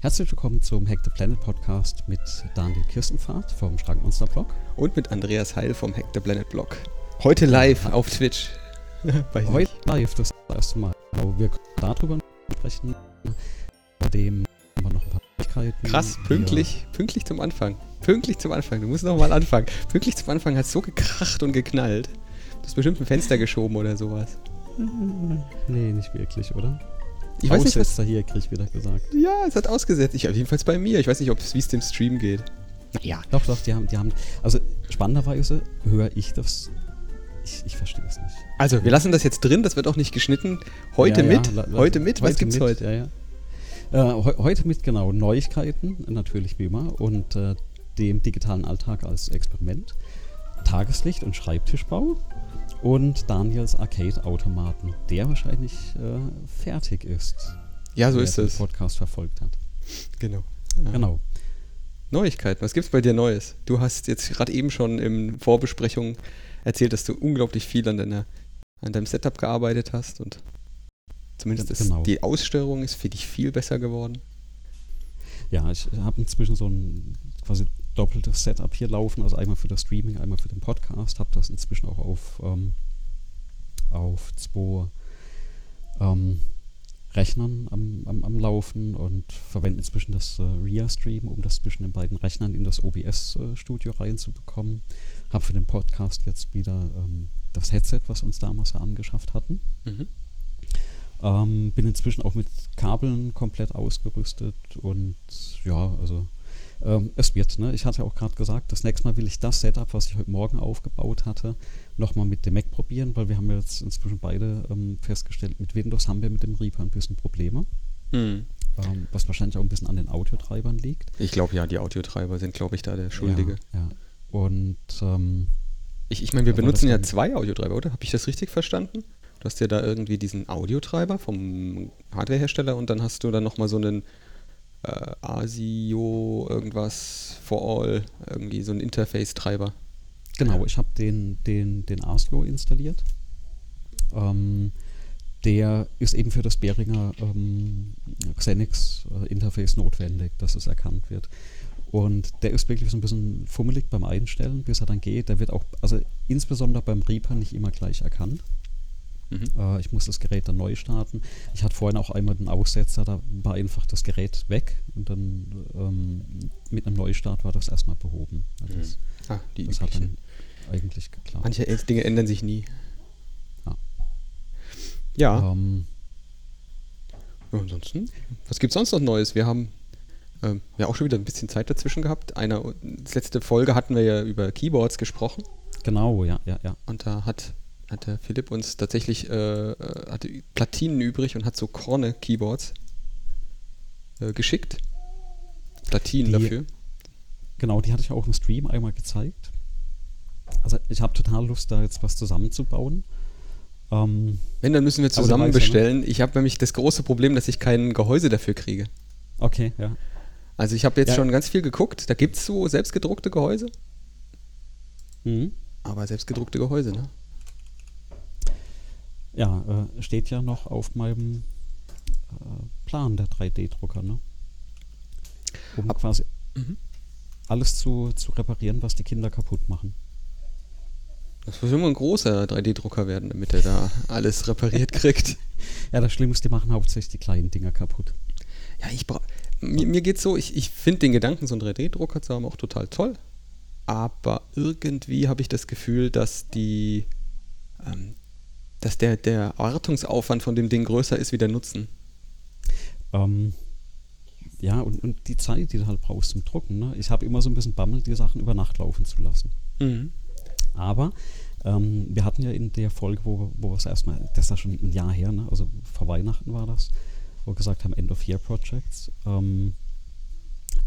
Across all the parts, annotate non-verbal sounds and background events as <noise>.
Herzlich willkommen zum Hack the Planet Podcast mit Daniel Kirstenpfad vom Schrankmonster Blog. Und mit Andreas Heil vom Hack the Planet Blog. Heute live ja. auf Twitch. <laughs> Heute live, das erste Mal. Aber wir können darüber sprechen. Bei dem haben wir noch ein paar Möglichkeiten. Krass, pünktlich, pünktlich zum Anfang. Pünktlich zum Anfang. Du musst noch mal anfangen. Pünktlich zum Anfang hat es so gekracht und geknallt. Du hast bestimmt ein Fenster geschoben oder sowas. <laughs> Nee, nicht wirklich, oder? Ich weiß nicht, was da hier, krieg ich wieder gesagt. Ja, es hat ausgesetzt. Ich, jedenfalls bei mir. Ich weiß nicht, wie es dem Stream geht. Ja. Doch, doch, die haben, die haben. Also spannenderweise höre ich das. Ich, ich verstehe es nicht. Also, wir lassen das jetzt drin, das wird auch nicht geschnitten. Heute ja, mit. Ja, heute mit, was gibt's mit, heute? Ja, ja. Äh, he heute mit genau Neuigkeiten, natürlich wie immer, und äh, dem digitalen Alltag als Experiment. Tageslicht und Schreibtischbau und Daniels Arcade-Automaten, der wahrscheinlich äh, fertig ist. Ja, so ist es. Podcast verfolgt hat. Genau. Ja. Genau. Neuigkeiten, was gibt's bei dir Neues? Du hast jetzt gerade eben schon in Vorbesprechung erzählt, dass du unglaublich viel an, deiner, an deinem Setup gearbeitet hast und zumindest ja, genau. die Aussteuerung ist für dich viel besser geworden. Ja, ich habe inzwischen so ein quasi doppeltes Setup hier laufen, also einmal für das Streaming, einmal für den Podcast. Habe das inzwischen auch auf, ähm, auf zwei ähm, Rechnern am, am, am, Laufen und verwende inzwischen das äh, RIA-Stream, um das zwischen den beiden Rechnern in das OBS-Studio äh, reinzubekommen. Habe für den Podcast jetzt wieder ähm, das Headset, was uns damals ja angeschafft hatten. Mhm. Ähm, bin inzwischen auch mit Kabeln komplett ausgerüstet und ja, also ähm, es wird. Ne? Ich hatte ja auch gerade gesagt, das nächste Mal will ich das Setup, was ich heute Morgen aufgebaut hatte, nochmal mit dem Mac probieren, weil wir haben ja jetzt inzwischen beide ähm, festgestellt, mit Windows haben wir mit dem Reaper ein bisschen Probleme. Mhm. Ähm, was wahrscheinlich auch ein bisschen an den Audiotreibern liegt. Ich glaube ja, die Audiotreiber sind, glaube ich, da der Schuldige. Ja, ja. Und ähm, ich, ich meine, wir benutzen ja zwei Audiotreiber, oder? Habe ich das richtig verstanden? Du hast ja da irgendwie diesen Audiotreiber vom Hardwarehersteller und dann hast du dann nochmal so einen äh, ASIO irgendwas for all, irgendwie so ein Interface-Treiber. Genau, ich habe den, den, den ASIO installiert. Ähm, der ist eben für das Behringer ähm, Xenix äh, Interface notwendig, dass es erkannt wird. Und der ist wirklich so ein bisschen fummelig beim Einstellen, bis er dann geht. Der wird auch, also insbesondere beim Reaper nicht immer gleich erkannt. Mhm. Äh, ich muss das Gerät dann neu starten. Ich hatte vorhin auch einmal den Aussetzer, da war einfach das Gerät weg und dann ähm, mit einem Neustart war das erstmal behoben. Also das, mhm. ah, die das hat dann eigentlich geklappt. Manche Dinge ändern sich nie. Ja. Ja. Ähm, ansonsten, was gibt es sonst noch Neues? Wir haben ähm, ja auch schon wieder ein bisschen Zeit dazwischen gehabt. Eine letzte Folge hatten wir ja über Keyboards gesprochen. Genau, ja, ja, ja. Und da hat hat der Philipp uns tatsächlich äh, äh, hatte Platinen übrig und hat so Korne-Keyboards äh, geschickt. Platinen die, dafür. Genau, die hatte ich auch im Stream einmal gezeigt. Also ich habe total Lust, da jetzt was zusammenzubauen. Ähm, Wenn, dann müssen wir zusammen bestellen. Ich habe nämlich das große Problem, dass ich kein Gehäuse dafür kriege. Okay, ja. Also ich habe jetzt ja. schon ganz viel geguckt. Da gibt es so selbstgedruckte Gehäuse. Mhm. Aber selbstgedruckte Gehäuse, ne? Ja, äh, steht ja noch auf meinem äh, Plan der 3D-Drucker, ne? Um Ab quasi mhm. alles zu, zu reparieren, was die Kinder kaputt machen. Das muss immer ein großer 3D-Drucker werden, damit er da alles repariert kriegt. <laughs> ja, das Schlimme ist, die machen hauptsächlich die kleinen Dinger kaputt. Ja, ich brauche. Mir, mir geht's so, ich, ich finde den Gedanken, so einen 3D-Drucker zu haben, auch total toll. Aber irgendwie habe ich das Gefühl, dass die, ähm, dass der, der Wartungsaufwand von dem Ding größer ist wie der Nutzen. Ähm, ja, und, und die Zeit, die du halt brauchst zum Drucken. Ne? Ich habe immer so ein bisschen Bammel, die Sachen über Nacht laufen zu lassen. Mhm. Aber ähm, wir hatten ja in der Folge, wo, wo wir es erstmal, das ist ja schon ein Jahr her, ne? also vor Weihnachten war das, wo wir gesagt haben, End of Year Projects. Ähm,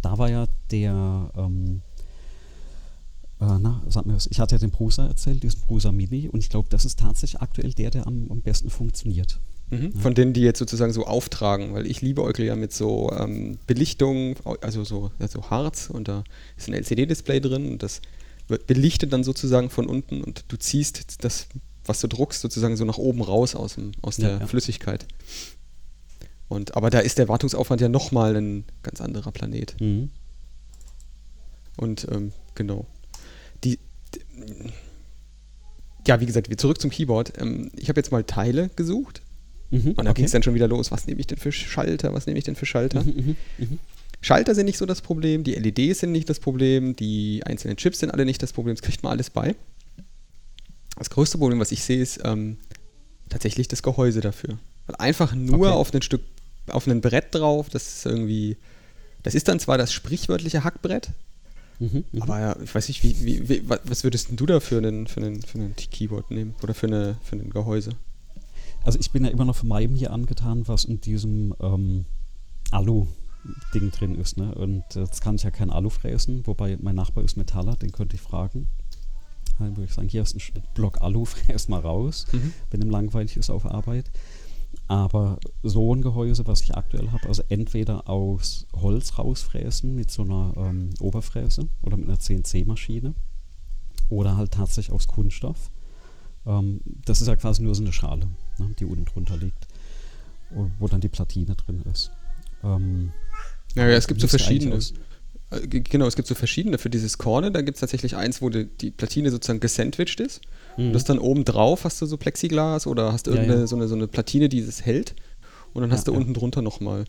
da war ja der, ähm, äh, na, sag mir was, ich hatte ja den Prusa erzählt, diesen Prusa Mini, und ich glaube, das ist tatsächlich aktuell der, der am, am besten funktioniert. Mhm. Ja. Von denen, die jetzt sozusagen so auftragen, weil ich liebe Euclid ja mit so ähm, Belichtung, also so also Harz und da ist ein LCD-Display drin und das wird belichtet dann sozusagen von unten und du ziehst das, was du druckst, sozusagen so nach oben raus aus, dem, aus der ja, ja. Flüssigkeit. Und, aber da ist der Wartungsaufwand ja nochmal ein ganz anderer Planet. Mhm. Und ähm, genau. Ja, wie gesagt, wir zurück zum Keyboard. Ähm, ich habe jetzt mal Teile gesucht. Mhm. Und da okay. ging es dann schon wieder los. Was nehme ich denn für Schalter? Was nehme ich denn für Schalter? Mhm, mhm, mhm. Schalter sind nicht so das Problem, die LEDs sind nicht das Problem, die einzelnen Chips sind alle nicht das Problem, das kriegt man alles bei. Das größte Problem, was ich sehe, ist ähm, tatsächlich das Gehäuse dafür. Weil einfach nur Okay. auf ein Stück, auf ein Brett drauf, das ist irgendwie, das ist dann zwar das sprichwörtliche Hackbrett, Mhm, mhm. aber ja, ich weiß nicht, wie, wie, wie, wa- was würdest denn du da für einen, für einen, für einen Keyboard nehmen? Oder für, eine, für ein Gehäuse? Also ich bin ja immer noch von meinem hier angetan, was in diesem ähm, Alu-Ding drin ist. Ne? Und jetzt kann ich ja kein Alu fräsen, wobei mein Nachbar ist Metaller, den könnte ich fragen. Dann würde ich sagen, hier ist ein Block Alu, <laughs> fräs mal raus, wenn ihm langweilig ist auf Arbeit. Aber so ein Gehäuse, was ich aktuell habe, also entweder aus Holz rausfräsen mit so einer ähm, Oberfräse oder mit einer CNC-Maschine oder halt tatsächlich aus Kunststoff. Ähm, das ist ja quasi nur so eine Schale, ne, die unten drunter liegt, wo, dann die Platine drin ist. Ähm, Ja, ja, es gibt so verschiedene. aus- Genau, es gibt so verschiedene für dieses Corner. Da gibt es tatsächlich eins, wo die, die Platine sozusagen gesandwiched ist. Mhm. Das dann oben drauf hast du so Plexiglas oder hast Ja, irgendeine ja. So, eine, so eine Platine, die es hält. Und dann Ja, hast du ja. unten drunter nochmal.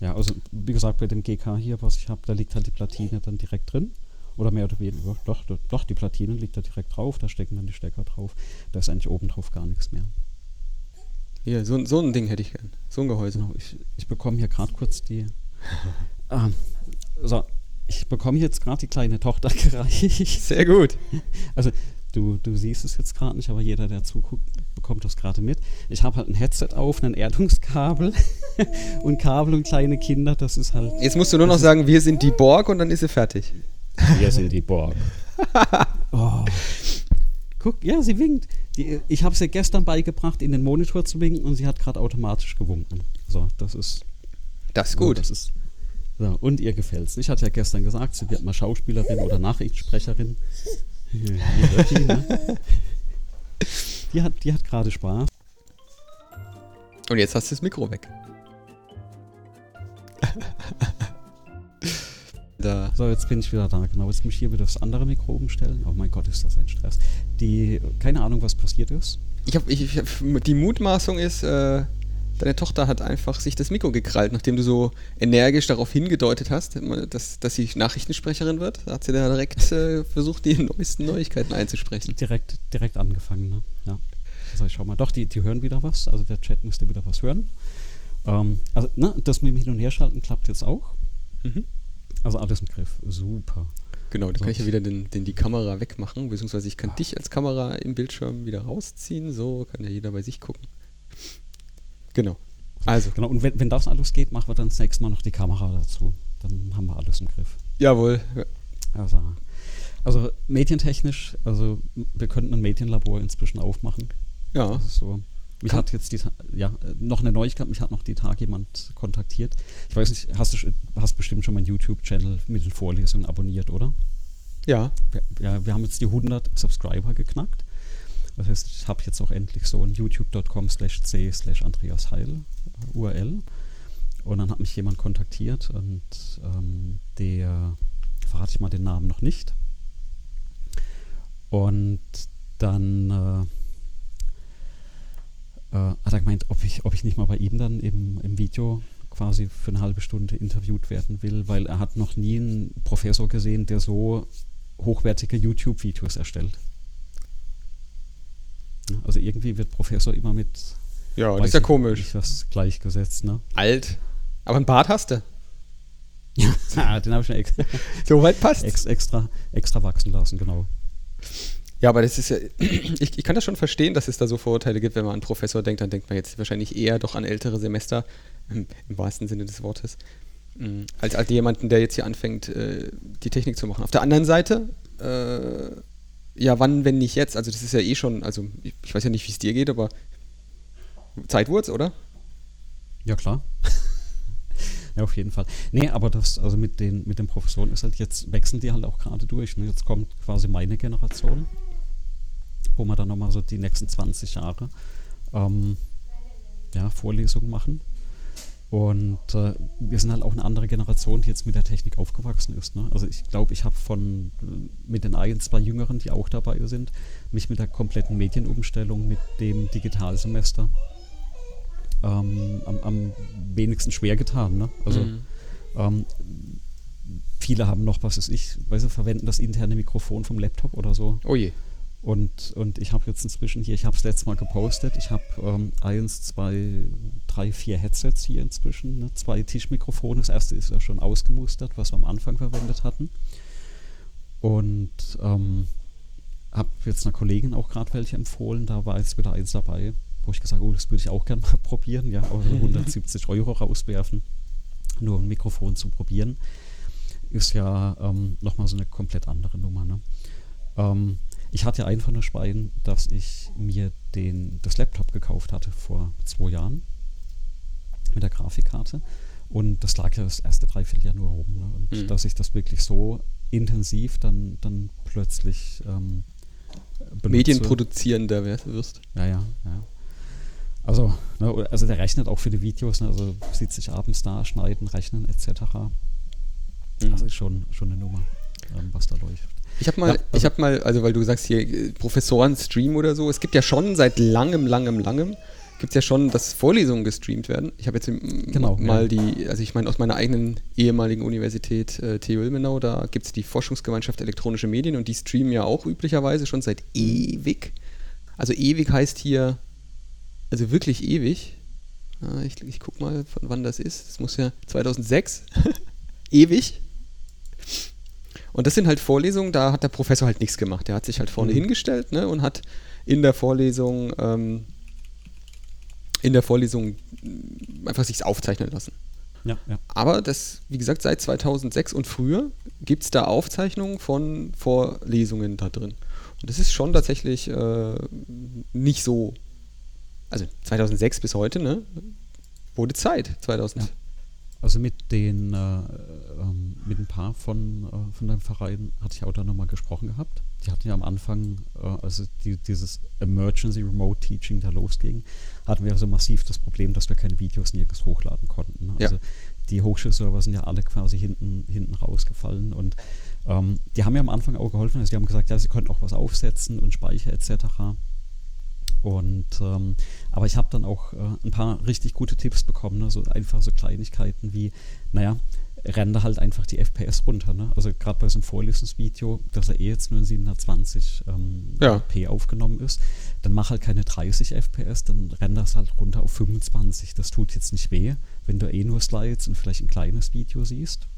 Ja, also wie gesagt, bei dem GK hier, was ich habe, da liegt halt die Platine dann direkt drin. Oder mehr oder weniger. Doch, doch, die Platine liegt da direkt drauf, da stecken dann die Stecker drauf. Da ist eigentlich oben drauf gar nichts mehr. Hier, so, so ein Ding hätte ich gern. So ein Gehäuse. Genau, ich, ich bekomme hier gerade kurz die. Ah, <laughs> so, ich bekomme jetzt gerade die kleine Tochter <laughs> gereicht. Sehr gut. Also, du, du siehst es jetzt gerade nicht, aber jeder, der zuguckt, bekommt das gerade mit. Ich habe halt ein Headset auf, ein Erdungskabel <laughs> und Kabel und kleine Kinder, das ist halt. Jetzt musst du nur noch sagen, wir sind die Borg und dann ist sie fertig. Wir sind die Borg. oh. Guck, ja, sie winkt. Die, ich habe sie gestern beigebracht, in den Monitor zu winken und sie hat gerade automatisch gewunken. So, das ist. Das ist gut. das ist, so, und ihr gefällt's. Ich hatte ja gestern gesagt, sie wird mal Schauspielerin oder Nachrichtensprecherin. Die, ne? Die hat, die hat gerade Spaß. Und jetzt hast du das Mikro weg. <laughs> da. So, jetzt bin ich wieder da. Genau, jetzt muss ich hier wieder das andere Mikro umstellen. Oh mein Gott, ist das ein Stress. Die, keine Ahnung, was passiert ist. Ich hab, ich, ich hab, die Mutmaßung ist, äh, deine Tochter hat einfach sich das Mikro gekrallt, nachdem du so energisch darauf hingedeutet hast, dass, dass sie Nachrichtensprecherin wird. Da hat sie da direkt äh, versucht, die <laughs> neuesten Neuigkeiten einzusprechen. Direkt, direkt angefangen, ne? Ja. Also ich schau mal. Doch, die, die hören wieder was. Also der Chat müsste wieder was hören. Ähm, also, ne, das mit dem Hin- und Herschalten klappt jetzt auch. Mhm. Also alles im Griff. Super. Genau, dann So. kann ich ja wieder den, den, die Kamera wegmachen, beziehungsweise ich kann dich als Kamera im Bildschirm wieder rausziehen. So kann ja jeder bei sich gucken. Genau. Also, Genau, und wenn, wenn das alles geht, machen wir dann das nächste Mal noch die Kamera dazu. Dann haben wir alles im Griff. jawohl. Also, also medientechnisch, also wir könnten ein Medienlabor inzwischen aufmachen. Ja. So. Mich Kann- hat jetzt die, ja, äh, noch eine Neuigkeit, mich hat noch die Tage jemand kontaktiert. Ich weiß nicht, hast du hast bestimmt schon meinen YouTube-Channel mit den Vorlesungen abonniert, oder? Ja. Wir, ja, wir haben jetzt die 100 Subscriber geknackt. Das heißt, ich habe jetzt auch endlich so ein youtube.com slash c slash Andreas Heil äh, URL. Und dann hat mich jemand kontaktiert und ähm, der, verrate ich mal den Namen noch nicht. Und dann äh, äh, hat er gemeint, ob ich, ob ich nicht mal bei ihm dann im, im Video quasi für eine halbe Stunde interviewt werden will, weil er hat noch nie einen Professor gesehen, der so hochwertige YouTube-Videos erstellt. Ja, Also irgendwie wird Professor immer mit Ja, das ist ja komisch. was gleichgesetzt, ne? Alt. Aber ein Bart hast du. <laughs> Ja, den habe ich mir ex <laughs> So weit passt. ex extra, extra wachsen lassen, genau. Ja, aber das ist ja, <clears throat> ich, ich kann das schon verstehen, dass es da so Vorurteile gibt, wenn man an Professor denkt, dann denkt man jetzt wahrscheinlich eher doch an ältere Semester, im, im wahrsten Sinne des Wortes, mm, als, als jemanden, der jetzt hier anfängt, äh, die Technik zu machen. Auf der anderen Seite, äh, ja, wann, wenn nicht jetzt? Also das ist ja eh schon, also ich, ich weiß ja nicht, wie es dir geht, aber Zeit wurd's, oder? Ja, klar. <laughs> ja, auf jeden Fall. Nee, aber das, also mit den, mit den Professoren ist halt, jetzt wechseln die halt auch gerade durch. Ne? Jetzt kommt quasi meine Generation, wo wir dann nochmal so die nächsten 20 Jahre ähm, ja, Vorlesungen machen. Und äh, wir sind halt auch eine andere Generation, die jetzt mit der Technik aufgewachsen ist. Ne? Also ich glaube, ich habe von mit den ein, zwei Jüngeren, die auch dabei sind, mich mit der kompletten Medienumstellung, mit dem Digitalsemester ähm, am, am, wenigsten schwer getan. Ne? Also mhm. ähm, viele haben noch, was weiß ich, weil sie verwenden das interne Mikrofon vom Laptop oder so. Oh je. Und, und ich habe jetzt inzwischen hier, ich habe es letztes Mal gepostet, ich habe ähm, eins, zwei, drei, vier Headsets hier inzwischen, ne? zwei Tischmikrofone. Das erste ist ja schon ausgemustert, was wir am Anfang verwendet hatten. Und ähm, habe jetzt einer Kollegin auch gerade welche empfohlen, da war jetzt wieder eins dabei, wo ich gesagt habe, oh, das würde ich auch gerne <laughs> mal probieren, ja, aber 170 <laughs> Euro rauswerfen, nur ein Mikrofon zu probieren, ist ja ähm, nochmal so eine komplett andere Nummer. Ne? Ähm, ich hatte einfach nur Schwein, dass ich mir den, das Laptop gekauft hatte vor zwei Jahren mit der Grafikkarte. Und das lag ja das erste Dreivierteljahr nur rum. Ne? Und mhm. dass ich das wirklich so intensiv dann, dann plötzlich ähm, Medienproduzierender wirst. Ja, ja, ja. Also, ne, also der rechnet auch für die Videos, ne, also sieht sich abends da, schneiden, rechnen etc. Mhm. Das ist schon, schon eine Nummer, ähm, was da läuft. Ich habe mal, ja, also ich habe mal, also weil du sagst hier äh, Professoren streamen oder so, es gibt ja schon seit langem, langem, langem gibt es ja schon, dass Vorlesungen gestreamt werden. Ich habe jetzt genau, mal ja. die, also ich meine aus meiner eigenen ehemaligen Universität äh, TU Ilmenau, da gibt es die Forschungsgemeinschaft elektronische Medien und die streamen ja auch üblicherweise schon seit ewig. Also ewig heißt hier, also wirklich ewig. Ich, ich guck mal, von wann das ist. Das muss ja 2006. <laughs> ewig. Und das sind halt Vorlesungen, da hat der Professor halt nichts gemacht. Der hat sich halt vorne mhm. hingestellt ne, und hat in der Vorlesung ähm, in der Vorlesung einfach sich aufzeichnen lassen. Ja, ja. Aber das, wie gesagt, seit 2006 und früher gibt es da Aufzeichnungen von Vorlesungen da drin. Und das ist schon tatsächlich äh, nicht so. Also 2006 bis heute, ne? Wurde Zeit. 2000. Ja. Also mit den, äh, ähm, mit ein paar von, äh, von deinem Verein hatte ich auch da nochmal gesprochen gehabt. Die hatten ja am Anfang, äh, also die, dieses Emergency Remote Teaching da losging, hatten wir so also massiv das Problem, dass wir keine Videos nirgends hochladen konnten. Ne? Also ja. die Hochschulserver sind ja alle quasi hinten, hinten rausgefallen und ähm, die haben ja am Anfang auch geholfen. Also die haben gesagt, ja, sie könnten auch was aufsetzen und Speicher etc. Und ähm, aber ich habe dann auch äh, ein paar richtig gute Tipps bekommen, ne? so einfach so Kleinigkeiten wie, naja, renne halt einfach die FPS runter. Ne? Also gerade bei so einem Vorlesungsvideo, dass er eh jetzt nur in 720 ähm, ja. p aufgenommen ist, dann mach halt keine 30 FPS, dann renn das halt runter auf 25. Das tut jetzt nicht weh, wenn du eh nur Slides und vielleicht ein kleines Video siehst.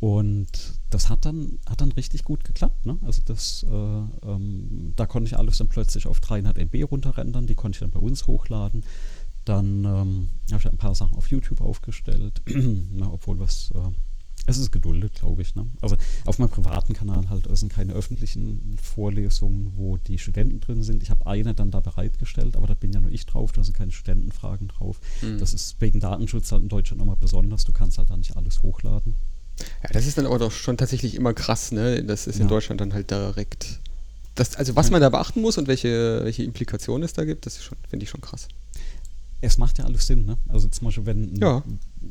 Und das hat dann, hat dann richtig gut geklappt. Ne? Also das, äh, ähm, da konnte ich alles dann plötzlich auf 300 MB runterrendern, die konnte ich dann bei uns hochladen. Dann ähm, habe ich ein paar Sachen auf YouTube aufgestellt, <clears throat> Na, obwohl was, äh, es ist geduldet, glaube ich. Ne? Also auf meinem privaten Kanal halt, es sind keine öffentlichen Vorlesungen, wo die Studenten drin sind. Ich habe eine dann da bereitgestellt, aber da bin ja nur ich drauf, da sind keine Studentenfragen drauf. Mhm. Das ist wegen Datenschutz halt in Deutschland nochmal besonders, du kannst halt da nicht alles hochladen. Ja, das ist dann aber doch schon tatsächlich immer krass, ne? Das ist in ja. Deutschland dann halt direkt. Das, also was man da beachten muss und welche, welche Implikationen es da gibt, das finde ich schon krass. Es macht ja alles Sinn, ne? Also zum Beispiel, wenn ja.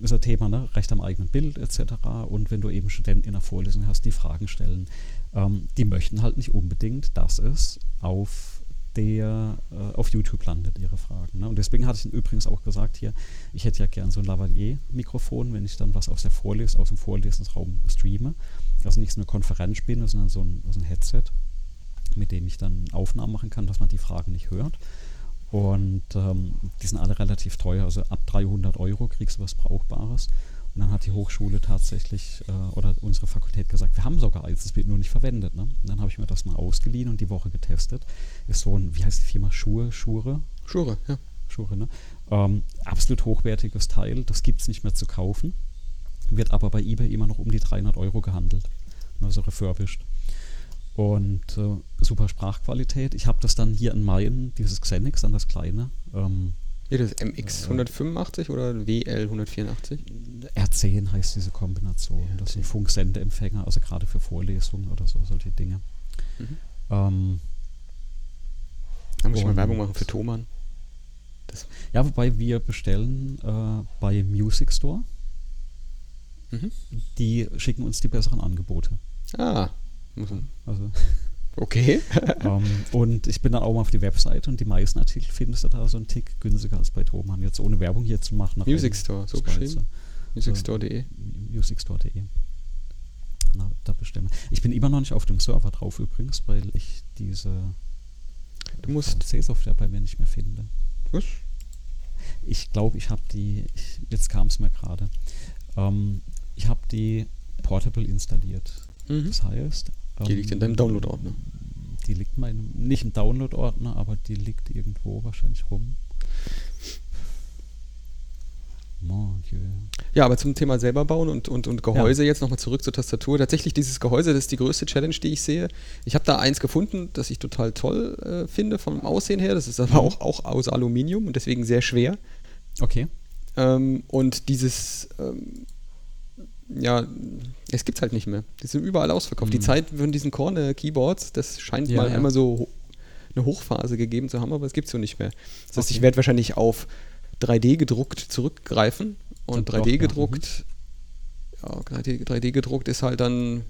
ist ein Thema, ne? Recht am eigenen Bild etc. Und wenn du eben Studenten in der Vorlesung hast, die Fragen stellen, ähm, die möchten halt nicht unbedingt, dass es auf der äh, auf YouTube landet, ihre Fragen. Ne? Und deswegen hatte ich übrigens auch gesagt hier, ich hätte ja gern so ein Lavalier-Mikrofon, wenn ich dann was aus der Vorles aus dem Vorlesungsraum streame. Also nicht so eine Konferenz spiele, sondern so ein, so ein Headset, mit dem ich dann Aufnahmen machen kann, dass man die Fragen nicht hört. Und ähm, die sind alle relativ teuer, also ab 300 Euro kriegst du was Brauchbares. Und dann hat die Hochschule tatsächlich äh, oder unsere Fakultät gesagt, wir haben sogar eins, es wird nur nicht verwendet. Ne? Und dann habe ich mir das mal ausgeliehen und die Woche getestet. Ist so ein, wie heißt die Firma? Schure? Schure? Schure, ja. Schure, ne? Ähm, absolut hochwertiges Teil, das gibt es nicht mehr zu kaufen. Wird aber bei eBay immer noch um die 300 Euro gehandelt. Also refurbished. Und äh, super Sprachqualität. Ich habe das dann hier in Mayen, dieses Xenix, dann das kleine, ähm, ja, das MX 185 oder WL 184? R10 heißt diese Kombination. Ja, das ein Funksendeempfänger, also gerade für Vorlesungen oder so, solche Dinge. Mhm. Ähm, da muss ich mal Werbung machen für Thomann. Das ja, wobei wir bestellen äh, bei Music Store. Mhm. Die schicken uns die besseren Angebote. Ah. Also. <laughs> Okay. um, <laughs> ähm, und ich bin dann auch mal auf die Webseite und die meisten Artikel findest du da so einen Tick günstiger als bei Thomann. Jetzt ohne Werbung hier zu machen. Music Store, so geschrieben. Musicstore.de. Musicstore.de. Na, da bestellen Ich bin immer noch nicht auf dem Server drauf übrigens, weil ich diese du musst C-Software bei mir nicht mehr finde. Was? Ich glaube, ich habe die, ich, jetzt kam es mir gerade. Ähm, ich habe die Portable installiert. Mhm. Das heißt. Die liegt in deinem Download-Ordner. Die liegt meinem, nicht im Download-Ordner, aber die liegt irgendwo wahrscheinlich rum. Mon Dieu. Ja, aber zum Thema selber bauen und, und, und Gehäuse ja. jetzt nochmal zurück zur Tastatur. Tatsächlich dieses Gehäuse, das ist die größte Challenge, die ich sehe. Ich habe da eins gefunden, das ich total toll äh, finde vom Aussehen her. Das ist aber auch, auch aus Aluminium und deswegen sehr schwer. Okay. Ähm, und dieses, ähm, ja, es gibt es halt nicht mehr. Die sind überall ausverkauft. Mhm. Die Zeit von diesen Corner-Keyboards, das scheint ja, mal ja. immer so eine Hochphase gegeben zu haben, aber es gibt es so nicht mehr. Das heißt, okay. ich werde wahrscheinlich auf 3D gedruckt zurückgreifen. Und 3D doch, gedruckt, ja, ja 3D, 3D, gedruckt ist halt dann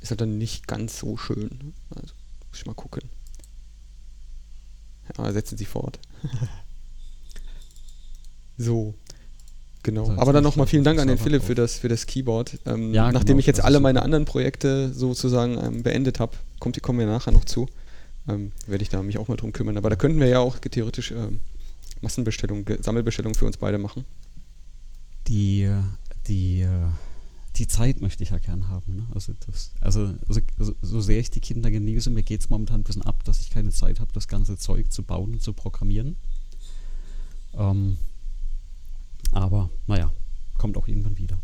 ist halt dann nicht ganz so schön. Also muss ich mal gucken. Ja, setzen Sie fort. <laughs> so. Genau. Aber dann nochmal vielen Dank an den Philipp für das, für das Keyboard. Ähm, ja, nachdem genau, ich jetzt alle meine anderen Projekte sozusagen ähm, beendet habe, kommt, kommen wir nachher noch zu, ähm, werde ich da mich auch mal drum kümmern. Aber da könnten wir ja auch theoretisch ähm, Massenbestellung, Sammelbestellung für uns beide machen? Die, die, die Zeit möchte ich ja gern haben. Ne? Also, das, also, also, so sehr ich die Kinder genieße, mir geht es momentan ein bisschen ab, dass ich keine Zeit habe, das ganze Zeug zu bauen und zu programmieren. Ähm, aber naja, kommt auch irgendwann wieder.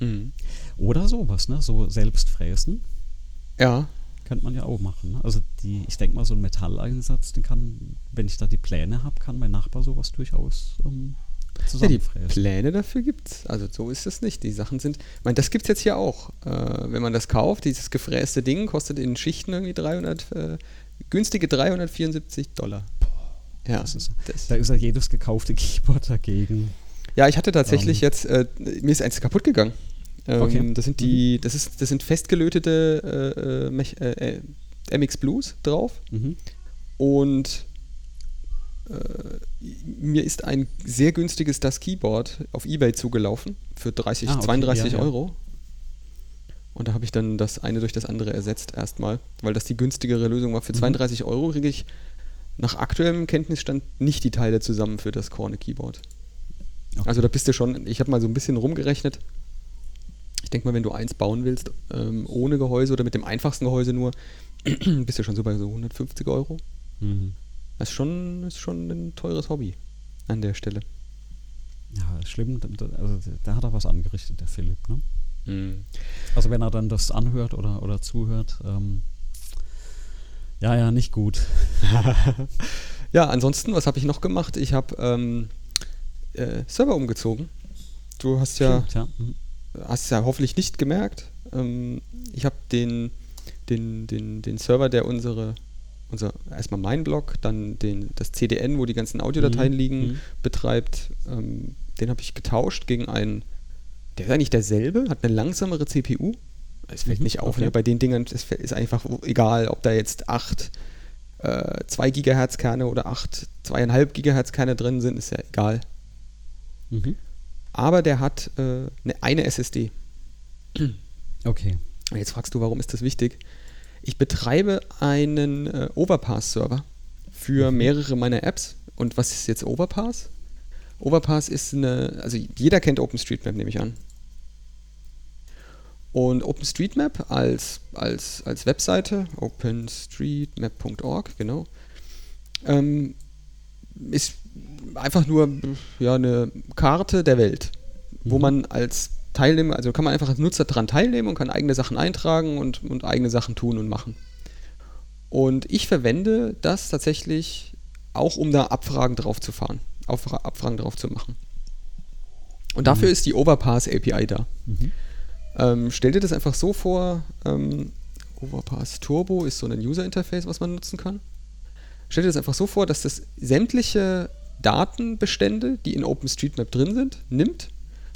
Mhm. Oder sowas, ne? So selbst fräsen. Ja. Könnte man ja auch machen. Ne? Also die, ich denke mal, so ein Metalleinsatz, den kann, wenn ich da die Pläne habe, kann mein Nachbar sowas durchaus ähm, zusammenfräsen. Ja, die Pläne dafür gibt es. Also so ist es nicht. Die Sachen sind, ich meine, das gibt es jetzt hier auch. Äh, wenn man das kauft, dieses gefräste Ding kostet in Schichten irgendwie 300, äh, günstige 374 Dollar. Boah, ja, das ist, das da ist ja jedes gekaufte Keyboard dagegen. Ja, ich hatte tatsächlich um. Ähm. jetzt, äh, mir ist eins kaputt gegangen. Ähm, okay. Das sind die, mhm. das ist, das sind festgelötete äh, äh, äh MX Blues drauf. Mhm. Und äh, mir ist ein sehr günstiges das Keyboard auf Ebay zugelaufen für 30, ah, okay. 32 ja, Euro. Und da habe ich dann das eine durch das andere ersetzt erstmal, weil das die günstigere Lösung war. Für mhm. 32 Euro kriege ich nach aktuellem Kenntnisstand nicht die Teile zusammen für das Korne Keyboard. Okay. Also da bist du schon, ich habe mal so ein bisschen rumgerechnet. Ich denke mal, wenn du eins bauen willst, ähm, ohne Gehäuse oder mit dem einfachsten Gehäuse nur, <clears throat> bist du schon so bei so 150 Euro. Mhm. Das ist schon, ist schon ein teures Hobby an der Stelle. Ja, schlimm. Also, da hat er was angerichtet, der Philipp. Ne? Mhm. Also wenn er dann das anhört oder, oder zuhört, ähm, ja, ja, nicht gut. <laughs> ja, ansonsten, was habe ich noch gemacht? Ich habe ähm, äh, Server umgezogen. Du hast ja, Stimmt, ja. Mhm hast es ja hoffentlich nicht gemerkt. Ähm, ich habe den, den, den, den Server, der unsere, unser, erstmal mein Blog, dann den, das CDN, wo die ganzen Audiodateien mhm. liegen, mhm. betreibt, ähm, den habe ich getauscht gegen einen, der ist eigentlich derselbe, hat eine langsamere CPU. Es fällt mhm, nicht auf, okay. ne? bei den Dingern es ist einfach egal, ob da jetzt 8 äh, 2 GHz Kerne oder 8 2,5 GHz Kerne drin sind, ist ja egal. Mhm aber der hat äh, eine, eine SSD. Okay. Und jetzt fragst du, warum ist das wichtig? Ich betreibe einen äh, Overpass-Server für mhm. mehrere meiner Apps. Und was ist jetzt Overpass? Overpass ist eine, also jeder kennt OpenStreetMap, nehme ich an. Und OpenStreetMap als, als, als Webseite, openstreetmap.org, genau, ähm, ist einfach nur ja, eine Karte der Welt, mhm. wo man als Teilnehmer, also kann man einfach als Nutzer daran teilnehmen und kann eigene Sachen eintragen und, und eigene Sachen tun und machen. Und ich verwende das tatsächlich auch, um da Abfragen drauf zu fahren, Abfragen drauf zu machen. Und dafür mhm. ist die Overpass API da. Mhm. Ähm, stell dir das einfach so vor, ähm, Overpass Turbo ist so ein User Interface, was man nutzen kann. Stell dir das einfach so vor, dass das sämtliche Datenbestände, die in OpenStreetMap drin sind, nimmt,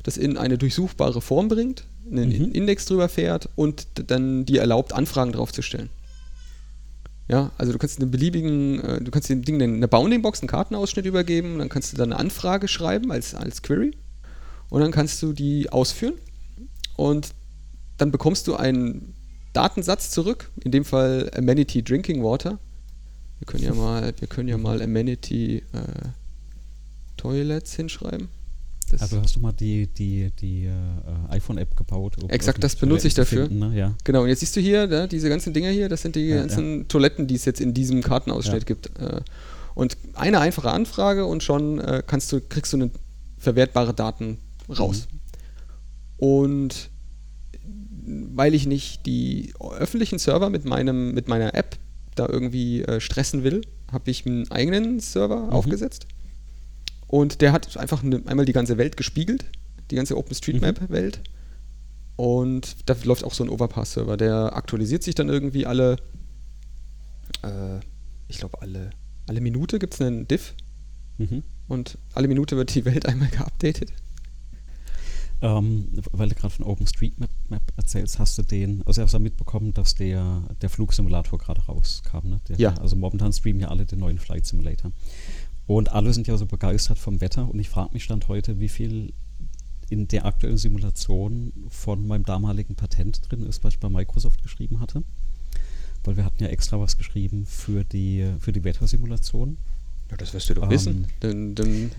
das in eine durchsuchbare Form bringt, einen Mhm. Index drüber fährt und dann dir erlaubt, Anfragen draufzustellen. Ja, also du kannst einen beliebigen, äh, du kannst dem Ding eine Bounding-Box, einen Kartenausschnitt übergeben, und dann kannst du dann eine Anfrage schreiben als, als Query und dann kannst du die ausführen und dann bekommst du einen Datensatz zurück, in dem Fall Amenity Drinking Water. Wir können ja <laughs> mal, wir können ja mal Amenity äh, Toilets hinschreiben. Das, Also hast du mal die, die, die äh, iPhone-App gebaut? um Exakt, das benutze ich Toiletten dafür. Finden, ne? Ja. Genau, und jetzt siehst du hier, ne, diese ganzen Dinger hier, das sind die Ja, ganzen Toiletten, die es jetzt in diesem Kartenausschnitt Ja. gibt. Äh, und eine einfache Anfrage und schon äh, kannst du, kriegst du eine verwertbare Daten raus. Mhm. Und weil ich nicht die öffentlichen Server mit, meinem, mit meiner App da irgendwie äh, stressen will, habe ich einen eigenen Server Mhm. aufgesetzt. Und der hat einfach eine, einmal die ganze Welt gespiegelt, die ganze OpenStreetMap-Welt. Und da läuft auch so ein Overpass-Server, der aktualisiert sich dann irgendwie alle, äh, ich glaube, alle, alle Minute gibt es einen Diff Mhm. und alle Minute wird die Welt einmal geupdatet. Ähm, weil du gerade von OpenStreetMap Map erzählst, hast du den, also hast du mitbekommen, dass der, der Flugsimulator gerade rauskam, ne? Der, Ja. Also momentan streamen ja alle den neuen Flight Simulator. Und alle sind ja so begeistert vom Wetter und ich frage mich stand heute, wie viel in der aktuellen Simulation von meinem damaligen Patent drin ist, was ich bei Microsoft geschrieben hatte. Weil wir hatten ja extra was geschrieben für die, für die Wettersimulation. Ja, das wirst du doch Ähm, wissen. Denn, denn,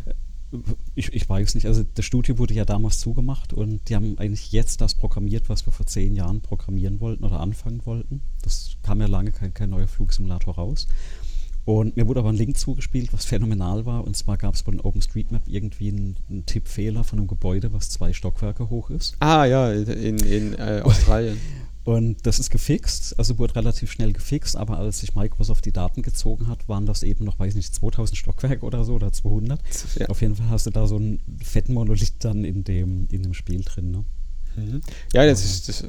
Ich, ich weiß nicht, also das Studio wurde ja damals zugemacht und die haben eigentlich jetzt das programmiert, was wir vor zehn Jahren programmieren wollten oder anfangen wollten. Das kam ja lange kein, kein neuer Flugsimulator raus. Und mir wurde aber ein Link zugespielt, was phänomenal war. Und zwar gab es bei den OpenStreetMap irgendwie einen, einen Tippfehler von einem Gebäude, was zwei Stockwerke hoch ist. ah ja, in, in äh, Australien. <laughs> Und das ist gefixt, also wurde relativ schnell gefixt, aber als sich Microsoft die Daten gezogen hat, waren das eben noch, weiß ich nicht, 2000 Stockwerke oder so oder 200. ja. Auf jeden Fall hast du da so einen fetten Monolith dann in dem, in dem Spiel drin. Ne? Mhm. Ja, das ist, das, äh,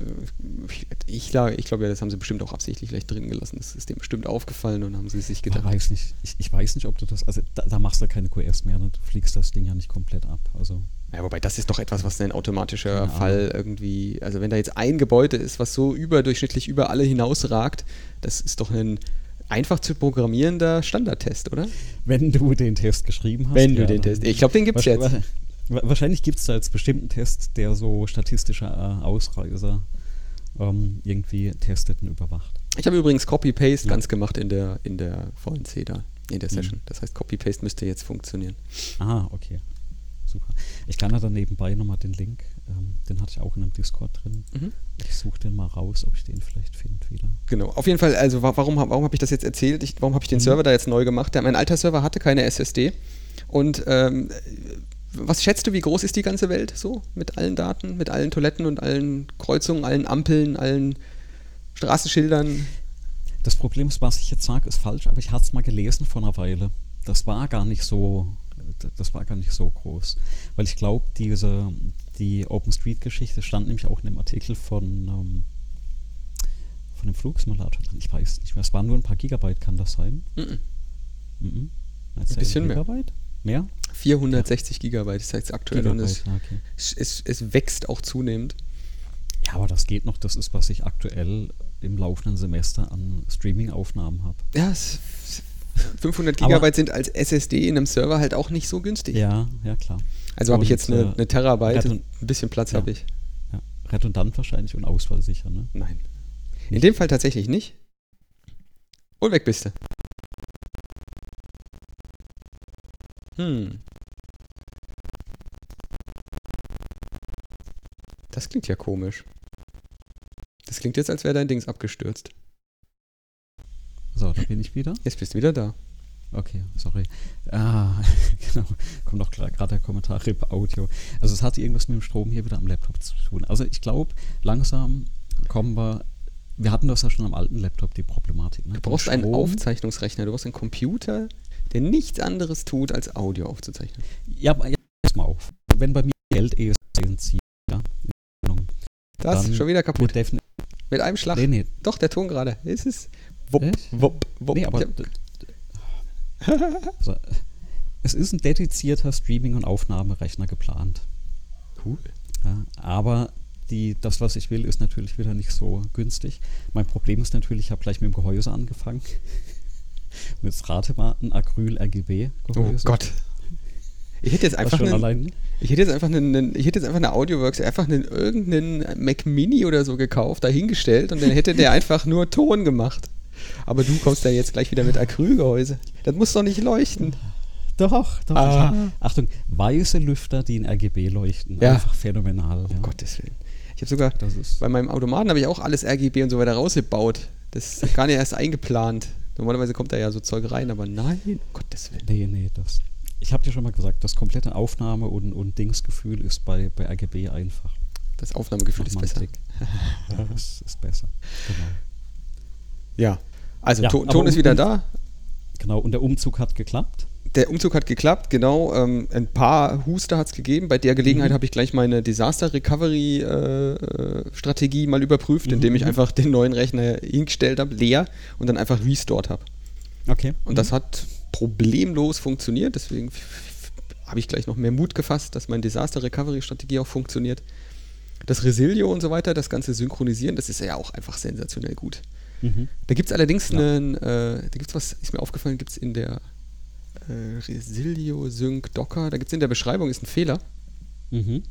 ich, glaube, ich glaube ja, das haben sie bestimmt auch absichtlich vielleicht drin gelassen. Das ist dem bestimmt aufgefallen und haben sie sich Ich gedacht. weiß nicht, ich, ich weiß nicht, ob du das, also da, da machst du keine QRs mehr, ne? du fliegst das Ding ja nicht komplett ab. Also Ja, wobei das ist doch etwas, was ein automatischer Ahnung. Fall irgendwie, also wenn da jetzt ein Gebäude ist, was so überdurchschnittlich über alle hinausragt, das ist doch ein einfach zu programmierender Standardtest, oder? wenn du den Test geschrieben hast. wenn du ja, den dann- Test. Ich glaube, den gibt es jetzt. Wa- Wahrscheinlich gibt es da jetzt bestimmt einen Test, der so statistische äh, Ausreißer ähm, irgendwie testet und überwacht. Ich habe übrigens Copy-Paste Ja. ganz gemacht in der, in der VNC da, in der Mhm. Session. Das heißt, Copy-Paste müsste jetzt funktionieren. Ah, okay. Super. Ich kann ja dann nebenbei nochmal den Link, ähm, den hatte ich auch in einem Discord drin. Mhm. Ich suche den mal raus, ob ich den vielleicht finde wieder. Genau, auf jeden Fall, also wa- warum, warum habe ich das jetzt erzählt? Ich, warum habe ich den Mhm. Server da jetzt neu gemacht? Der, mein alter Server hatte keine SSD. Und ähm, was schätzt du, wie groß ist die ganze Welt so? Mit allen Daten, mit allen Toiletten und allen Kreuzungen, allen Ampeln, allen Straßenschildern? Das Problem ist, was ich jetzt sage, ist falsch, aber ich hatte es mal gelesen vor einer Weile. Das war gar nicht so, das war gar nicht so groß. Weil ich glaube, diese, die OpenStreet-Geschichte stand nämlich auch in dem Artikel von, ähm, von dem Flugsimulator drin. Ich weiß nicht mehr. Es waren nur ein paar Gigabyte, kann das sein? Mhm. Mhm. Ein bisschen mehr. Gigabyte? Mehr? 460 Gigabyte ist jetzt aktuell und es, okay. es, es wächst auch zunehmend. Ja, aber das geht noch. Das ist, was ich aktuell im laufenden Semester an Streaming-Aufnahmen habe. Ja, es, 500 Aber- Gigabyte sind als SSD in einem Server halt auch nicht so günstig. Ja, ja, klar. Also habe ich jetzt eine, äh, eine Terabyte, ein bisschen Platz Ja. habe ich. Ja. Redundant wahrscheinlich und ausfallsicher, ne? Nein. In dem Fall tatsächlich nicht. Und weg bist du. Hm. Das klingt ja komisch. Das klingt jetzt, als wäre dein Dings abgestürzt. So, da bin ich wieder. Jetzt bist du wieder da. Okay, sorry. Ah, <laughs> genau. Kommt noch gerade der Kommentar RIP Audio. Also es hat irgendwas mit dem Strom hier wieder am Laptop zu tun. Also ich glaube, langsam kommen wir. Wir hatten das ja schon am alten Laptop, die Problematik. Ne? Du brauchst einen Aufzeichnungsrechner, du brauchst einen Computer, der nichts anderes tut, als Audio aufzuzeichnen. Ja, aber ja, pass mal auf. Wenn bei mir Geld eh zieht, ja. Das ist schon wieder kaputt. Mit einem Schlag. Nee, nee. Doch, der Ton gerade. Es ist. Wupp, Echt? wupp, wupp. Nee, aber. D- also, es ist ein dedizierter Streaming- und Aufnahmerechner geplant. Cool. Ja, aber die, das, was ich will, ist natürlich wieder nicht so günstig. Mein Problem ist natürlich, ich habe gleich mit dem Gehäuse angefangen. Und jetzt rate mal ein Acryl-RGB-Gehäuse. Oh Gott. Ich hätte jetzt einfach einen, ich hätte jetzt einfach einen, ich hätte jetzt einfach eine Audioworks, einfach einen irgendeinen Mac Mini oder so gekauft, dahingestellt und dann hätte der <laughs> einfach nur Ton gemacht. Aber du kommst da jetzt gleich wieder mit Acrylgehäuse. Das muss doch nicht leuchten. Doch, doch. Ah. Achtung, weiße Lüfter, die in RGB leuchten. Ja. Einfach phänomenal. Um ja. Gottes Willen. Ich habe sogar Das ist bei meinem Automaten habe ich auch alles RGB und so weiter rausgebaut. Das ist gar nicht erst eingeplant. Normalerweise kommt da ja so Zeug rein, aber nein, um Gottes Willen. Nee, nee, das. Ich habe dir schon mal gesagt, das komplette Aufnahme- und, und Dingsgefühl ist bei, bei RGB einfach. Das Aufnahmegefühl ist besser. ja, das ist besser. Genau. Ja. Also Ja, Ton, Ton ist wieder da. Genau, und der Umzug hat geklappt. Der Umzug hat geklappt, genau. Ähm, ein paar Huster hat es gegeben. Bei der Gelegenheit Mhm. habe ich gleich meine Disaster Recovery äh, Strategie mal überprüft, Mhm, indem ich mhm. einfach den neuen Rechner hingestellt habe, leer und dann einfach restored habe. Okay. Und das hat problemlos funktioniert. Deswegen habe ich gleich noch mehr Mut gefasst, dass meine Disaster Recovery Strategie auch funktioniert. Das Resilio und so weiter, das ganze Synchronisieren, das ist ja auch einfach sensationell gut. Mhm. Da gibt es allerdings Ja. einen, äh, da gibt es was, ist mir aufgefallen, gibt es in der äh, Resilio Sync Docker, da gibt es in der Beschreibung ist ein Fehler, Mhm.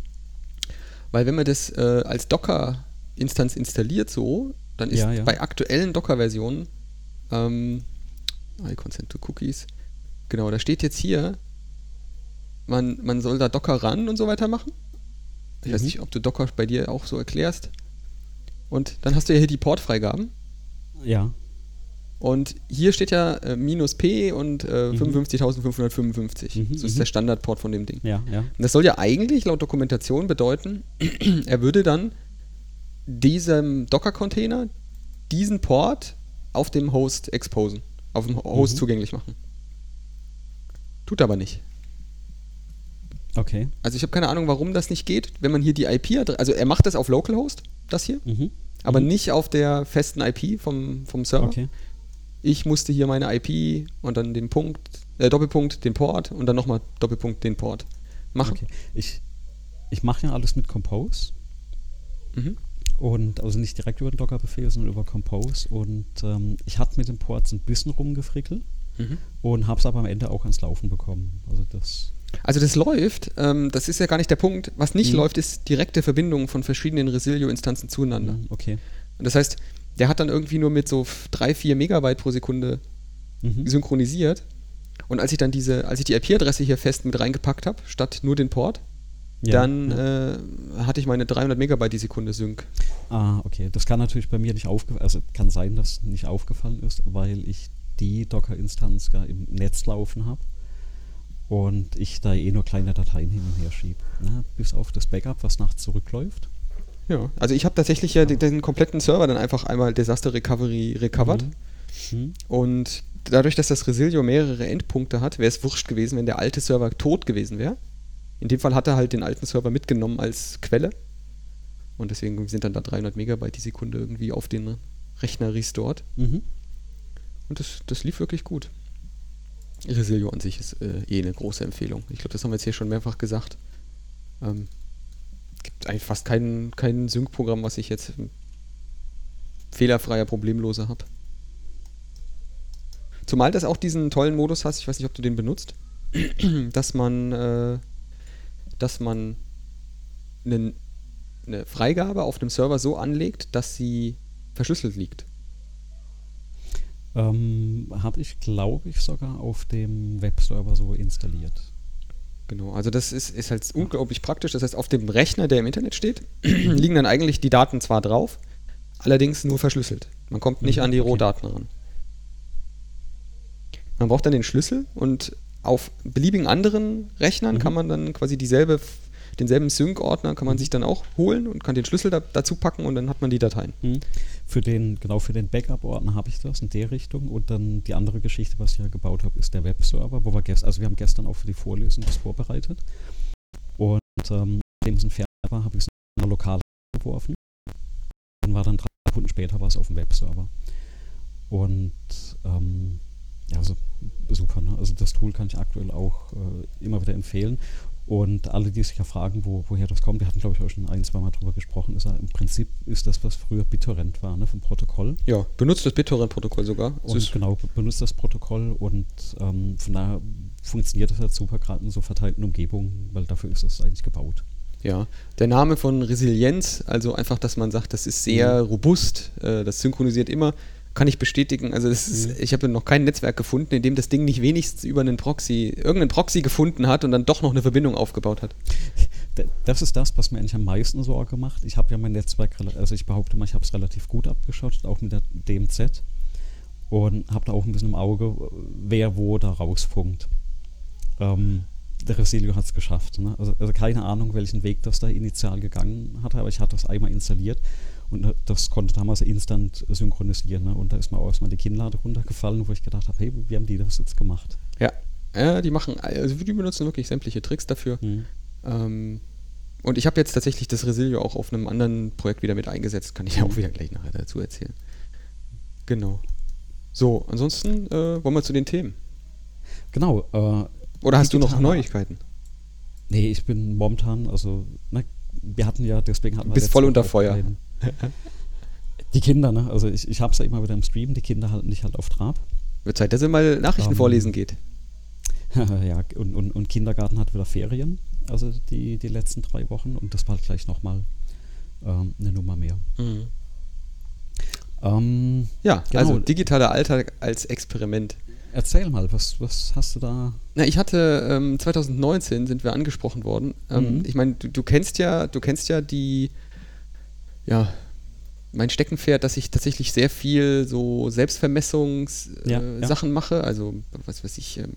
weil wenn man das äh, als Docker-Instanz installiert so, dann ist Ja, ja. bei aktuellen Docker-Versionen ähm, I consent to cookies, genau, da steht jetzt hier, man, man soll da Docker ran und so weiter machen. Ich weiß Mhm. nicht, ob du Docker bei dir auch so erklärst. Und dann hast du ja hier die Portfreigaben. Ja. Und hier steht ja äh, minus P und äh, Mhm. 55.555. Mhm, das ist mhm. der Standardport von dem Ding. Ja, ja. Und das soll ja eigentlich laut Dokumentation bedeuten, <clears throat> er würde dann diesem Docker-Container diesen Port auf dem Host exposen, auf dem Host Mhm. zugänglich machen. Tut aber nicht. Okay. Also ich habe keine Ahnung, warum das nicht geht, wenn man hier die IP, also er macht das auf Localhost, das hier, Mhm. aber Mhm. nicht auf der festen IP vom, vom Server. Okay. Ich musste hier meine IP und dann den Punkt, äh, Doppelpunkt, den Port und dann nochmal Doppelpunkt, den Port machen. okay. Ich, ich mache ja alles mit Compose. Mhm. Und also nicht direkt über den Docker-Befehl, sondern über Compose. Und ähm, ich hatte mit den Ports ein bisschen rumgefrickelt Mhm. und habe es aber am Ende auch ans Laufen bekommen. Also das. Also das läuft, ähm, das ist ja gar nicht der Punkt. Was nicht Mhm. läuft, ist direkte Verbindungen von verschiedenen Resilio-Instanzen zueinander. Mhm, Okay. Und das heißt, der hat dann irgendwie nur mit so 3, 4 Megabyte pro Sekunde Mhm. synchronisiert. Und als ich dann diese, als ich die IP-Adresse hier fest mit reingepackt habe, statt nur den Port, Ja, dann ja. Äh, hatte ich meine 300 Megabyte die Sekunde Sync. Ah, okay. Das kann natürlich bei mir nicht aufgefallen, also kann sein, dass nicht aufgefallen ist, weil ich die Docker-Instanz gar im Netz laufen habe und ich da eh nur kleine Dateien hin und her schiebe. Ne? Bis auf das Backup, was nachts zurückläuft. Ja, also ich habe tatsächlich ja den, den kompletten Server dann einfach einmal Disaster Recovery recovered. Mhm. Mhm. Und dadurch, dass das Resilio mehrere Endpunkte hat, wäre es wurscht gewesen, wenn der alte Server tot gewesen wäre. In dem Fall hat er halt den alten Server mitgenommen als Quelle. Und deswegen sind dann da 300 Megabyte die Sekunde irgendwie auf den Rechner restored. Mhm. Und das, das lief wirklich gut. Resilio an sich ist äh, eh eine große Empfehlung. Ich glaube, das haben wir jetzt hier schon mehrfach gesagt. Ähm, gibt eigentlich fast kein, kein Sync-Programm, was ich jetzt fehlerfreier, problemloser habe. Zumal das auch diesen tollen Modus hat, ich weiß nicht, ob du den benutzt, <clears throat> dass man, äh, dass man einen, eine Freigabe auf dem Server so anlegt, dass sie verschlüsselt liegt. Ähm, habe ich, glaube ich, sogar auf dem Webserver so installiert. Genau, also das ist, ist halt unglaublich praktisch. Das heißt, auf dem Rechner, der im Internet steht, <clears throat> liegen dann eigentlich die Daten zwar drauf, allerdings nur verschlüsselt. Man kommt nicht Mhm, an die okay. Rohdaten ran. Man braucht dann den Schlüssel und auf beliebigen anderen Rechnern Mhm. kann man dann quasi dieselbe, denselben Sync-Ordner kann man Mhm. sich dann auch holen und kann den Schlüssel da, dazu packen und dann hat man die Dateien. Hm. Für den, genau für den Backup-Ordner habe ich das in der Richtung. Und dann die andere Geschichte, was ich ja gebaut habe, ist der Webserver, wo wir gestern, also wir haben gestern auch für die Vorlesung das vorbereitet. Und ähm, nachdem es ein fertig war, habe ich es einer lokal geworfen. Und war dann drei Sekunden später war es auf dem Webserver. Und ähm, ja, also super. Ne? Also das Tool kann ich aktuell auch äh, immer wieder empfehlen. Und alle, die sich ja fragen, wo, woher das kommt, wir hatten, glaube ich, auch schon ein, zwei Mal drüber gesprochen, ist ja, im Prinzip ist das, was früher BitTorrent war, ne, vom Protokoll. Ja, benutzt das BitTorrent-Protokoll sogar. Und genau, benutzt das Protokoll und ähm, von daher funktioniert das halt super, gerade in so verteilten Umgebungen, weil dafür ist das eigentlich gebaut. Ja, der Name von Resilienz, also einfach, dass man sagt, das ist sehr mhm. robust, äh, das synchronisiert immer, kann ich bestätigen. Also ist, mhm. ich habe noch kein Netzwerk gefunden, in dem das Ding nicht wenigstens über einen Proxy, irgendeinen Proxy gefunden hat und dann doch noch eine Verbindung aufgebaut hat. Das ist das, was mir eigentlich am meisten Sorge macht. Ich habe ja mein Netzwerk, also ich behaupte mal, ich habe es relativ gut abgeschottet, auch mit der DMZ. Und habe da auch ein bisschen im Auge, wer wo da rausfunkt. Ähm, der Resilio hat es geschafft. Ne? Also, also, keine Ahnung, welchen Weg das da initial gegangen hat, aber ich hatte das einmal installiert und das konnte damals instant synchronisieren. Ne? Und da ist mir auch erstmal die Kinnlade runtergefallen, wo ich gedacht habe, hey, wie haben die das jetzt gemacht? Ja, ja die machen, also die benutzen wirklich sämtliche Tricks dafür. Mhm. Ähm, und ich habe jetzt tatsächlich das Resilio auch auf einem anderen Projekt wieder mit eingesetzt, kann ich ja auch wieder gleich nachher dazu erzählen. Genau. So, ansonsten äh, wollen wir zu den Themen. Genau. Äh, Oder hast du noch Neuigkeiten? Nee, ich bin momentan, also, ne, wir hatten ja, deswegen hatten wir. Bist voll unter Feuer. Den, die Kinder, ne? Also ich, ich habe es ja immer wieder im Stream, die Kinder halten nicht halt auf Trab. Wird Zeit, dass ihr mal Nachrichten um, ähm, vorlesen geht. <laughs> ja, und, und, und, Kindergarten hat wieder Ferien, also die, die letzten drei Wochen und das war halt gleich nochmal ähm, eine Nummer mehr. Mhm. Ähm, ja, genau. also digitaler Alltag als Experiment. Erzähl mal, was, was hast du da? Na, ich hatte ähm, 2019 sind wir angesprochen worden. Ähm, mhm. Ich meine, du, du, kennst ja, du kennst ja die ja, mein Steckenpferd, dass ich tatsächlich sehr viel so Selbstvermessungssachen ja, äh, ja. mache. Also, was weiß ich, äh,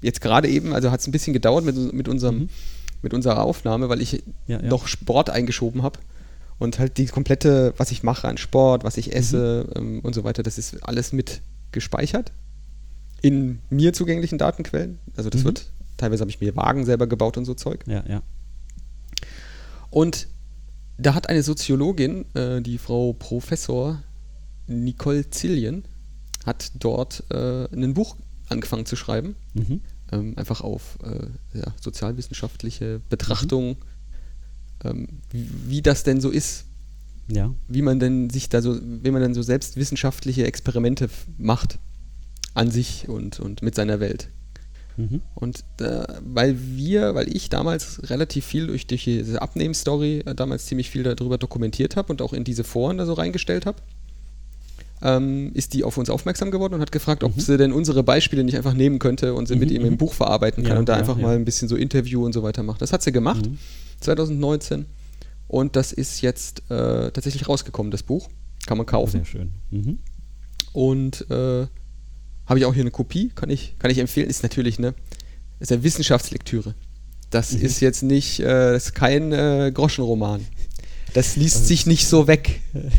jetzt gerade eben, also hat es ein bisschen gedauert mit, mit, unserem, mhm. mit unserer Aufnahme, weil ich ja, noch Sport eingeschoben habe. Und halt die komplette, was ich mache an Sport, was ich esse mhm. ähm, und so weiter, das ist alles mit gespeichert in mir zugänglichen Datenquellen. Also das mhm. wird, teilweise habe ich mir Wagen selber gebaut und so Zeug. Ja, ja. Und da hat eine Soziologin, äh, die Frau Professor Nicole Zillion, hat dort äh, ein Buch angefangen zu schreiben. Mhm. Ähm, einfach auf äh, ja, sozialwissenschaftliche Betrachtung, mhm. ähm, wie, wie, das denn so ist. Ja. Wie man denn sich da so, wie man dann so selbst wissenschaftliche Experimente macht an sich und, und mit seiner Welt. Mhm. Und äh, weil wir, weil ich damals relativ viel durch, durch diese Abnehmen-Story äh, damals ziemlich viel darüber dokumentiert habe und auch in diese Foren da so reingestellt habe, ähm, ist die auf uns aufmerksam geworden und hat gefragt, ob mhm. sie denn unsere Beispiele nicht einfach nehmen könnte und sie mhm. mit ihm im mhm. Buch verarbeiten kann ja, und da ja, einfach ja. mal ein bisschen so Interview und so weiter macht. Das hat sie gemacht, 2019. Mhm. Und das ist jetzt äh, tatsächlich rausgekommen, das Buch. Kann man kaufen. Sehr schön. Mhm. Und äh, habe ich auch hier eine Kopie, kann ich, kann ich empfehlen. Ist natürlich eine, ist eine Wissenschaftslektüre. Das mhm. ist jetzt nicht, äh, das ist kein äh, Groschenroman. Das liest also, sich nicht so weg. <laughs>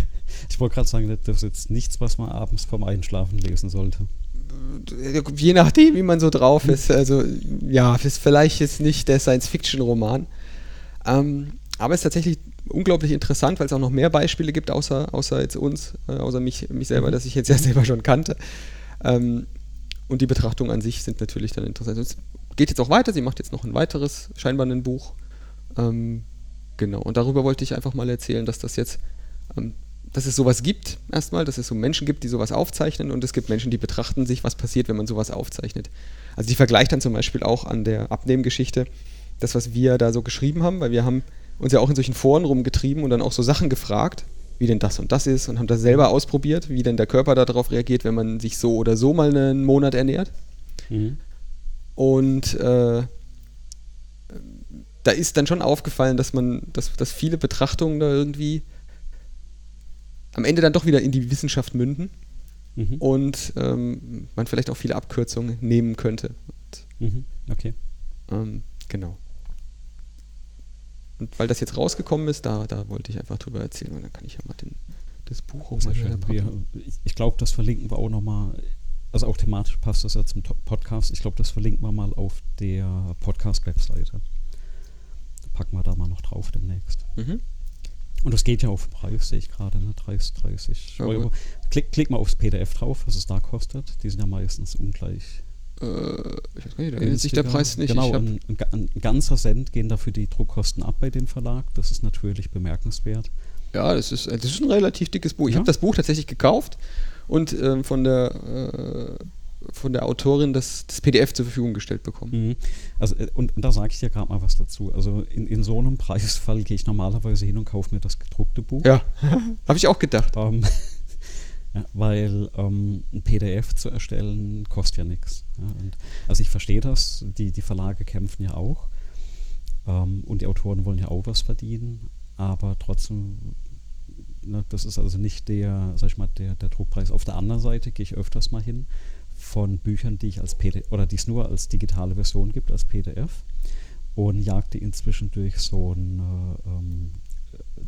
Ich wollte gerade sagen, das ist jetzt nichts, was man abends vorm Einschlafen lesen sollte. Je nachdem, wie man so drauf mhm. ist. Also, ja, ist vielleicht jetzt nicht der Science-Fiction-Roman. Ähm, aber es ist tatsächlich unglaublich interessant, weil es auch noch mehr Beispiele gibt, außer, außer jetzt uns, äh, außer mich, mich selber, mhm. das ich jetzt ja <laughs> selber schon kannte. Ähm, und die Betrachtungen an sich sind natürlich dann interessant. Es geht jetzt auch weiter, sie macht jetzt noch ein weiteres, scheinbar ein Buch. Ähm, genau, und darüber wollte ich einfach mal erzählen, dass das jetzt, ähm, dass es sowas gibt, erstmal, dass es so Menschen gibt, die sowas aufzeichnen und es gibt Menschen, die betrachten sich, was passiert, wenn man sowas aufzeichnet. Also die vergleicht dann zum Beispiel auch an der Abnehmgeschichte das, was wir da so geschrieben haben, weil wir haben uns ja auch in solchen Foren rumgetrieben und dann auch so Sachen gefragt, wie denn das und das ist und haben das selber ausprobiert, wie denn der Körper darauf reagiert, wenn man sich so oder so mal einen Monat ernährt. Mhm. Und äh, da ist dann schon aufgefallen, dass man, dass, dass viele Betrachtungen da irgendwie am Ende dann doch wieder in die Wissenschaft münden mhm. und ähm, man vielleicht auch viele Abkürzungen nehmen könnte. Und, mhm. Okay. Ähm, genau. Und weil das jetzt rausgekommen ist, da, da wollte ich einfach drüber erzählen und dann kann ich ja mal den, das Buch auch mal wir, Ich, ich glaube, das verlinken wir auch nochmal, also auch thematisch passt das ja zum Podcast. Ich glaube, das verlinken wir mal auf der Podcast-Webseite. Packen wir da mal noch drauf demnächst. Mhm. Und das geht ja auf den Preis, sehe ich gerade, ne? 30, 30 Euro. Klick, klick mal aufs PDF drauf, was es da kostet. Die sind ja meistens ungleich. Äh, ich weiß nicht, da ändert sich der Preis nicht. Genau, ein, ein, ganzer Cent gehen dafür die Druckkosten ab bei dem Verlag. Das ist natürlich bemerkenswert. Ja, das ist, das ist ein relativ dickes Buch. Ich ja. habe das Buch tatsächlich gekauft und ähm, von der äh, von der Autorin das, das, PDF zur Verfügung gestellt bekommen. Mhm. Also, äh, und, und da sage ich dir gerade mal was dazu. Also in, in so einem Preisfall gehe ich normalerweise hin und kaufe mir das gedruckte Buch. Ja, <laughs> habe ich auch gedacht. Ähm, ja, weil ähm, ein PDF zu erstellen kostet ja nichts. Ja, also ich verstehe das, die, die Verlage kämpfen ja auch ähm, und die Autoren wollen ja auch was verdienen, aber trotzdem ne, das ist also nicht der, sag ich mal, der, der Druckpreis. Auf der anderen Seite gehe ich öfters mal hin von Büchern, die ich als PDF oder die es nur als digitale Version gibt, als PDF und jagt die inzwischen durch so ein äh, ähm,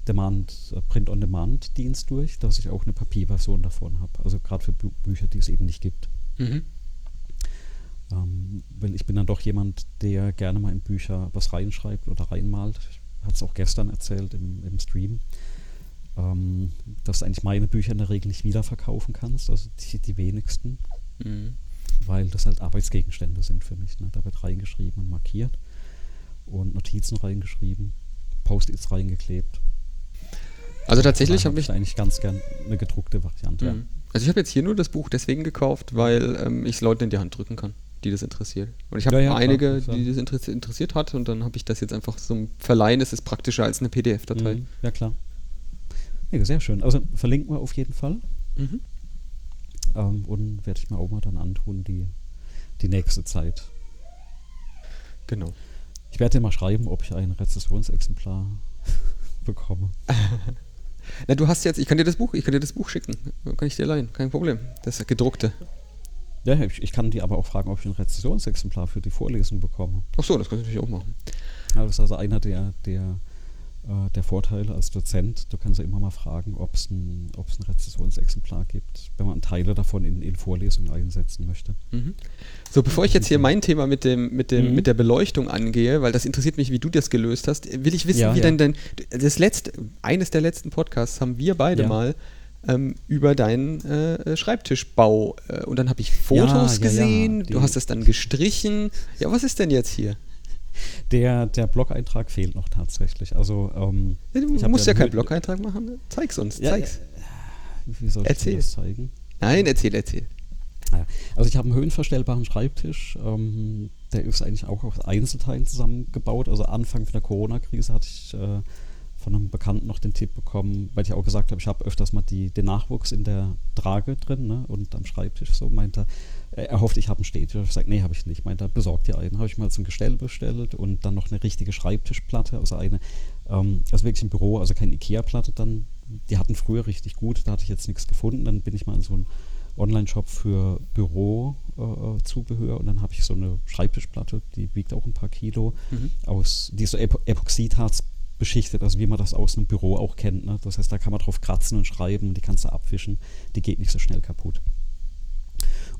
Demand, äh, Print-on-Demand-Dienst durch, dass ich auch eine Papierversion davon habe. Also gerade für Bü Bücher, die es eben nicht gibt. Mhm. Ähm, weil ich bin dann doch jemand, der gerne mal in Bücher was reinschreibt oder reinmalt. Ich hatte es auch gestern erzählt im, im Stream ähm, dass du eigentlich meine Bücher in der Regel nicht wiederverkaufen kannst, also die, die wenigsten, mhm. weil das halt Arbeitsgegenstände sind für mich. Ne? Da wird reingeschrieben und markiert und Notizen reingeschrieben, Post-its reingeklebt. Also tatsächlich habe ich eigentlich ganz gern eine gedruckte Variante. Mhm. Also ich habe jetzt hier nur das Buch deswegen gekauft, weil ähm, ich es Leuten in die Hand drücken kann, die das interessiert. Und ich habe ja, ja, einige, klar, die das interessiert, interessiert hat und dann habe ich das jetzt einfach so verleihen. Es ist praktischer als eine PDF-Datei. Mhm. Ja klar. Ja, sehr schön. Also verlinken wir auf jeden Fall. Mhm. Ähm, und werde ich mir auch mal dann antun, die, die nächste Zeit. Genau. Ich werde dir mal schreiben, ob ich ein Rezessionsexemplar <laughs> bekomme. <laughs> Na, du hast jetzt, ich kann dir das Buch, ich kann dir das Buch schicken. Kann ich dir leihen, kein Problem. Das gedruckte. Ja, ich, ich kann dir aber auch fragen, ob ich ein Rezessionsexemplar für die Vorlesung bekomme. Ach so, das kann ich natürlich auch machen. Ja, das ist also einer der, der äh, der Vorteil als Dozent, du kannst ja immer mal fragen, ob es ein, ein Rezessionsexemplar gibt, wenn man Teile davon in, in Vorlesungen einsetzen möchte. Mhm. So, bevor ich jetzt hier mein Thema mit, dem, mit, dem, mhm. mit der Beleuchtung angehe, weil das interessiert mich, wie du das gelöst hast, will ich wissen, ja, wie ja. denn dein, das letzte, eines der letzten Podcasts haben wir beide ja. mal ähm, über deinen äh, Schreibtischbau äh, und dann habe ich Fotos gesehen, du hast das dann gestrichen. Ja, was ist denn jetzt hier? Der, der Blog-Eintrag fehlt noch tatsächlich. Also, ähm, ja, du musst ja, keinen Blog-Eintrag machen. Zeig's uns, ja, zeig's. Wie soll erzähl. ich das zeigen? Nein, erzähl, erzähl. Also ich habe einen höhenverstellbaren Schreibtisch. Ähm, der ist eigentlich auch aus Einzelteilen zusammengebaut. Also Anfang der Corona-Krise hatte ich äh, von einem Bekannten noch den Tipp bekommen, weil ich auch gesagt habe, ich habe öfters mal die, den Nachwuchs in der Trage drin ne, und am Schreibtisch so, meinte er, er hofft, ich habe einen Stehtisch. Ich habe gesagt, nee, habe ich nicht. Meinte er, besorgt dir einen. Habe ich mal zum Gestell bestellt und dann noch eine richtige Schreibtischplatte, also eine, ähm, also wirklich ein Büro, also keine Ikea-Platte dann. Die hatten früher richtig gut, da hatte ich jetzt nichts gefunden. Dann bin ich mal in so einen Online-Shop für Bürozubehör äh, und dann habe ich so eine Schreibtischplatte, die wiegt auch ein paar Kilo, mhm. aus, die ist so Epo Epoxidharz beschichtet, also wie man das aus einem Büro auch kennt. Ne? Das heißt, da kann man drauf kratzen und schreiben, die kannst du abwischen, die geht nicht so schnell kaputt.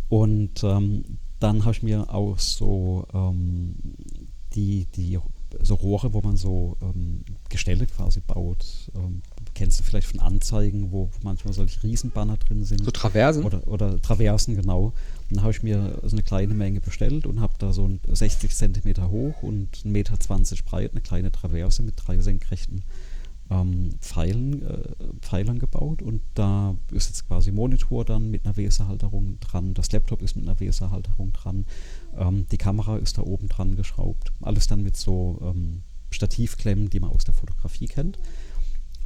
Und ähm, dann habe ich mir auch so ähm, die, die so Rohre, wo man so ähm, Gestelle quasi baut. Ähm, kennst du vielleicht von Anzeigen, wo, wo, manchmal solche Riesenbanner drin sind. So Traversen? Oder, oder Traversen, genau. Und dann habe ich mir so eine kleine Menge bestellt und habe da so 60 Zentimeter hoch und 1,20 Meter breit eine kleine Traverse mit drei senkrechten ähm, Pfeilen, äh, Pfeilern gebaut und da ist jetzt quasi Monitor dann mit einer Weserhalterung dran, das Laptop ist mit einer Weserhalterung dran, ähm, die Kamera ist da oben dran geschraubt, alles dann mit so ähm, Stativklemmen, die man aus der Fotografie kennt.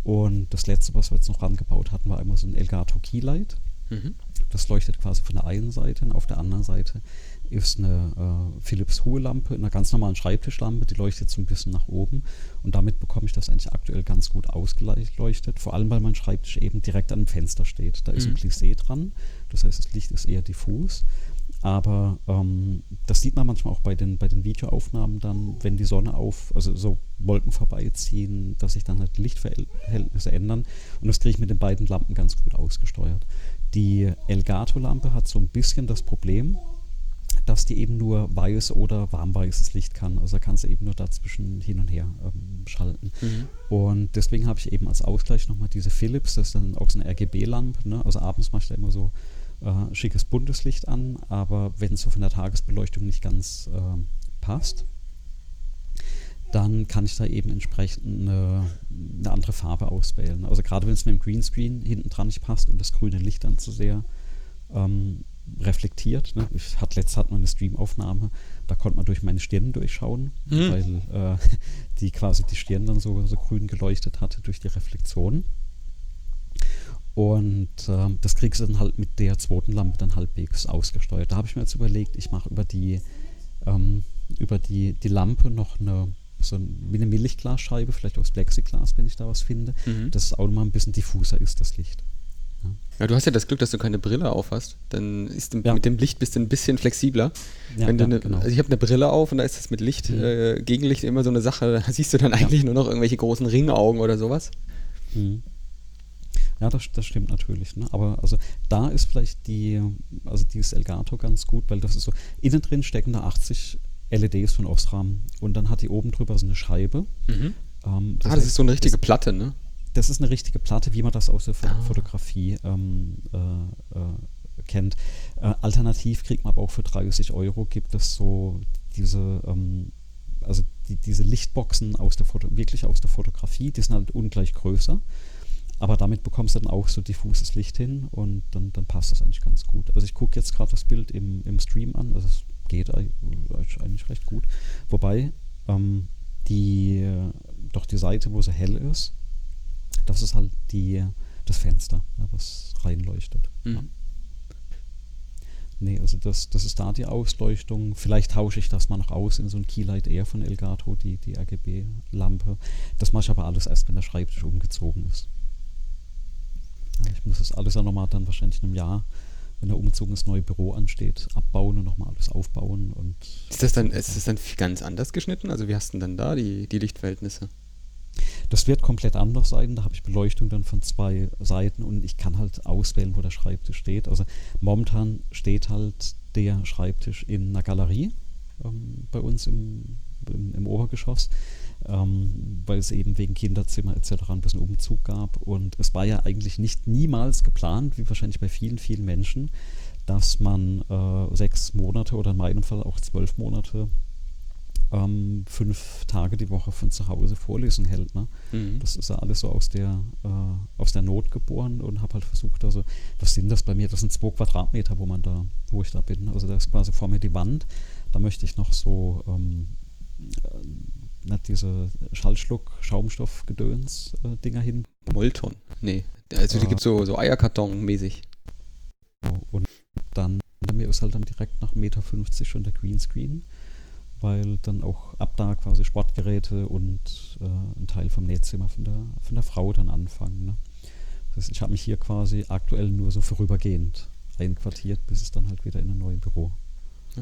Und das letzte, was wir jetzt noch rangebaut hatten, war einmal so ein Elgato Keylight. Mhm. Das leuchtet quasi von der einen Seite und auf der anderen Seite ist eine äh, Philips Ruhelampe, eine ganz normale Schreibtischlampe, die leuchtet so ein bisschen nach oben und damit bekomme ich das eigentlich aktuell ganz gut ausgeleuchtet, vor allem weil mein Schreibtisch eben direkt an dem Fenster steht. Da ist mhm. ein Plissé dran, das heißt, das Licht ist eher diffus, aber ähm, das sieht man manchmal auch bei den, bei den Videoaufnahmen dann, wenn die Sonne auf, also so Wolken vorbeiziehen, dass sich dann halt Lichtverhältnisse ändern und das kriege ich mit den beiden Lampen ganz gut ausgesteuert. Die Elgato-Lampe hat so ein bisschen das Problem, dass die eben nur weiß oder warmweißes Licht kann. Also kannst du eben nur dazwischen hin und her ähm, schalten. Mhm. Und deswegen habe ich eben als Ausgleich nochmal diese Philips, das ist dann auch so eine RGB-Lampe. Ne? Also abends mache ich da immer so äh, schickes buntes Licht an, aber wenn es so von der Tagesbeleuchtung nicht ganz äh, passt, dann kann ich da eben entsprechend eine, eine andere Farbe auswählen. Also gerade wenn es mit dem Greenscreen hinten dran nicht passt und das grüne Licht dann zu sehr ähm, reflektiert. Ne? Ich hatte letztes hat man eine Streamaufnahme, da konnte man durch meine Stirn durchschauen, mhm. weil äh, <laughs> die quasi die Stirn dann so, so grün geleuchtet hatte durch die Reflexion. Und äh, das kriegst du dann halt mit der zweiten Lampe dann halbwegs ausgesteuert. Da habe ich mir jetzt überlegt, ich mache über die ähm, über die, die Lampe noch eine so eine Milchglasscheibe, vielleicht aus Plexiglas, wenn ich da was finde, mhm. dass es auch noch mal ein bisschen diffuser ist, das Licht. Ja. du hast ja das Glück, dass du keine Brille auf hast. Dann ist ja. mit dem Licht bist du ein bisschen flexibler. Ja, Wenn du eine, genau. Also ich habe eine Brille auf und da ist das mit Licht, mhm. äh, Gegenlicht immer so eine Sache, da siehst du dann eigentlich nur noch irgendwelche großen Ringaugen oder sowas. Mhm. Ja, das, das stimmt natürlich. Ne? Aber also da ist vielleicht die, also dieses Elgato ganz gut, weil das ist so, innen drin stecken da 80 LEDs von Osram und dann hat die oben drüber so eine Scheibe. Mhm. Ähm, das ah, das ist so eine richtige Platte, ne? Das ist eine richtige Platte, wie man das aus der ah. Fotografie ähm, äh, äh, kennt. Äh, alternativ kriegt man aber auch für 30 Euro gibt es so diese, ähm, also die, diese Lichtboxen aus der Foto, wirklich aus der Fotografie, die sind halt ungleich größer. Aber damit bekommst du dann auch so diffuses Licht hin und dann, dann passt das eigentlich ganz gut. Also ich gucke jetzt gerade das Bild im, im Stream an, also es geht eigentlich recht gut. Wobei ähm, die, doch die Seite, wo sie hell ist, das ist halt die, das Fenster, ja, was reinleuchtet. Mhm. Ja. Nee, also das, das ist da die Ausleuchtung. Vielleicht tausche ich das mal noch aus in so ein Keylight Air von Elgato, die, die RGB-Lampe. Das mache ich aber alles erst, wenn der Schreibtisch umgezogen ist. Ja, ich muss das alles ja nochmal dann wahrscheinlich in einem Jahr wenn der Umzug ins neue Büro ansteht, abbauen und nochmal alles aufbauen. Und ist das dann, ist das dann ganz anders geschnitten? Also wie hast du denn dann da die, die Lichtverhältnisse? Das wird komplett anders sein. Da habe ich Beleuchtung dann von zwei Seiten und ich kann halt auswählen, wo der Schreibtisch steht. Also momentan steht halt der Schreibtisch in einer Galerie ähm, bei uns im, im, im Obergeschoss ähm, weil es eben wegen Kinderzimmer etc. ein bisschen Umzug gab. Und es war ja eigentlich nicht niemals geplant, wie wahrscheinlich bei vielen, vielen Menschen, dass man äh, sechs Monate oder in meinem Fall auch zwölf Monate ähm, fünf Tage die Woche von zu Hause Vorlesungen hält. Ne? Mhm. Das ist ja alles so aus der, äh, aus der Not geboren und habe halt versucht, also was sind das bei mir? Das sind zwei Quadratmeter, wo man da, wo ich da bin. Also da ist quasi vor mir die Wand. Da möchte ich noch so ähm, nicht diese Schallschluck-Schaumstoff-Gedöns-Dinger äh, hin. Molton? Nee. Also die äh, gibt es so, so Eierkarton-mäßig. Und dann bei mir ist halt dann direkt nach 1,50 Meter schon der Greenscreen, weil dann auch ab da quasi Sportgeräte und äh, ein Teil vom Nähzimmer von der, von der Frau dann anfangen. Ne? Das heißt, ich habe mich hier quasi aktuell nur so vorübergehend einquartiert, bis es dann halt wieder in ein neues Büro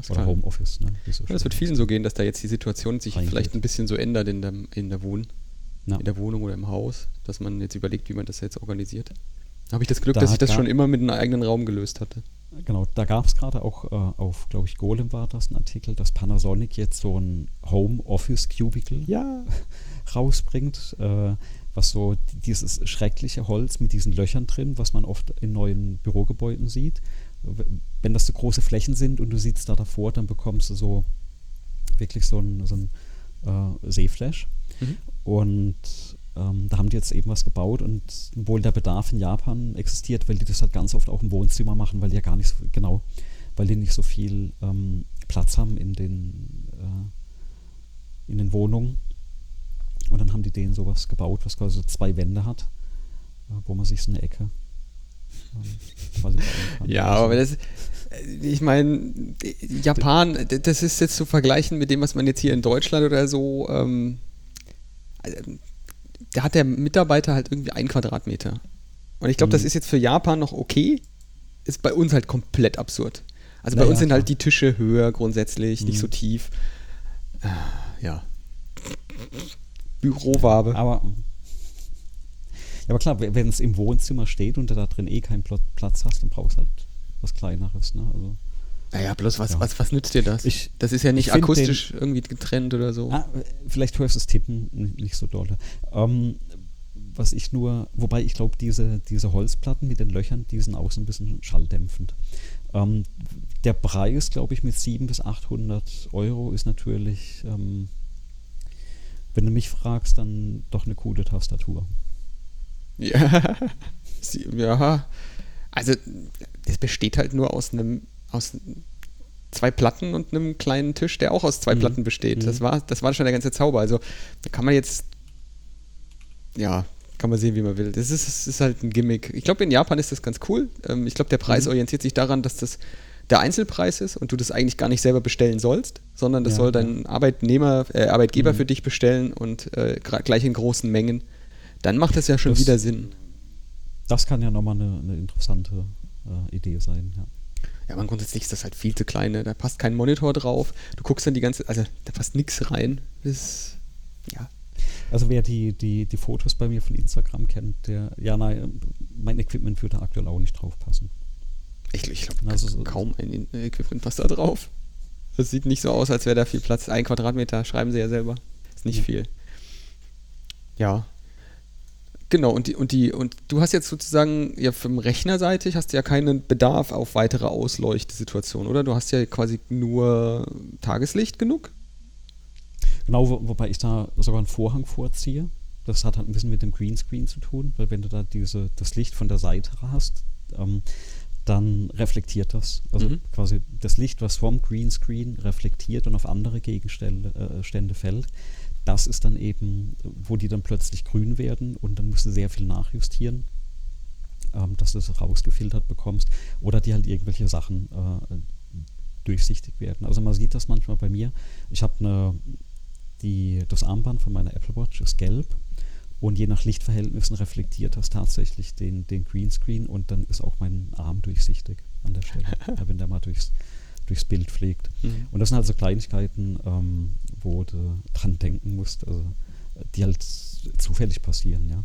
oder Homeoffice. Ne? So ja, das wird vielen so gehen, dass da jetzt die Situation sich Reingeht. vielleicht ein bisschen so ändert in der, in der, Wohn, ja. in der Wohnung oder im Haus, dass man jetzt überlegt, wie man das jetzt organisiert. Da habe ich das Glück, da dass ich das schon immer mit einem eigenen Raum gelöst hatte. Genau, da gab es gerade auch äh, auf, glaube ich, Golem war das ein Artikel, dass Panasonic jetzt so ein Home Office Cubicle ja. <laughs> rausbringt, äh, was so dieses schreckliche Holz mit diesen Löchern drin, was man oft in neuen Bürogebäuden sieht, wenn das so große Flächen sind und du sitzt da davor, dann bekommst du so wirklich so ein, so ein äh, Seeflash. Mhm. Und ähm, da haben die jetzt eben was gebaut und wohl der Bedarf in Japan existiert, weil die das halt ganz oft auch im Wohnzimmer machen, weil die ja gar nicht so, genau, weil die nicht so viel ähm, Platz haben in den, äh, in den Wohnungen. Und dann haben die denen sowas gebaut, was quasi zwei Wände hat, äh, wo man sich so eine Ecke <laughs> ja, aber das, ich meine, Japan, das ist jetzt zu vergleichen mit dem, was man jetzt hier in Deutschland oder so, ähm, da hat der Mitarbeiter halt irgendwie ein Quadratmeter. Und ich glaube, mhm. das ist jetzt für Japan noch okay, ist bei uns halt komplett absurd. Also bei ja, uns sind halt die Tische höher grundsätzlich, mhm. nicht so mhm. tief. Äh, ja. Bürowabe. Aber ja, aber klar, wenn es im Wohnzimmer steht und du da drin eh keinen Platz hast, dann brauchst du halt was Kleineres. Ne? Also Naja, bloß was, ja. was, was nützt dir das? Ich, das ist ja nicht akustisch den, irgendwie getrennt oder so. Ah, vielleicht hörst du das Tippen nicht so doll. Ähm, was ich nur, wobei ich glaube, diese, diese Holzplatten mit den Löchern, die sind auch so ein bisschen schalldämpfend. Ähm, der Preis, glaube ich, mit 700 bis 800 Euro ist natürlich, ähm, wenn du mich fragst, dann doch eine coole Tastatur. Ja, <laughs> ja. Also, es besteht halt nur aus einem, aus zwei Platten und einem kleinen Tisch, der auch aus zwei mhm. Platten besteht. Mhm. Das war, das war schon der ganze Zauber. Also, da kann man jetzt, ja, kann man sehen, wie man will. Das ist, das ist halt ein Gimmick. Ich glaube, in Japan ist das ganz cool. Ähm, ich glaube, der Preis mhm. orientiert sich daran, dass das der Einzelpreis ist und du das eigentlich gar nicht selber bestellen sollst, sondern das ja, soll dein. Arbeitnehmer, äh, Arbeitgeber mhm. für dich bestellen und äh, gleich in großen Mengen. Dann macht das ja schon das, wieder Sinn. Das kann ja nochmal eine, eine interessante äh, Idee sein, ja. Ja, man grundsätzlich ist das halt viel zu klein, ne? da passt kein Monitor drauf. Du guckst dann die ganze, also da passt nichts rein. Das, ja, also wer die, die, die Fotos bei mir von Instagram kennt, der, ja nein, mein Equipment würde aktuell auch nicht drauf passen. Ich, ich glaube, also, kaum ein Equipment passt da drauf. Das sieht nicht so aus, als wäre da viel Platz. Ein Quadratmeter, schreiben sie ja selber. Ist nicht ja. viel. Ja. Genau, und die, und die, und du hast jetzt sozusagen, ja, vom Rechnerseitig hast du ja keinen Bedarf auf weitere Ausleuchtesituationen, oder? Du hast ja quasi nur Tageslicht genug? Genau, wo, wobei ich da sogar einen Vorhang vorziehe. Das hat halt ein bisschen mit dem Greenscreen zu tun, weil wenn du da diese, das Licht von der Seite hast, ähm, dann reflektiert das. Also mhm. quasi das Licht, was vom Greenscreen reflektiert und auf andere Gegenstände äh, fällt, das ist dann eben, wo die dann plötzlich grün werden und dann musst du sehr viel nachjustieren, ähm, dass du das rausgefiltert bekommst oder die halt irgendwelche Sachen äh, durchsichtig werden. Also man sieht das manchmal bei mir. Ich habe eine die, das Armband von meiner Apple Watch ist gelb und je nach Lichtverhältnissen reflektiert das tatsächlich den, den Greenscreen und dann ist auch mein Arm durchsichtig an der Stelle, <laughs> wenn der mal durchs, durchs Bild fliegt. Mhm. Und das sind halt so Kleinigkeiten, ähm, du dran denken musst, also, die halt zufällig passieren, ja.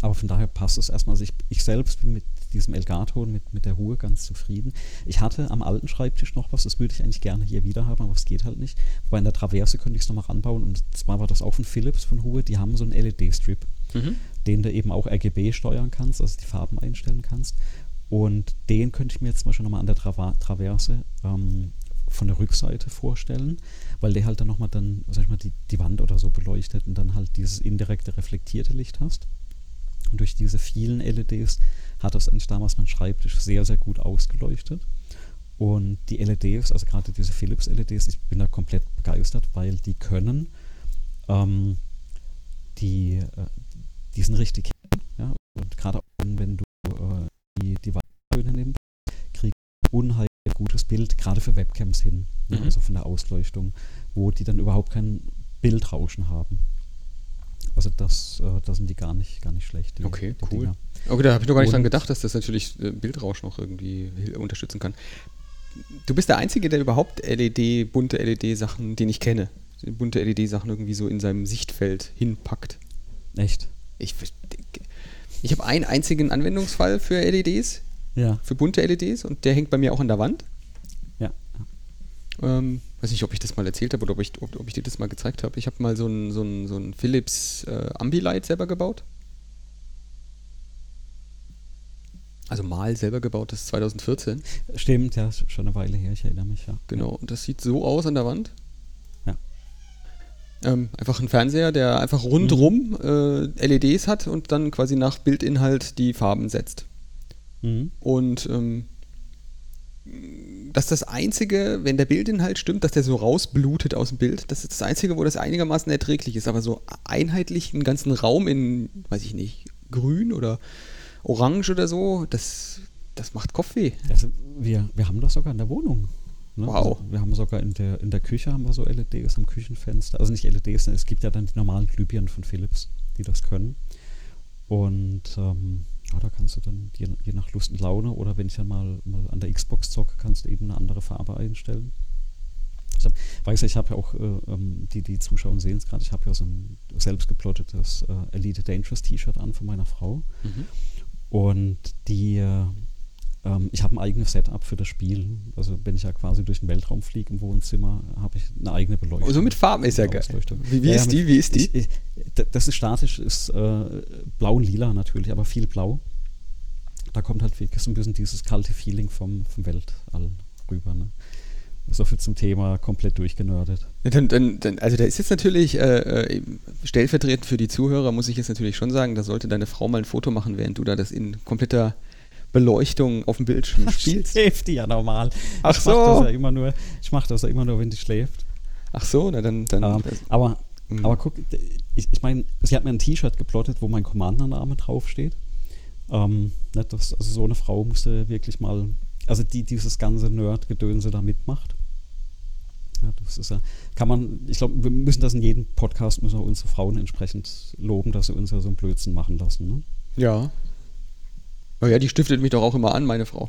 Aber von daher passt es erstmal. Also ich, ich selbst bin mit diesem Elgato und mit, mit der Ruhe ganz zufrieden. Ich hatte am alten Schreibtisch noch was, das würde ich eigentlich gerne hier wieder haben, aber es geht halt nicht. Wobei in der Traverse könnte ich es nochmal ranbauen und zwar war das auch von Philips, von Ruhe, die haben so einen LED-Strip, mhm. den du eben auch RGB steuern kannst, also die Farben einstellen kannst. Und den könnte ich mir jetzt mal schon nochmal an der Trava Traverse ähm, von der Rückseite vorstellen, weil der halt dann nochmal dann, sag ich mal, die, die Wand oder so beleuchtet und dann halt dieses indirekte reflektierte Licht hast. Und durch diese vielen LEDs hat das eigentlich damals mein Schreibtisch sehr, sehr gut ausgeleuchtet. Und die LEDs, also gerade diese Philips LEDs, ich bin da komplett begeistert, weil die können, ähm, die, äh, die sind richtig, ja, und gerade wenn du äh, die, die Weißtöne nimmst, kriegst du unheimlich gutes Bild, gerade für Webcams hin, mhm. ja, also von der Ausleuchtung, wo die dann überhaupt kein Bildrauschen haben. Also das, äh, da sind die gar nicht, gar nicht schlecht. Die, okay, die cool. Dinger. Okay, da habe ich noch gar nicht dran gedacht, dass das natürlich äh, Bildrausch noch irgendwie unterstützen kann. Du bist der Einzige, der überhaupt LED, bunte LED-Sachen, den ich kenne, bunte LED-Sachen irgendwie so in seinem Sichtfeld hinpackt. Echt? Ich, ich habe einen einzigen Anwendungsfall für LEDs, ja. für bunte LEDs und der hängt bei mir auch an der Wand. Ja. Ähm, weiß nicht, ob ich das mal erzählt habe oder ob ich, ob, ob ich dir das mal gezeigt habe. Ich habe mal so ein, so ein, so ein Philips äh, Ambilight selber gebaut. Also mal selber gebaut, das ist 2014. Stimmt, ja, schon eine Weile her, ich erinnere mich, ja. Genau, und das sieht so aus an der Wand. Ja. Ähm, einfach ein Fernseher, der einfach rundrum mhm. äh, LEDs hat und dann quasi nach Bildinhalt die Farben setzt. Mhm. Und ähm, das ist das Einzige, wenn der Bildinhalt stimmt, dass der so rausblutet aus dem Bild. Das ist das Einzige, wo das einigermaßen erträglich ist. Aber so einheitlich einen ganzen Raum in, weiß ich nicht, grün oder orange oder so, das, das macht Kopfweh. Also wir, wir haben das sogar in der Wohnung. Ne? Wow. Also wir haben sogar in der, in der Küche haben wir so LEDs am Küchenfenster. Also nicht LEDs, es gibt ja dann die normalen Glühbirnen von Philips, die das können. Und ähm, ja, da kannst du dann je, je, nach Lust und Laune oder wenn ich dann mal, mal an der Xbox zocke, kannst du eben eine andere Farbe einstellen. Ich hab, weiß ich habe ja auch, äh, ähm, die, die Zuschauer sehen es gerade, ich habe ja so ein selbst geplottetes äh, Elite Dangerous T-Shirt an von meiner Frau. Mhm. Und die, äh, ähm, ich habe ein eigenes Setup für das Spiel. Also wenn ich ja quasi durch den Weltraum fliege im Wohnzimmer, habe ich eine eigene Beleuchtung. Oh, so mit Farben ist ja geil. Wie, wie ja, ist die? Wie ist die? Ich, ich, das ist statisch, ist äh, blau und lila natürlich, aber viel blau. Da kommt halt wirklich so ein bisschen dieses kalte Feeling vom, vom Weltall rüber. Ne? So viel zum Thema, komplett durchgenördet. Dann, dann, dann, also da ist jetzt natürlich, äh, äh, stellvertretend für die Zuhörer, muss ich jetzt natürlich schon sagen, da sollte deine Frau mal ein Foto machen, während du da das in kompletter Beleuchtung auf dem Bildschirm spielst. Schläft die ja normal. Ach ich so. Mach das ja immer nur, ich mache das ja immer nur, wenn die schläft. Ach so, na dann. dann ähm, aber, mhm. aber guck, ich, ich meine, sie hat mir ein T-Shirt geplottet, wo mein Commander-Name draufsteht. Ähm, ne, das, also so eine Frau musste wirklich mal, also die dieses ganze Nerd-Gedönse da mitmacht. Ja, das ist ja, kann man, ich glaube, wir müssen das in jedem Podcast, müssen wir unsere Frauen entsprechend loben, dass sie uns ja so einen Blödsinn machen lassen. Ne? Ja, ja, die stiftet mich doch auch immer an, meine Frau.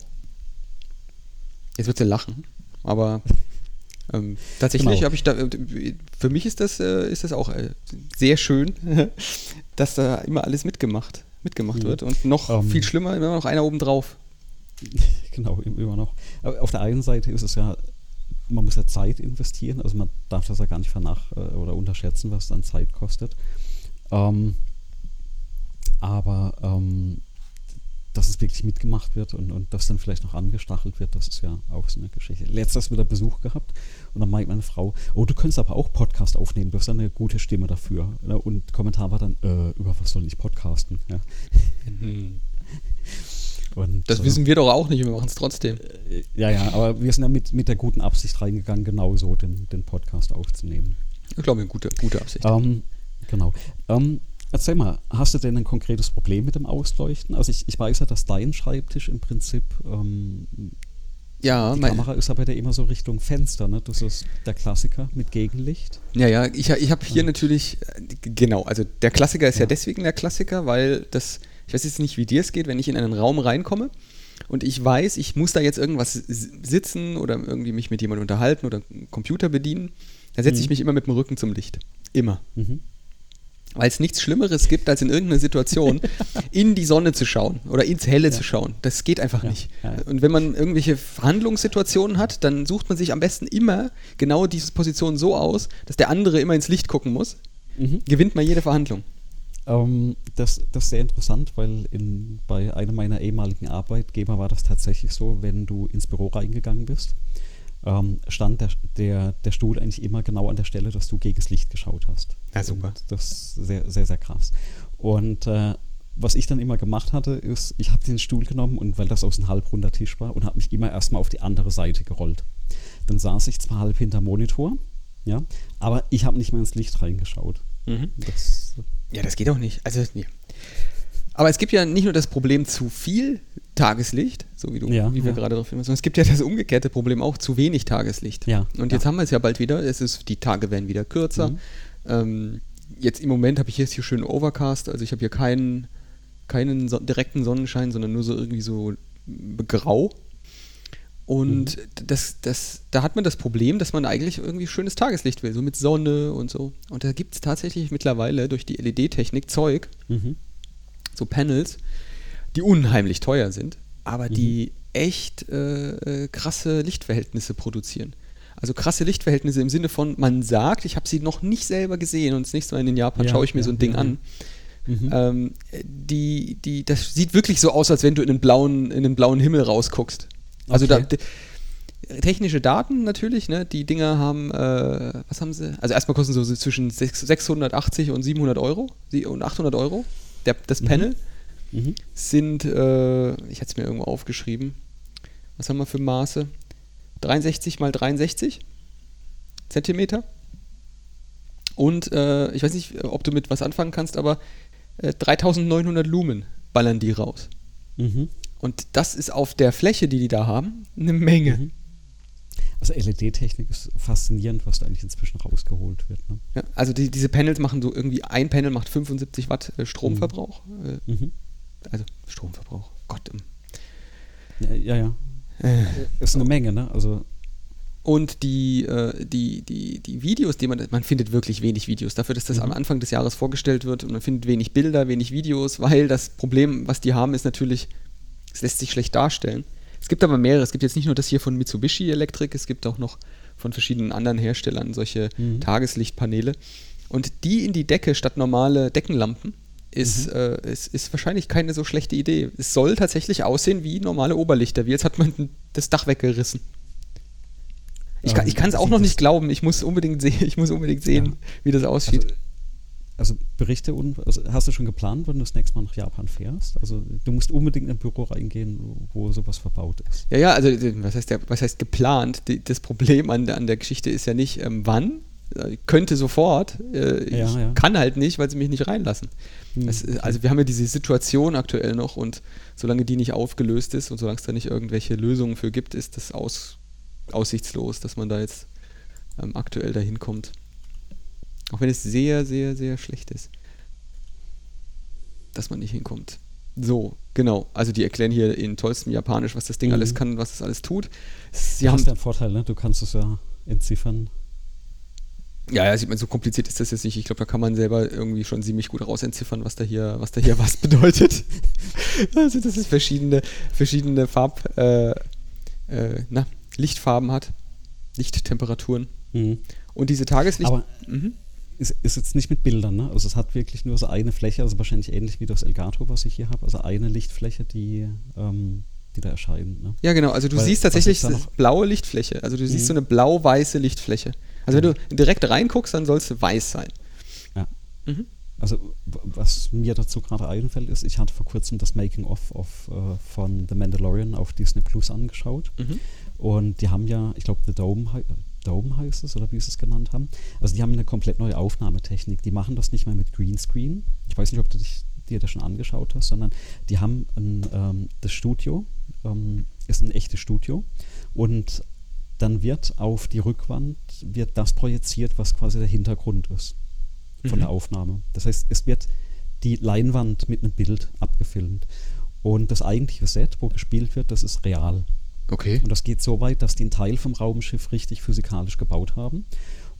Jetzt wird sie lachen, aber <laughs> ähm, tatsächlich genau. habe ich da, äh, für mich ist das, äh, ist das auch äh, sehr schön, <laughs> dass da immer alles mitgemacht, mitgemacht mhm. wird und noch um, ähm. viel schlimmer, immer noch einer oben drauf. <laughs> Genau, immer noch. Aber auf der einen Seite ist es ja, man muss ja Zeit investieren, also man darf das ja gar nicht vernach äh, oder unterschätzen, was dann Zeit kostet. Ähm, aber ähm, dass es wirklich mitgemacht wird und, und das dann vielleicht noch angestachelt wird, das ist ja auch so eine Geschichte. Letztes wieder Besuch gehabt und dann meint meine Frau, oh, du könntest aber auch Podcast aufnehmen, du hast eine gute Stimme dafür. Und Kommentar war dann, äh, über was soll ich podcasten? Ja. Mhm. <laughs> Und, das äh, wissen wir doch auch nicht, wir machen es trotzdem. Äh, ja, ja, aber wir sind ja mit, mit der guten Absicht reingegangen, genau so den, den Podcast aufzunehmen. Ich glaube, eine gute, gute Absicht. Ähm, genau. Ähm, Erzähl mal, hast du denn ein konkretes Problem mit dem Ausleuchten? Also ich, ich weiß ja, dass dein Schreibtisch im Prinzip ähm, ja, die Kamera ist aber ja immer so Richtung Fenster, ne? Das ist der Klassiker mit Gegenlicht. Ja, ja, ich, ich habe hier ja. natürlich, genau, also der Klassiker ist ja. ja. deswegen der Klassiker, weil das, ich weiß jetzt nicht, wie dir es geht, wenn ich in einen Raum reinkomme und ich weiß, ich muss da jetzt irgendwas sitzen oder irgendwie mich mit jemandem unterhalten oder einen Computer bedienen, dann setze mhm. ich mich immer mit dem Rücken zum Licht. Immer. Mhm weil es nichts Schlimmeres gibt, als in irgendeiner Situation <laughs> in die Sonne zu schauen oder ins Helle ja. zu schauen. Das geht einfach ja. nicht. Ja. Und wenn man irgendwelche Verhandlungssituationen hat, dann sucht man sich am besten immer genau diese Position so aus, dass der andere immer ins Licht gucken muss. Mhm. Gewinnt man jede Verhandlung. Ähm, das, das ist sehr interessant, weil in, bei einem meiner ehemaligen Arbeitgeber war das tatsächlich so, wenn du ins Büro reingegangen bist ähm, stand der, der, der Stuhl eigentlich immer genau an der Stelle, dass du gegen das Licht geschaut hast. Ja, super. Und das ist sehr, sehr, sehr krass. Und äh, was ich dann immer gemacht hatte, ist, ich habe den Stuhl genommen und weil das aus einem halbrunder Tisch war und habe mich immer erstmal auf die andere Seite gerollt. Dann saß ich zwar halb hinter Monitor, ja, aber ich habe nicht mehr ins Licht reingeschaut. Mhm. Das, ja, das geht auch nicht. Also, nee. Aber es gibt ja nicht nur das Problem zu viel Tageslicht, so wie du, ja, wie wir ja. gerade drauf hin, sondern es gibt ja das umgekehrte Problem auch zu wenig Tageslicht. Ja, und jetzt haben wir es ja bald wieder. Es ist, die Tage werden wieder kürzer. Mhm. Ähm, jetzt im Moment habe ich jetzt hier schön Overcast, also ich habe hier keinen, keinen so direkten Sonnenschein, sondern nur so irgendwie so grau. Und mhm. das, das, da hat man das Problem, dass man eigentlich irgendwie schönes Tageslicht will, so mit Sonne und so. Und da gibt es tatsächlich mittlerweile durch die LED-Technik Zeug, mhm so Panels, die unheimlich teuer sind, aber mhm. die echt äh, äh, krasse Lichtverhältnisse produzieren. Also krasse Lichtverhältnisse im Sinne von, man sagt, ich habe sie noch nicht selber gesehen und das nächste Mal in Japan ja, schaue ich mir ja, so ein Ding ja, an. Mhm. Ähm, die, die, das sieht wirklich so aus, als wenn du in einen blauen, in den blauen Himmel rausguckst. Also okay. da, technische Daten natürlich, ne? Die Dinger haben, äh, was haben sie? Also erstmal kosten sie so zwischen 680 und 700 Euro und 800 Euro der, das mhm. Panel mhm. sind, äh, ich hatte es mir irgendwo aufgeschrieben, was haben wir für Maße? 63 mal 63 Zentimeter. Und äh, ich weiß nicht, ob du mit was anfangen kannst, aber äh, 3900 Lumen ballern die raus. Mhm. Und das ist auf der Fläche, die die da haben, eine Menge. Mhm. Also LED-Technik ist faszinierend, was da eigentlich inzwischen rausgeholt wird. Ne? Ja, also die, diese Panels machen so irgendwie, ein Panel macht 75 Watt äh, Stromverbrauch. Mhm. Äh, mhm. Also Stromverbrauch, Gott. Ja, ja. ja. Äh, ist eine Menge, ne? Also und die, äh, die, die, die Videos, die man, man findet wirklich wenig Videos, dafür, dass das mhm. am Anfang des Jahres vorgestellt wird und man findet wenig Bilder, wenig Videos, weil das Problem, was die haben, ist natürlich, es lässt sich schlecht darstellen. Es gibt aber mehrere. Es gibt jetzt nicht nur das hier von Mitsubishi Electric, es gibt auch noch von verschiedenen anderen Herstellern solche mhm. Tageslichtpaneele. Und die in die Decke statt normale Deckenlampen ist, mhm. äh, ist, ist wahrscheinlich keine so schlechte Idee. Es soll tatsächlich aussehen wie normale Oberlichter, wie jetzt hat man das Dach weggerissen. Ich kann es ähm, auch noch nicht glauben. Ich muss unbedingt, seh <laughs> ich muss unbedingt sehen, ja. wie das aussieht. Also, also Berichte und also hast du schon geplant, wann du das nächste Mal nach Japan fährst? Also du musst unbedingt in ein Büro reingehen, wo sowas verbaut ist. Ja, ja, also was heißt, der, was heißt geplant? Die, das Problem an der, an der Geschichte ist ja nicht, ähm, wann, ich könnte sofort, äh, ich ja. kann halt nicht, weil sie mich nicht reinlassen. Hm. Das, also wir haben ja diese Situation aktuell noch und solange die nicht aufgelöst ist und solange es da nicht irgendwelche Lösungen für gibt, ist das aus, aussichtslos, dass man da jetzt ähm, aktuell dahin kommt. Auch wenn es sehr, sehr, sehr schlecht ist, dass man nicht hinkommt. So, genau. Also die erklären hier in tollstem Japanisch, was das Ding mhm. alles kann, was es alles tut. Sie du hast ja einen Vorteil, ne? Du kannst es ja entziffern. Ja, ja, sieht man, so kompliziert ist das jetzt nicht. Ich glaube, da kann man selber irgendwie schon ziemlich gut rausentziffern, was da hier, was da hier <laughs> was bedeutet. <laughs> also, dass es verschiedene, verschiedene Farb, äh, äh, na, Lichtfarben hat, Lichttemperaturen. Mhm. Und diese Tageslicht. Aber, mhm ist, ist jetzt nicht mit Bildern, ne? Also es hat wirklich nur so eine Fläche, also wahrscheinlich ähnlich wie das Elgato, was ich hier habe. Also eine Lichtfläche, die, ähm, die da erscheint. Ne? Ja, genau. Also du Weil, siehst tatsächlich blaue Lichtfläche. Also du siehst mhm. so eine blau-weiße Lichtfläche. Also wenn du direkt reinguckst, dann soll es weiß sein. Ja. Mhm. Also was mir dazu gerade einfällt, ist, ich hatte vor kurzem das Making-of of, uh, von The Mandalorian auf Disney Plus angeschaut. Mhm. Und die haben ja, ich glaube, The Dome, Dome heißt es, oder wie sie es genannt haben. Also die haben eine komplett neue Aufnahmetechnik. Die machen das nicht mehr mit Greenscreen. Ich weiß nicht, ob du dich, dir das schon angeschaut hast, sondern die haben ein, ähm, das Studio, ähm, ist ein echtes Studio. Und dann wird auf die Rückwand wird das projiziert, was quasi der Hintergrund ist von mhm. der Aufnahme. Das heißt, es wird die Leinwand mit einem Bild abgefilmt. Und das eigentliche Set, wo gespielt wird, das ist real. Okay. Und das geht so weit, dass die einen Teil vom Raumschiff richtig physikalisch gebaut haben.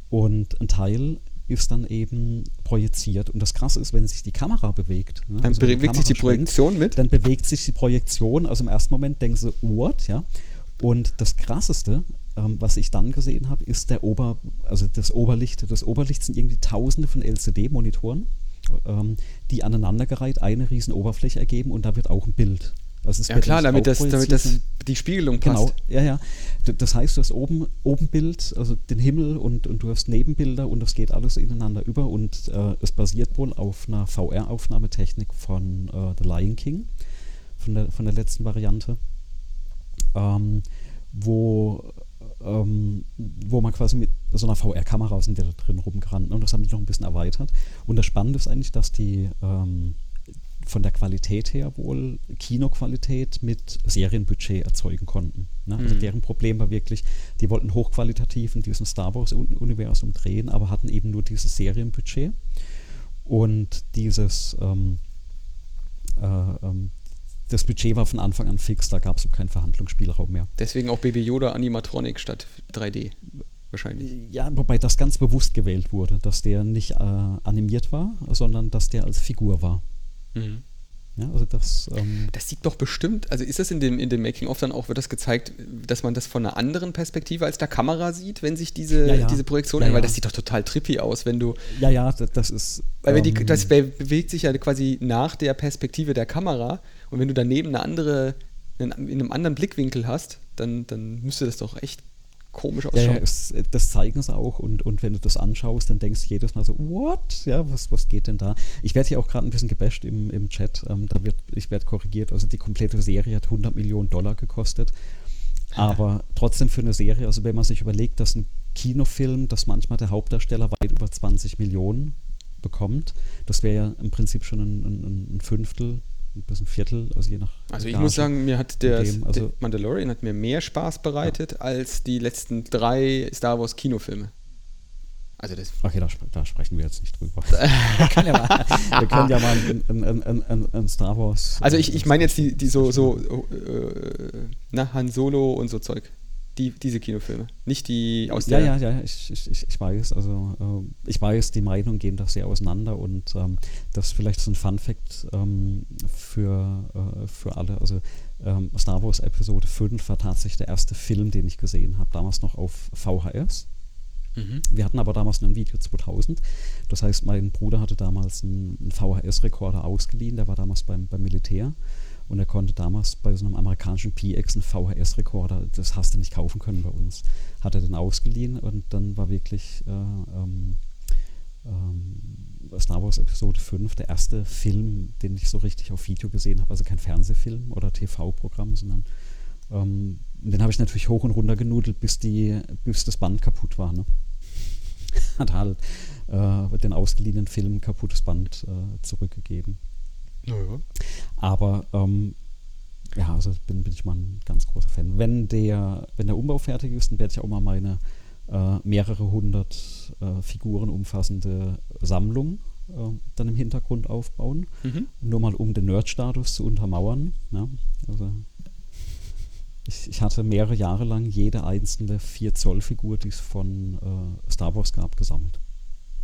Und ein Teil ist dann eben projiziert. Und das Krasse ist, wenn sich die Kamera bewegt. Ne, dann also bewegt sich die Projektion mit? Dann bewegt sich die Projektion. Also im ersten Moment denken sie, what, ja. Und das Krasseste, ähm, was ich dann gesehen habe, ist der Ober, also das Oberlicht. Das Oberlicht sind irgendwie tausende von LCD-Monitoren, ähm, die aneinandergereiht eine riesen Oberfläche ergeben und da wird auch ein Bild also ja klar, damit das, damit das die Spiegelung passt. Genau, ja, ja. Das heißt, du hast oben, oben Bild, also den Himmel und, und du hast Nebenbilder und das geht alles ineinander über und äh, es basiert wohl auf einer VR-Aufnahmetechnik von äh, The Lion King, von der, von der letzten Variante, ähm, wo, ähm, wo man quasi mit so einer VR-Kamera sind wir da drin rumgerannt ne? und das haben die noch ein bisschen erweitert. Und das Spannende ist eigentlich, dass die ähm, von der Qualität her wohl Kinoqualität mit Serienbudget erzeugen konnten. Ne? Also mhm. deren Problem war wirklich, die wollten hochqualitativ in diesem Star Wars-Universum drehen, aber hatten eben nur dieses Serienbudget. Und dieses ähm, äh, ähm, das Budget war von Anfang an fix, da gab es keinen Verhandlungsspielraum mehr. Deswegen auch Baby Yoda Animatronic statt 3D wahrscheinlich. Ja, wobei das ganz bewusst gewählt wurde, dass der nicht äh, animiert war, sondern dass der als Figur war. Mhm. Ja, also das, ähm das sieht doch bestimmt, also ist das in dem, in dem Making-of dann auch, wird das gezeigt, dass man das von einer anderen Perspektive als der Kamera sieht, wenn sich diese, ja, ja. diese Projektion, ja, weil das sieht doch total trippy aus, wenn du. Ja, ja, das, das ist. Weil ähm, die, das bewegt sich ja quasi nach der Perspektive der Kamera und wenn du daneben eine andere, in einem anderen Blickwinkel hast, dann, dann müsste das doch echt komisch ausschaut. Ja, es, das zeigen sie auch und, und wenn du das anschaust, dann denkst du jedes Mal so, what? Ja, was, was geht denn da? Ich werde hier auch gerade ein bisschen gebasht im, im Chat. Ähm, da wird, ich werde korrigiert. Also die komplette Serie hat 100 Millionen Dollar gekostet. Aber trotzdem für eine Serie, also wenn man sich überlegt, dass ein Kinofilm, dass manchmal der Hauptdarsteller weit über 20 Millionen bekommt, das wäre ja im Prinzip schon ein, ein, ein Fünftel bis ein Viertel, also je nach. Also ich muss sagen, mir hat der, also der, Mandalorian hat mir mehr Spaß bereitet ja. als die letzten drei Star Wars Kinofilme. Also das okay, da, da, sprechen wir jetzt nicht drüber. <laughs> wir, ja mal, wir können ja mal ein, Star Wars. Also ich, ich meine jetzt die, die so, so äh, na, Han Solo und so Zeug. Die, diese Kinofilme, nicht die aus ja, der. Ja, ja, ja, ich, ich, ich weiß. Also äh, ich weiß, die Meinungen gehen da sehr auseinander und ähm, das ist vielleicht so ein Fun-Fact ähm, für, äh, für alle. Also ähm, Star Wars Episode 5 war tatsächlich der erste Film, den ich gesehen habe, damals noch auf VHS. Mhm. Wir hatten aber damals ein Video 2000. Das heißt, mein Bruder hatte damals einen, einen VHS-Rekorder ausgeliehen, der war damals beim, beim Militär. Und er konnte damals bei so einem amerikanischen PX einen VHS-Rekorder, das hast du nicht kaufen können bei uns, hat er den ausgeliehen und dann war wirklich äh, ähm, ähm, Star Wars Episode 5 der erste Film, den ich so richtig auf Video gesehen habe. Also kein Fernsehfilm oder TV-Programm, sondern ähm, den habe ich natürlich hoch und runter genudelt, bis, die, bis das Band kaputt war. Ne? <laughs> Hat halt äh, den ausgeliehenen Film kaputtes Band äh, zurückgegeben. Ja, ja. Aber ähm, ja, also bin, bin ich mal ein ganz großer Fan. Wenn der, wenn der Umbau fertig ist, dann werde ich auch mal meine äh, mehrere hundert äh, Figuren umfassende Sammlung äh, dann im Hintergrund aufbauen. Mhm. Nur mal um den Nerd-Status zu untermauern. Ja? Also ich, ich, hatte mehrere Jahre lang jede einzelne 4-Zoll-Figur, die es von äh, Star Wars gab, gesammelt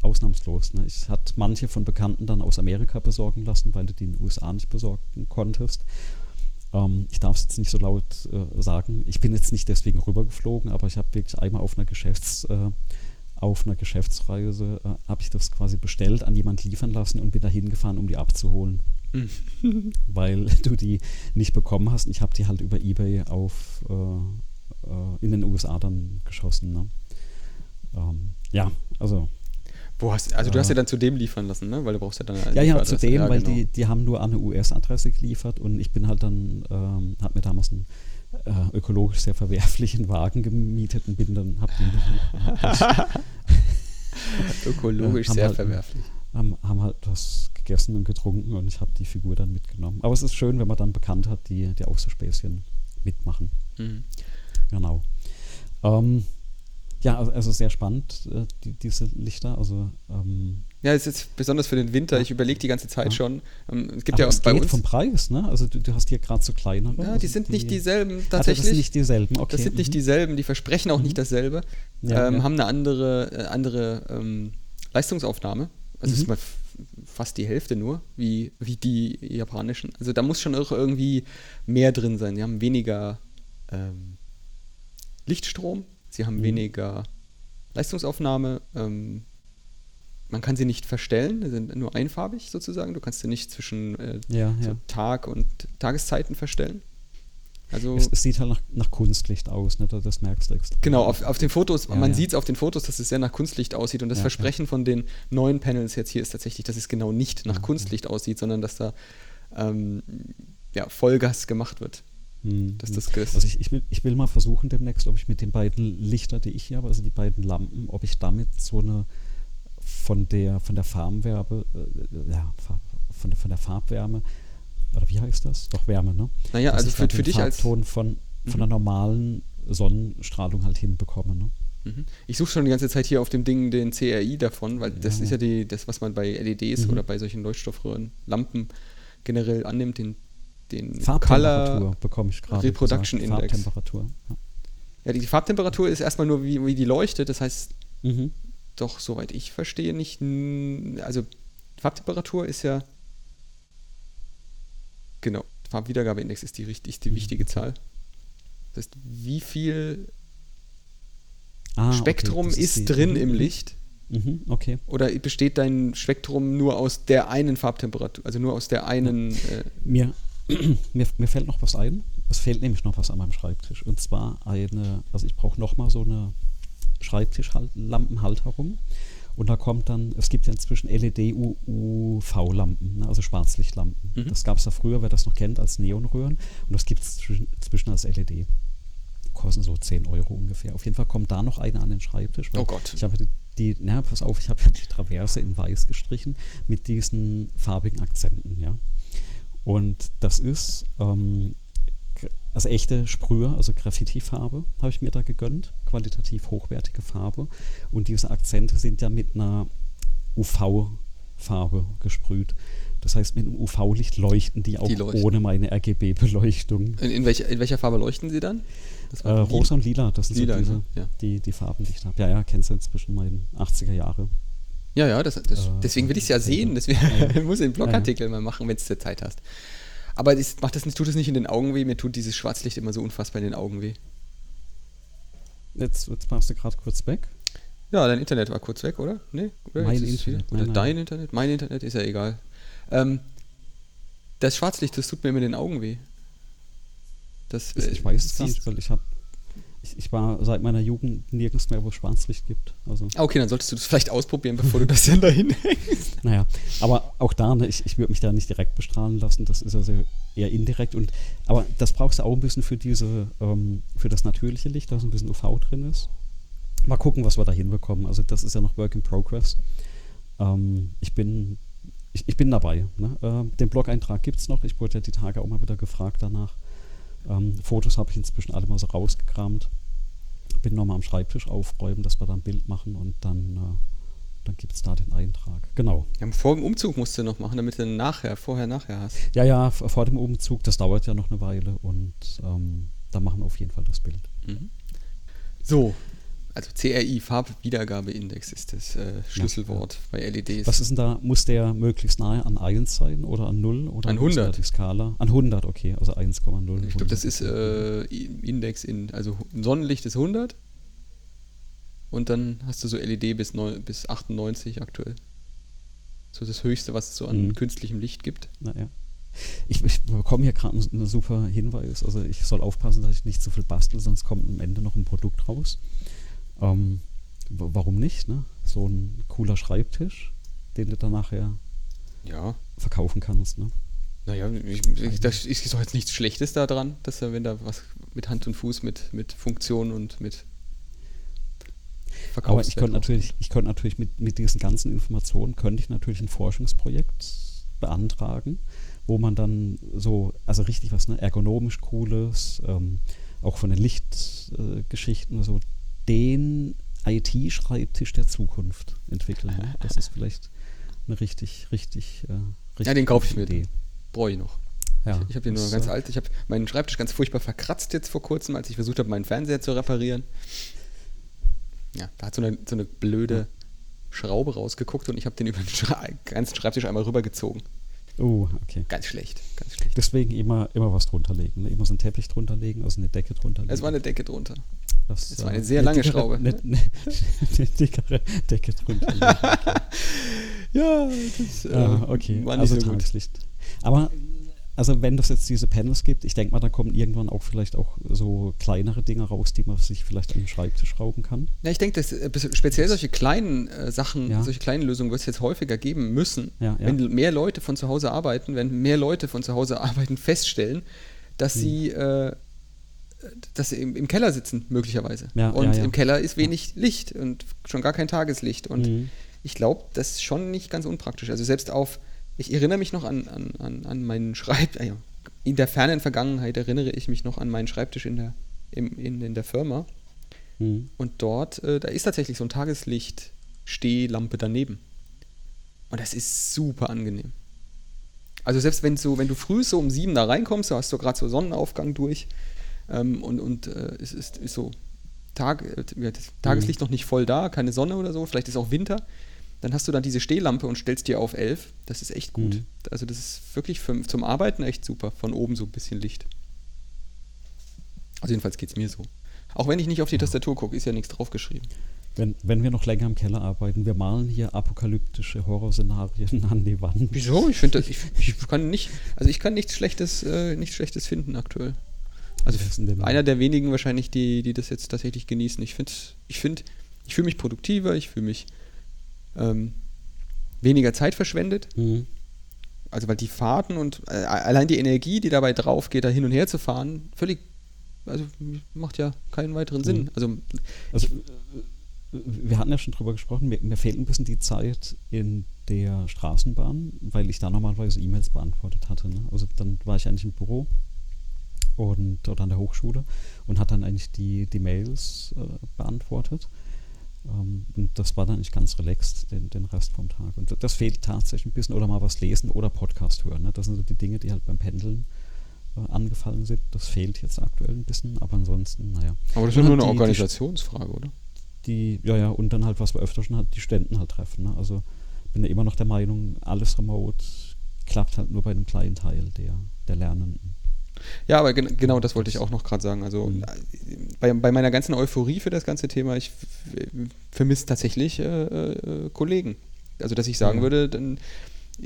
ausnahmslos. Ne? Ich hatte manche von Bekannten dann aus Amerika besorgen lassen, weil du die in den USA nicht besorgen konntest. Ähm, ich darf es jetzt nicht so laut äh, sagen. Ich bin jetzt nicht deswegen rübergeflogen, aber ich habe wirklich einmal auf einer Geschäfts äh, auf einer Geschäftsreise äh, habe ich das quasi bestellt, an jemand liefern lassen und bin da hingefahren, um die abzuholen. <laughs> <laughs> weil du die nicht bekommen hast. Ich habe die halt über Ebay auf äh, äh, in den USA dann geschossen. Ne? Ähm, ja, also wo hast, also du hast ja dann zu dem liefern lassen, ne? Weil du brauchst ja dann Ja, ja, zu dem, ja, weil genau. die, die haben nur an eine US-Adresse geliefert und ich bin halt dann, ähm, hab mir damals einen äh, ökologisch sehr verwerflichen <laughs> Wagen gemietet und bin dann, hab den besucht. <laughs> ökologisch sehr halt, verwerflich. Haben, haben halt was gegessen und getrunken und ich habe die Figur dann mitgenommen. Aber es ist schön, wenn man dann bekannt hat, die, die auch so Späßchen mitmachen. Mhm. Genau. Ähm, ja, also, also sehr spannend, äh, die, diese Lichter. Also, ähm, ja, es ist besonders für den Winter. Ja. Ich überlege die ganze Zeit ja. schon. Ähm, es gibt Aber ja auch bei uns vom Preis, ne? Also du, du hast hier gerade so kleinere. Ja, also die sind die, nicht dieselben tatsächlich. Ah, das sind nicht dieselben. Okay. Das sind nicht mhm. dieselben. Die versprechen auch mhm. nicht dasselbe. Ja, ähm, haben eine andere, äh, andere ähm, Leistungsaufnahme. Also mhm. ist mal fast die Hälfte nur, wie, wie die japanischen. Also da muss schon auch irgendwie mehr drin sein. Die haben weniger ähm, Lichtstrom Sie haben mhm. weniger Leistungsaufnahme. Ähm, man kann sie nicht verstellen, sie sind nur einfarbig sozusagen. Du kannst sie nicht zwischen äh, ja, so ja. Tag und Tageszeiten verstellen. Also es, es, sieht halt nach, nach, Kunstlicht aus, ne? das merkst du extra. Genau, auf, auf den Fotos, ja, man sieht es auf den Fotos, dass es sehr nach Kunstlicht aussieht und das Versprechen von den neuen Panels jetzt hier ist tatsächlich, dass es genau nicht nach Kunstlicht aussieht, sondern dass da ähm, Vollgas gemacht wird. Hm. Dass das also ich, ich, will, ich will mal versuchen demnächst, ob ich mit den beiden Lichter, die ich hier habe, also die beiden Lampen, ob ich damit so eine von der von der Farbwärme, äh, ja, von der, von der Farbwärme, oder wie heißt das? Doch Wärme, ne? Naja, Dass also für, für dich als Ton von, von mhm. der normalen Sonnenstrahlung halt hinbekomme, ne? Mhm. Ich suche schon die ganze Zeit hier auf dem Ding den CRI davon, weil das ja. ist ja die, das, was man bei LEDs mhm. oder bei solchen Leuchtstoffröhren, Lampen generell annimmt, den den Color bekomme ich gerade. Reproduction gesagt. Index. Farbtemperatur. Ja. ja. die Farbtemperatur ist erstmal nur, wie, wie die leuchtet. Das heißt, mhm. doch, soweit ich verstehe, nicht. Also, Farbtemperatur ist ja. Genau, Farbwiedergabeindex ist die, richtig, die mhm. wichtige Zahl. Das heißt, wie viel ah, Spektrum okay, ist, ist drin mhm. im Licht? Mhm, okay. Oder besteht dein Spektrum nur aus der einen Farbtemperatur, also nur aus der einen. Äh mir, <clears throat> mir, mir fällt noch was ein. Es fehlt nämlich noch was an meinem Schreibtisch. Und zwar eine, also ich brauche nochmal so eine Schreibtischlampenhalterung. Und da kommt dann, es gibt ja inzwischen LED-UV-Lampen, ne, also Schwarzlichtlampen. Mhm. Das gab es ja früher, wer das noch kennt, als Neonröhren. Und das gibt es inzwischen als LED. Kosten so 10 Euro ungefähr. Auf jeden Fall kommt da noch eine an den Schreibtisch. oh Gott. Ich habe die, na, pass auf, ich habe die Traverse in weiß gestrichen mit diesen farbigen Akzenten, ja. Und das ist ähm, also echte Sprüher, also Graffiti-Farbe habe ich mir da gegönnt, qualitativ hochwertige Farbe. Und diese Akzente sind ja mit einer UV-Farbe gesprüht. Das heißt, mit einem UV-Licht leuchten die auch Die leuchten. ohne meine RGB-Beleuchtung. In, in, welcher, in welcher Farbe leuchten sie dann? Äh, rosa und lila, das sind Lila, so diese? Ja. die, die Farben, die ich habe. Ja, ja, kennst du inzwischen meine 80er Jahre. Ja, ja, das, das, Äh, deswegen will ich es ja sehen. Deswegen Ja, <laughs> muss ich einen Blogartikel mal machen, wenn der Zeit hast. Aber das, macht das nicht, tut es nicht in den Augen weh? Mir tut dieses Schwarzlicht immer so unfassbar in den Augen weh. Jetzt, jetzt machst du gerade kurz weg. Ja, dein Internet war kurz weg, oder? Nee? Oder Mein Internet, Oder nein, dein Internet? Mein Internet ist ja egal. Ähm, das Schwarzlicht, das tut mir immer in den Augen weh. Das, Ich, äh, ich weiß es nicht, weil ich habe. Ich, ich war seit meiner Jugend nirgends mehr, wo es Schwarzlicht gibt. Also, okay, dann solltest du das vielleicht ausprobieren, bevor du das dann dahin hängst. <laughs> naja, aber auch da, ne, ich, ich würde mich da nicht direkt bestrahlen lassen, das ist also eher indirekt. Und, aber das brauchst du auch ein bisschen für diese, ähm, für das natürliche Licht, da so ein bisschen UV drin ist. Mal gucken, was wir da hinbekommen. Also das ist ja noch Work in Progress. Ähm, ich bin ich, ich bin dabei. Ne? Ähm, den Blog-Eintrag gibt es noch. Ich wurde ja die Tage auch mal wieder gefragt danach. Ähm, Fotos habe ich inzwischen alle mal so rausgekramt. Bin nochmal am Schreibtisch aufräumen, dass wir da ein Bild machen und dann, äh, dann gibt es da den Eintrag. Genau. Ja, vor dem Umzug musst du noch machen, damit du nachher, vorher, nachher hast. Ja, ja, vor dem Umzug, das dauert ja noch eine Weile und ähm, da machen wir auf jeden Fall das Bild. Mhm. So, also CRI, Farbwiedergabeindex ist das äh, Schlüsselwort bei E LEDs. Was ist denn da? Muss der möglichst nahe an 1 sein oder an 0? Oder An was ist da 100. Die Skala? An 100, okay, also 1,0. ich glaube, das ist äh, Index in, also Sonnenlicht ist 100 und dann hast du so LED bis, neu, bis 98 aktuell. So das Höchste, was es so an Mhm. künstlichem Licht gibt. Naja. Ich, ich bekomme hier gerade einen, einen super Hinweis. Also ich soll aufpassen, dass ich nicht zu viel bastel, sonst kommt am Ende noch ein Produkt raus. Ähm, warum nicht? Ne? So ein cooler Schreibtisch, den du dann nachher Ja. verkaufen kannst. Ne? Naja, ich, ich, das ist doch jetzt nichts Schlechtes da dran, dass er, wenn da was mit Hand und Fuß, mit, mit Funktion und mit Aber ich könnte natürlich, ich könnte natürlich mit, mit diesen ganzen Informationen, könnte ich natürlich ein Forschungsprojekt beantragen, wo man dann so, also richtig was, ne, ergonomisch cooles, ähm, auch von den Lichtgeschichten, äh, so den IT-Schreibtisch der Zukunft entwickeln. Ne? Das ist vielleicht eine richtig, richtig, äh, richtig Ja, den kaufe ich mir. Idee. Brauche ich noch. Ja, Ich habe den nur ganz äh, alt. Ich habe meinen Schreibtisch ganz furchtbar verkratzt jetzt vor kurzem, als ich versucht habe, meinen Fernseher zu reparieren. Ja, da hat so eine, so eine blöde Schraube rausgeguckt und ich habe den über den Schra <laughs> ganzen Schreibtisch einmal rübergezogen. Oh, okay. Ganz schlecht, ganz schlecht. Deswegen immer, immer was drunter legen. Ne? Immer so einen Teppich drunter legen, also eine Decke drunter legen. Es war eine Decke drunter. Das, es war eine äh, sehr lange dickere- Schraube. Eine, eine, <laughs> eine dickere Decke drunter. <laughs> Ja, das Ah, okay, war nicht also so gut. Tageslicht. Aber also wenn es jetzt diese Panels gibt, ich denke mal, da kommen irgendwann auch vielleicht auch so kleinere Dinge raus, die man sich vielleicht an den Schreibtisch schrauben kann. Ja, ich denke, dass äh, speziell solche kleinen äh, Sachen, Ja. solche kleinen Lösungen wird es jetzt häufiger geben müssen, Ja, ja. wenn mehr Leute von zu Hause arbeiten, wenn mehr Leute von zu Hause <laughs> arbeiten, feststellen, dass Hm. sie, äh, dass sie im, im Keller sitzen, möglicherweise. Ja, und ja, ja. im Keller ist wenig Licht und schon gar kein Tageslicht. Und Mhm. ich glaube, das ist schon nicht ganz unpraktisch. Also selbst auf, ich erinnere mich noch an, an, an, an meinen Schreibtisch, ja, in der fernen Vergangenheit erinnere ich mich noch an meinen Schreibtisch in der, im, in, in der Firma. Mhm. Und dort, äh, da ist tatsächlich so ein Tageslicht-Stehlampe daneben. Und das ist super angenehm. Also selbst wenn so, wenn du früh so um sieben da reinkommst, da hast du gerade so Sonnenaufgang durch ähm, und, und äh, es ist, ist so Tag, äh, Tageslicht noch nicht voll da, keine Sonne oder so, vielleicht ist auch Winter, dann hast du dann diese Stehlampe und stellst dir auf elf. Das ist echt gut. Mhm. Also das ist wirklich für, zum Arbeiten echt super. Von oben so ein bisschen Licht. Also jedenfalls geht es mir so. Auch wenn ich nicht auf die Tastatur gucke, ist ja nichts draufgeschrieben. Wenn, wenn wir noch länger im Keller arbeiten, wir malen hier apokalyptische Horrorszenarien an die Wand. Wieso? Ich finde, <laughs> ich, ich kann nicht, also ich kann nichts Schlechtes, äh, nichts Schlechtes finden aktuell. Also einer der wenigen wahrscheinlich, die, die das jetzt tatsächlich genießen. Ich finde, ich finde, ich fühle mich produktiver, ich fühle mich ähm, weniger Zeit verschwendet. Mhm. Also weil die Fahrten und äh, allein die Energie, die dabei drauf geht, da hin und her zu fahren, völlig, also macht ja keinen weiteren Sinn. Mhm. Also Also, äh, wir hatten ja schon drüber gesprochen, mir, mir fehlt ein bisschen die Zeit in der Straßenbahn, weil ich da normalerweise E-Mails beantwortet hatte. Ne? Also dann war ich eigentlich im Büro und oder an der Hochschule und hat dann eigentlich die, die Mails äh, beantwortet. Ähm, und das war dann nicht ganz relaxed, den, den Rest vom Tag. Und das fehlt tatsächlich ein bisschen. Oder mal was lesen oder Podcast hören. Ne? Das sind so die Dinge, die halt beim Pendeln äh, angefallen sind. Das fehlt jetzt aktuell ein bisschen, aber ansonsten, naja. Aber das ist nur eine die, Organisationsfrage, oder? Die, ja, ja, und dann halt, was wir öfter schon halt, die Ständen halt treffen. Ne? Also bin ja immer noch der Meinung, alles remote klappt halt nur bei einem kleinen Teil der, der Lernenden. Ja, aber gen genau das wollte ich auch noch gerade sagen. Also mhm. bei, bei, meiner ganzen Euphorie für das ganze Thema, ich vermisse tatsächlich äh, äh, Kollegen. Also dass ich sagen mhm. würde, dann,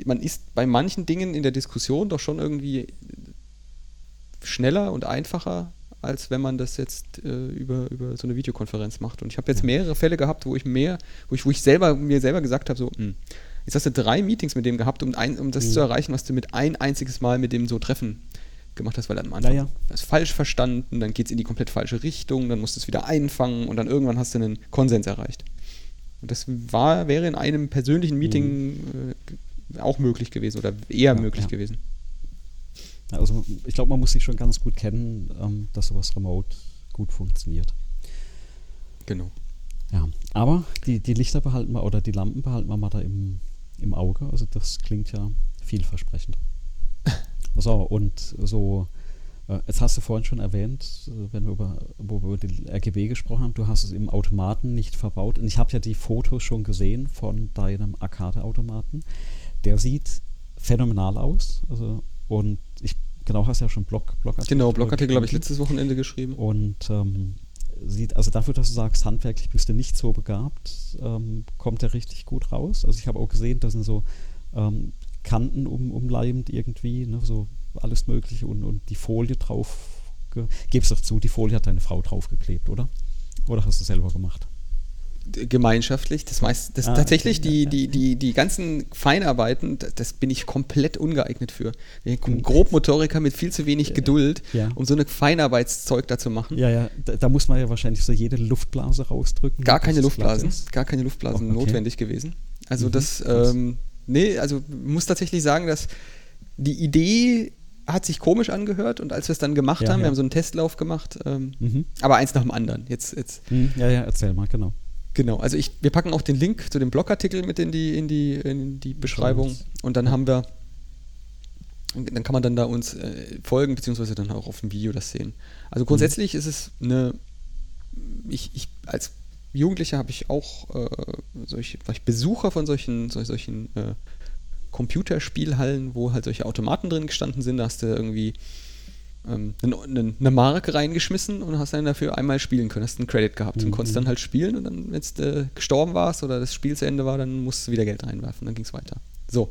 man ist bei manchen Dingen in der Diskussion doch schon irgendwie schneller und einfacher, als wenn man das jetzt äh, über, über so eine Videokonferenz macht. Und ich habe jetzt mehrere Fälle gehabt, wo ich mehr, wo ich, wo ich selber mir selber gesagt habe, so, mh, hm, jetzt hast du drei Meetings mit dem gehabt, um, ein, um das mhm. zu erreichen, was du mit ein einziges Mal mit dem so treffen gemacht hast, weil am Anfang naja. das falsch verstanden, dann geht es in die komplett falsche Richtung, dann musst du es wieder einfangen und dann irgendwann hast du einen Konsens erreicht. Und das war, wäre in einem persönlichen Meeting äh, auch möglich gewesen oder eher ja, möglich ja. gewesen. Also ich glaube, man muss sich schon ganz gut kennen, ähm, dass sowas remote gut funktioniert. Genau. Ja, aber die, die Lichter behalten wir oder die Lampen behalten wir mal da im, im Auge. Also das klingt ja vielversprechend. So, und so, äh, jetzt hast du vorhin schon erwähnt, äh, wenn wir über, wo wir über die RGB gesprochen haben, du hast es im Automaten nicht verbaut. Und ich habe ja die Fotos schon gesehen von deinem Arcade-Automaten. Der sieht phänomenal aus. Also, und ich, genau, hast ja schon Blog, Blogartikel. Genau, Blogartikel habe ich letztes Wochenende geschrieben. Und ähm, sieht, also dafür, dass du sagst, handwerklich bist du nicht so begabt, ähm, kommt er richtig gut raus. Also ich habe auch gesehen, da sind so ähm, Kanten um, umleimend irgendwie, ne, so alles Mögliche und, und die Folie drauf. Gib's doch zu, die Folie hat deine Frau draufgeklebt, oder? Oder hast du selber gemacht? gemeinschaftlich. Das meist, das ah, tatsächlich okay, die, ja, die, die, die ganzen Feinarbeiten, das bin ich komplett ungeeignet für. Hm. Grobmotoriker mit viel zu wenig Geduld, ja. um so eine Feinarbeitszeug da zu machen. Ja, ja, da, da, muss man ja wahrscheinlich so jede Luftblase rausdrücken. Gar keine Luftblasen, gar keine Luftblasen okay. notwendig gewesen. Also mhm, das, ähm, nee, also muss tatsächlich sagen, dass die Idee hat sich komisch angehört und als wir es dann gemacht ja, haben, wir haben so einen Testlauf gemacht, ähm, mhm. aber eins nach dem anderen. Jetzt, jetzt. Mhm, ja, ja, erzähl mal, genau. Genau, also ich, wir packen auch den Link zu dem Blogartikel mit in die, in die, in die Beschreibung und dann haben wir, dann kann man dann da uns äh, folgen, beziehungsweise dann auch auf dem Video das sehen. Also grundsätzlich mhm. ist es eine, ich, ich als Jugendlicher habe ich auch äh, solche, war ich Besucher von solchen, solchen, solchen äh, Computerspielhallen, wo halt solche Automaten drin gestanden sind, da hast du irgendwie ähm, eine, eine, Marke reingeschmissen und hast dann dafür einmal spielen können, hast einen Credit gehabt mhm. und konntest dann halt spielen und dann, wenn du äh, gestorben warst oder das Spiel zu Ende war, dann musst du wieder Geld reinwerfen, dann ging es weiter. So.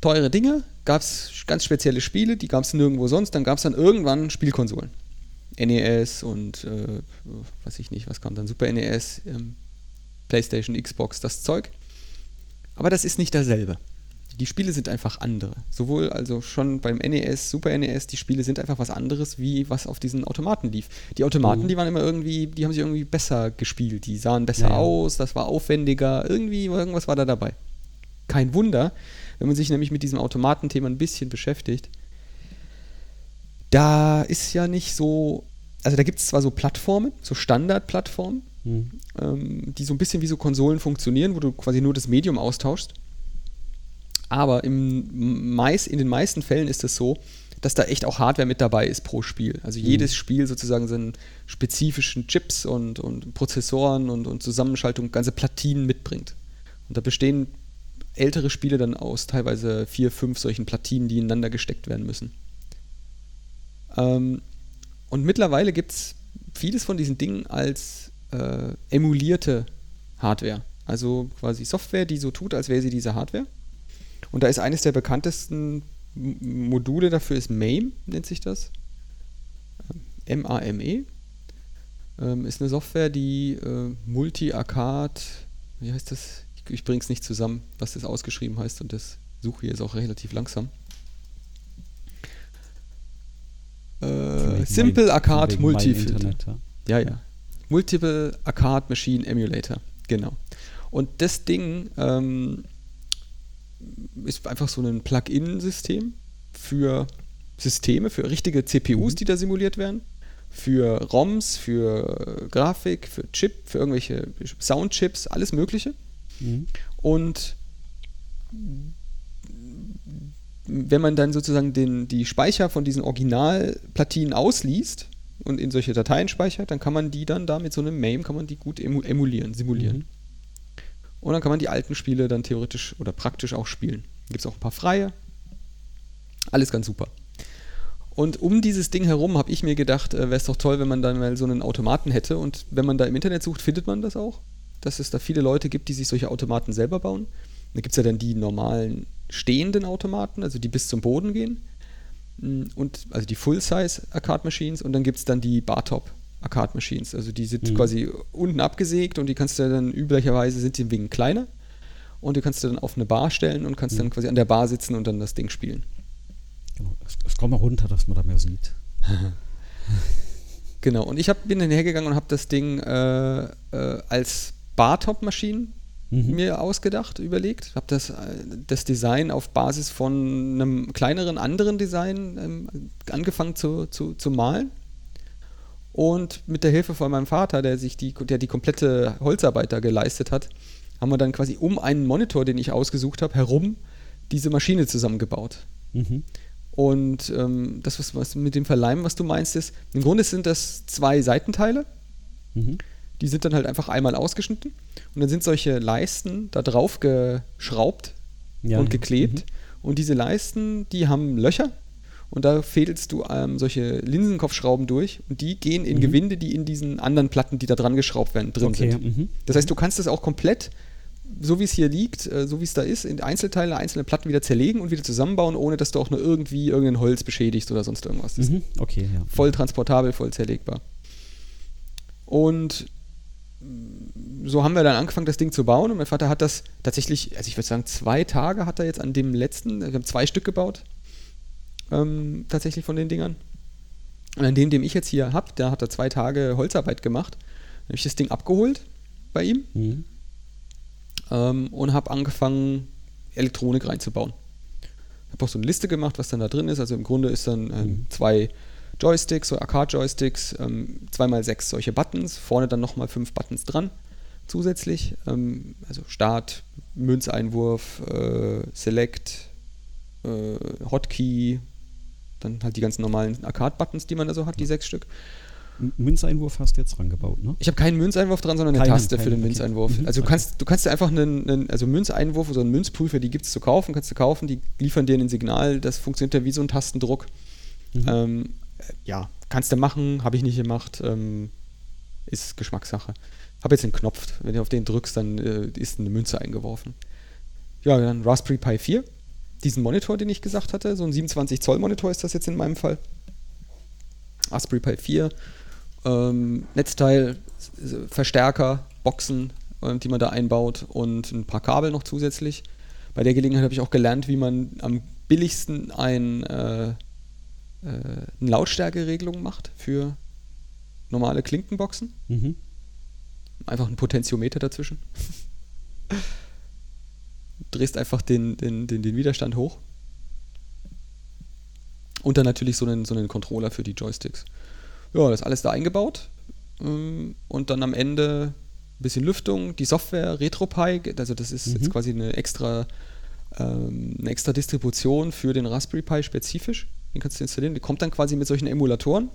Teure Dinge, gab es ganz spezielle Spiele, die gab es nirgendwo sonst, dann gab es dann irgendwann Spielkonsolen. NES und äh, weiß ich nicht, was kam dann, Super NES, ähm, PlayStation, Xbox, das Zeug. Aber das ist nicht dasselbe die Spiele sind einfach andere. Sowohl also schon beim NES, Super NES, die Spiele sind einfach was anderes, wie was auf diesen Automaten lief. Die Automaten, mhm. die waren immer irgendwie, die haben sich irgendwie besser gespielt, die sahen besser ja, aus, das war aufwendiger, irgendwie, irgendwas war da dabei. Kein Wunder, wenn man sich nämlich mit diesem Automatenthema ein bisschen beschäftigt. Da ist ja nicht so, also da gibt es zwar so Plattformen, so Standardplattformen, mhm. ähm, die so ein bisschen wie so Konsolen funktionieren, wo du quasi nur das Medium austauschst. Aber im meist, in den meisten Fällen ist es so, dass da echt auch Hardware mit dabei ist pro Spiel. Also jedes mhm. Spiel sozusagen seinen spezifischen Chips und, und Prozessoren und, und Zusammenschaltung, ganze Platinen mitbringt. Und da bestehen ältere Spiele dann aus teilweise vier, fünf solchen Platinen, die ineinander gesteckt werden müssen. Ähm, und mittlerweile gibt es vieles von diesen Dingen als äh, emulierte Hardware. Also quasi Software, die so tut, als wäre sie diese Hardware. Und da ist eines der bekanntesten Module dafür ist MAME, nennt sich das. M-A-M-E. Ähm, ist eine Software, die äh, Multi-Arcade, wie heißt das? Ich, ich bringe es nicht zusammen, was das ausgeschrieben heißt und das Suche hier ist auch relativ langsam. Äh, Simple Arcade Multi ja. ja, ja. Multiple Arcade Machine Emulator, genau. Und das Ding ähm, ist einfach so ein Plugin-System für Systeme, für richtige CPUs, mhm. die da simuliert werden. für ROMs, für Grafik, für Chip, für irgendwelche Soundchips, alles Mögliche. Mhm. Und wenn man dann sozusagen den, die Speicher von diesen Originalplatinen ausliest und in solche Dateien speichert, dann kann man die dann da mit so einem MAME kann man die gut emulieren, simulieren. Mhm. Und dann kann man die alten Spiele dann theoretisch oder praktisch auch spielen. Gibt es auch ein paar freie. Alles ganz super. Und um dieses Ding herum habe ich mir gedacht, äh, wäre es doch toll, wenn man dann mal so einen Automaten hätte. Und wenn man da im Internet sucht, findet man das auch. Dass es da viele Leute gibt, die sich solche Automaten selber bauen. Da gibt es ja dann die normalen stehenden Automaten, also die bis zum Boden gehen. Mm, und also die Full-Size Arcade Machines und dann gibt es dann die Bartop Arcade Machines. Also die sind mhm. quasi unten abgesägt und die kannst du dann üblicherweise sind die wegen kleiner und die kannst du dann auf eine Bar stellen und kannst mhm. dann quasi an der Bar sitzen und dann das Ding spielen. Genau. Es, es kommt mal runter, dass man da mehr sieht. <laughs> genau. Und ich hab, bin dann hergegangen und habe das Ding äh, äh, als Bartop-Maschinen mhm. mir ausgedacht, überlegt. Habe das, äh, das Design auf Basis von einem kleineren anderen Design ähm, angefangen zu, zu, zu malen. Und mit der Hilfe von meinem Vater, der sich die, der die komplette Holzarbeit da geleistet hat, haben wir dann quasi um einen Monitor, den ich ausgesucht habe, herum diese Maschine zusammengebaut. Mhm. Und ähm, das, was, was, mit dem Verleimen, was du meinst, ist, im Grunde sind das zwei Seitenteile. Mhm. Die sind dann halt einfach einmal ausgeschnitten und dann sind solche Leisten da drauf geschraubt ja, und geklebt. Mhm. Und diese Leisten, die haben Löcher und da fädelst du ähm, solche Linsenkopfschrauben durch und die gehen in mhm. Gewinde, die in diesen anderen Platten, die da dran geschraubt werden, drin okay. sind. Mhm. Das heißt, du kannst das auch komplett, so wie es hier liegt, äh, so wie es da ist, in Einzelteile, einzelne Platten wieder zerlegen und wieder zusammenbauen, ohne dass du auch nur irgendwie irgendein Holz beschädigst oder sonst irgendwas. Mhm. Okay, ja. Voll transportabel, voll zerlegbar. Und so haben wir dann angefangen, das Ding zu bauen. Und mein Vater hat das tatsächlich, also ich würde sagen, zwei Tage hat er jetzt an dem letzten, wir haben zwei Stück gebaut, ähm, tatsächlich von den Dingern. Und an dem, den ich jetzt hier habe, da hat er zwei Tage Holzarbeit gemacht. Dann habe ich das Ding abgeholt bei ihm mhm. ähm, und habe angefangen, Elektronik reinzubauen. Ich habe auch so eine Liste gemacht, was dann da drin ist. Also im Grunde ist dann ähm, mhm. zwei Joysticks, so Arcade-Joysticks, ähm, zweimal sechs solche Buttons, vorne dann nochmal fünf Buttons dran zusätzlich. Ähm, also Start, Münzeinwurf, äh, Select, äh, Hotkey, dann halt die ganzen normalen Arcade-Buttons, die man da so hat, die sechs Stück. Münzeinwurf hast du jetzt dran gebaut, ne? Ich habe keinen Münzeinwurf dran, sondern eine keine, Taste keine, für den okay. Münzeinwurf. Mhm, also du kannst, du kannst dir einfach einen, einen also Münzeinwurf oder einen Münzprüfer, die gibt es zu kaufen, kannst du kaufen, die liefern dir ein Signal, das funktioniert ja wie so ein Tastendruck. Mhm. Ähm, ja, kannst du machen, habe ich nicht gemacht, ähm, ist Geschmackssache. Habe jetzt den Knopf, wenn du auf den drückst, dann äh, ist eine Münze eingeworfen. Ja, dann Raspberry Pi 4 diesen Monitor, den ich gesagt hatte, so ein 27 Zoll Monitor ist das jetzt in meinem Fall. Raspberry Pi 4, ähm, Netzteil, Verstärker, Boxen, äh, die man da einbaut und ein paar Kabel noch zusätzlich. Bei der Gelegenheit habe ich auch gelernt, wie man am billigsten ein, äh, äh, eine Lautstärkeregelung macht für normale Klinkenboxen. Mhm. Einfach ein Potentiometer dazwischen <laughs> drehst einfach den, den, den, den Widerstand hoch. Und dann natürlich so einen, so einen Controller für die Joysticks. Ja, das ist alles da eingebaut. Ähm, und dann am Ende ein bisschen Lüftung, die Software RetroPie, also das ist mhm. jetzt quasi eine extra, ähm, eine extra Distribution für den Raspberry Pi spezifisch. Den kannst du installieren. Die kommt dann quasi mit solchen Emulatoren.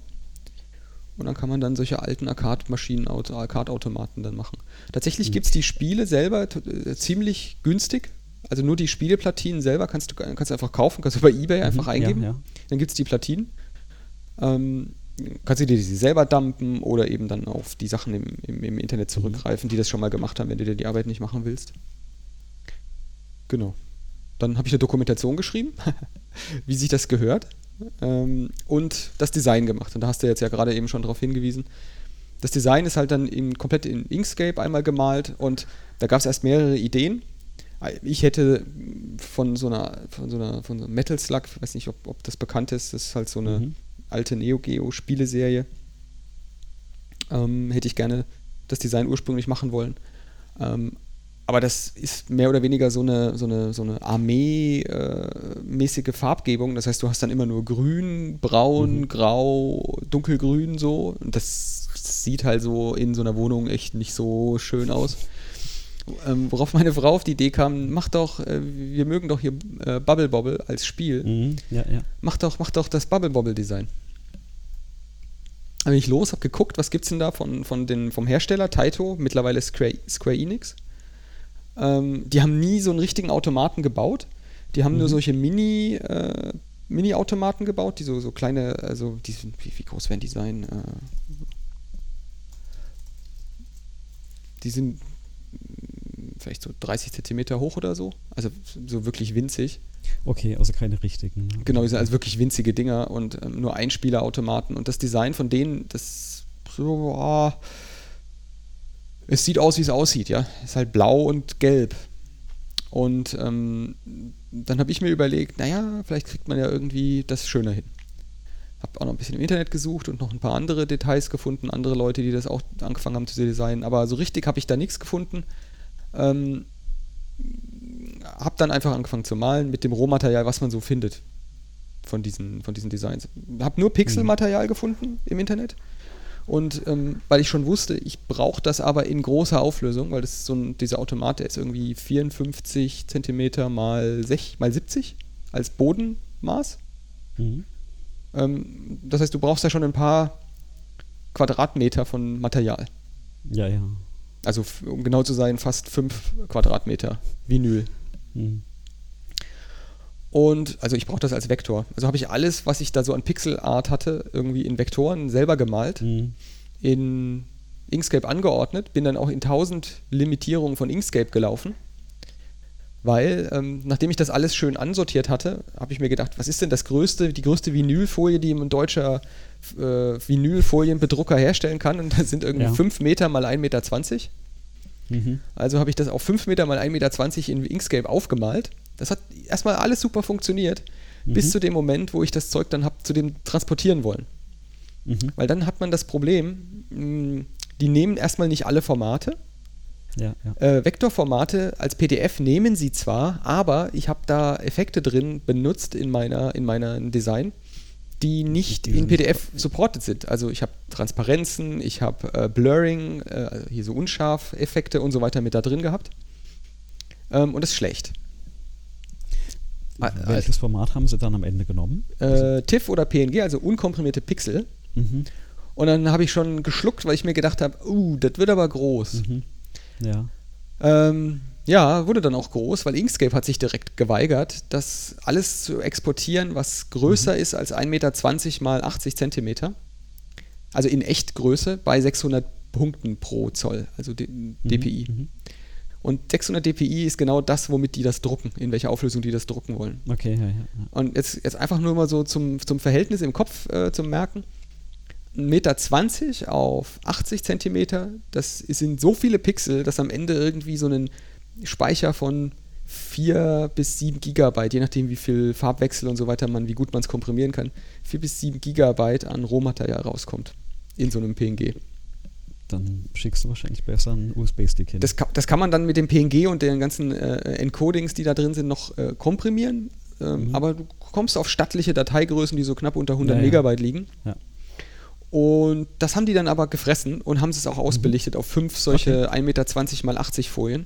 Und dann kann man dann solche alten Arcade-Maschinen, Arcade-Automaten dann machen. Tatsächlich mhm. gibt es die Spiele selber äh, ziemlich günstig. Also nur die Spieleplatinen selber kannst du kannst einfach kaufen, kannst du bei Ebay mhm, einfach eingeben. Ja, ja. Dann gibt es die Platinen. Ähm, kannst du dir die selber dumpen oder eben dann auf die Sachen im, im, im Internet mhm. zurückgreifen, mhm. die das schon mal gemacht haben, wenn du dir die Arbeit nicht machen willst. Genau. Dann habe ich eine Dokumentation geschrieben, <laughs> wie sich das gehört ähm, und das Design gemacht. Und da hast du jetzt ja gerade eben schon darauf hingewiesen. Das Design ist halt dann in, komplett in Inkscape einmal gemalt und da gab es erst mehrere Ideen. Ich hätte von so einer, von so einer, von so einem Metal Slug, ich weiß nicht, ob, ob das bekannt ist, das ist halt so eine mhm. alte Neo Geo Spieleserie. Ähm, hätte ich gerne das Design ursprünglich machen wollen. Ähm, aber das ist mehr oder weniger so eine, so eine, so eine Armee-mäßige Farbgebung. Das heißt, du hast dann immer nur grün, braun, mhm. grau, dunkelgrün so. Und das sieht halt so in so einer Wohnung echt nicht so schön aus. Ähm, worauf meine Frau auf die Idee kam, mach doch, äh, wir mögen doch hier äh, Bubble Bobble als Spiel. Mhm, ja, ja. Mach doch, mach doch das Bubble Bobble Design. Da bin ich los, habe geguckt, was gibt's denn da von, von den, vom Hersteller, Taito, mittlerweile Square, Square Enix. Ähm, die haben nie so einen richtigen Automaten gebaut. Die haben mhm. nur solche Mini, äh, Mini-Automaten gebaut, die so, so kleine, also die, wie, wie groß werden die sein? Äh, die sind vielleicht so 30 Zentimeter hoch oder so. Also so wirklich winzig. Okay, also keine richtigen. Genau, die sind also wirklich winzige Dinger und ähm, nur Einspielerautomaten. Und das Design von denen, das so, oh, es sieht aus, wie es aussieht, ja. Es ist halt blau und gelb. Und ähm, dann habe ich mir überlegt, naja, vielleicht kriegt man ja irgendwie das schöner hin. Habe auch noch ein bisschen im Internet gesucht und noch ein paar andere Details gefunden, andere Leute, die das auch angefangen haben zu designen. Aber so richtig habe ich da nichts gefunden. Ähm, habe dann einfach angefangen zu malen mit dem Rohmaterial, was man so findet von diesen, von diesen Designs. Habe nur Pixelmaterial mhm. gefunden im Internet. Und ähm, weil ich schon wusste, ich brauche das aber in großer Auflösung, weil das ist so ein, dieser Automat, der ist irgendwie 54 Zentimeter mal, 6, mal 70 als Bodenmaß. Mhm. Ähm, das heißt, du brauchst ja schon ein paar Quadratmeter von Material. Ja, ja. Also, um genau zu sein, fast 5 Quadratmeter Vinyl. Mhm. Und also ich brauche das als Vektor. Also habe ich alles, was ich da so an Pixelart hatte, irgendwie in Vektoren selber gemalt, mhm. in Inkscape angeordnet, bin dann auch in 1000 Limitierungen von Inkscape gelaufen. Weil, ähm, nachdem ich das alles schön ansortiert hatte, habe ich mir gedacht, was ist denn das größte, die größte Vinylfolie, die ein deutscher äh, Vinylfolienbedrucker herstellen kann? Und das sind irgendwie ja. 5 Meter mal 1,20 Meter. Mhm. Also habe ich das auf 5 Meter mal 1,20 Meter in Inkscape aufgemalt das hat erstmal alles super funktioniert, mhm. bis zu dem Moment, wo ich das Zeug dann habe zu dem transportieren wollen. Mhm. Weil dann hat man das Problem, mh, die nehmen erstmal nicht alle Formate. Ja, ja. Äh, Vektorformate als PDF nehmen sie zwar, aber ich habe da Effekte drin benutzt in meiner in meiner Design, die nicht in PDF supported sind. Also ich habe Transparenzen, ich habe äh, Blurring, äh, hier so Unscharf-Effekte und so weiter mit da drin gehabt. Ähm, und das ist schlecht. Welches Format haben sie dann am Ende genommen? Äh, TIFF oder PNG, also unkomprimierte Pixel. Mhm. Und dann habe ich schon geschluckt, weil ich mir gedacht habe, uh, das wird aber groß. Mhm. Ja. Ähm, ja, wurde dann auch groß, weil Inkscape hat sich direkt geweigert, das alles zu exportieren, was größer mhm. ist als 1,20 Meter mal 80 Zentimeter. Also in Echtgröße bei 600 Punkten pro Zoll, also DPI. Und 600 dpi ist genau das, womit die das drucken, in welcher Auflösung die das drucken wollen. Okay, ja, ja. Und jetzt, jetzt einfach nur mal so zum, zum Verhältnis im Kopf äh, zum Merken. 1,20 Meter auf 80 Zentimeter, das sind so viele Pixel, dass am Ende irgendwie so ein Speicher von 4 bis 7 Gigabyte, je nachdem wie viel Farbwechsel und so weiter man, wie gut man es komprimieren kann, 4 bis 7 Gigabyte an Rohmaterial rauskommt in so einem PNG dann schickst du wahrscheinlich besser einen USB-Stick hin. Das kann, das kann man dann mit dem PNG und den ganzen äh, Encodings, die da drin sind, noch äh, komprimieren. Ähm, mhm. Aber du kommst auf stattliche Dateigrößen, die so knapp unter 100 ja, Megabyte liegen. Ja. Und das haben die dann aber gefressen und haben es auch ausbelichtet mhm. auf fünf solche okay. 1,20 Meter mal 80 Folien.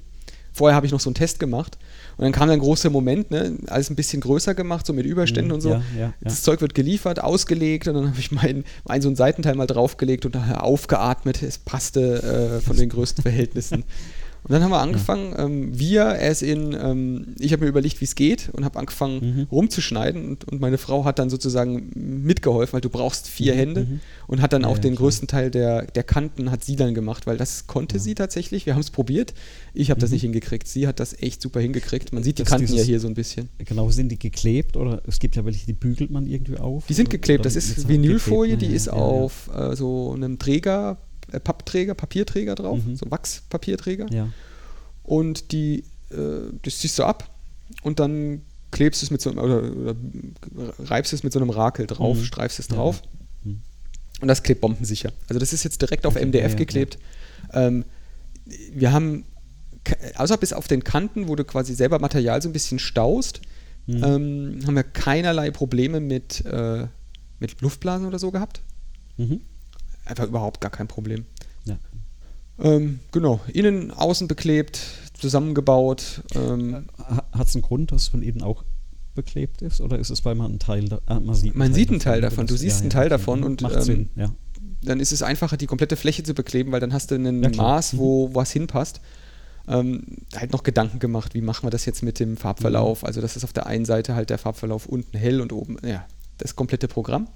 Vorher habe ich noch so einen Test gemacht und dann kam der große Moment, ne, alles ein bisschen größer gemacht, so mit Überständen mhm, und so. Ja, ja. Das Zeug wird geliefert, ausgelegt und dann habe ich meinen mein so einen Seitenteil mal draufgelegt und aufgeatmet. Es passte äh, von den größten Verhältnissen. <laughs> Und dann haben wir angefangen, ja. ähm, wir, er ist in, ähm, ich habe mir überlegt, wie es geht und habe angefangen mhm. rumzuschneiden und, und, meine Frau hat dann sozusagen mitgeholfen, weil du brauchst vier mhm. Hände mhm. und hat dann ja, auch ja, den klar. größten Teil der, der Kanten hat sie dann gemacht, weil das konnte sie tatsächlich. Wir haben es probiert. Ich habe das mhm. nicht hingekriegt. Sie hat das echt super hingekriegt. Man sieht die das Kanten dieses, ja hier so ein bisschen. Genau, sind die geklebt oder es gibt ja welche, die bügelt man irgendwie auf? Die sind geklebt. Das ist Vinylfolie, die ist auf äh, so einem Träger äh, Pappträger, Papierträger drauf, mhm. so Wachspapierträger. Ja. Und die, äh, das ziehst du ab und dann klebst es mit so oder, oder reibst es mit so einem Rakel drauf, mhm. streifst es drauf. Ja. Mhm. Und das klebt bombensicher. Also das ist jetzt direkt auf MDF ja, geklebt. Ähm, wir haben außer bis auf den Kanten, wo du quasi selber Material so ein bisschen staust, mhm. ähm, haben wir keinerlei Probleme mit, äh, mit Luftblasen oder so gehabt. Mhm. Einfach überhaupt gar kein Problem. Ja. Ähm, genau, innen, außen beklebt, zusammengebaut. Ähm, Hat es einen Grund, dass von innen auch beklebt ist? Oder ist es, weil man einen Teil, da, äh, man sieht, man einen sieht einen Teil davon, du siehst ja, einen Teil davon und macht ähm, Sinn, ja. dann ist es einfacher, die komplette Fläche zu bekleben, weil dann hast du ein Maß, wo mhm. was hinpasst. Ähm, halt noch Gedanken gemacht, wie machen wir das jetzt mit dem Farbverlauf? Mhm. Also, das ist auf der einen Seite halt der Farbverlauf unten hell und oben, ja, das komplette Programm.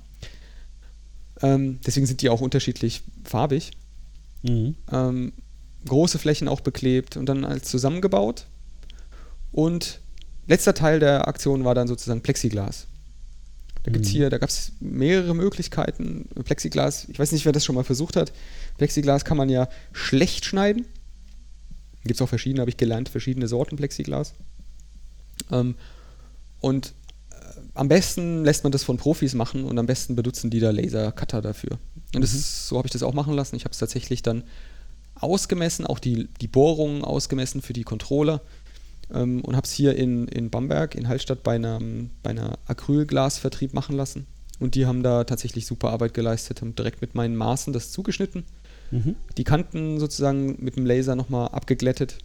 Ähm, deswegen sind die auch unterschiedlich farbig. Mhm. Ähm, große Flächen auch beklebt und dann als zusammengebaut. Und letzter Teil der Aktion war dann sozusagen Plexiglas. Da gibt's mhm. hier, da gab es mehrere Möglichkeiten. Plexiglas, ich weiß nicht, wer das schon mal versucht hat. Plexiglas kann man ja schlecht schneiden. Gibt es auch verschiedene, habe ich gelernt, verschiedene Sorten Plexiglas. Ähm, und am besten lässt man das von Profis machen und am besten benutzen die da Laser-Cutter dafür. Und das mhm. ist, so habe ich das auch machen lassen. Ich habe es tatsächlich dann ausgemessen, auch die, die Bohrungen ausgemessen für die Controller ähm, und habe es hier in, in Bamberg, in Hallstatt, bei, einem, bei einer Acrylglasvertrieb machen lassen. Und die haben da tatsächlich super Arbeit geleistet, haben direkt mit meinen Maßen das zugeschnitten, mhm. die Kanten sozusagen mit dem Laser nochmal abgeglättet,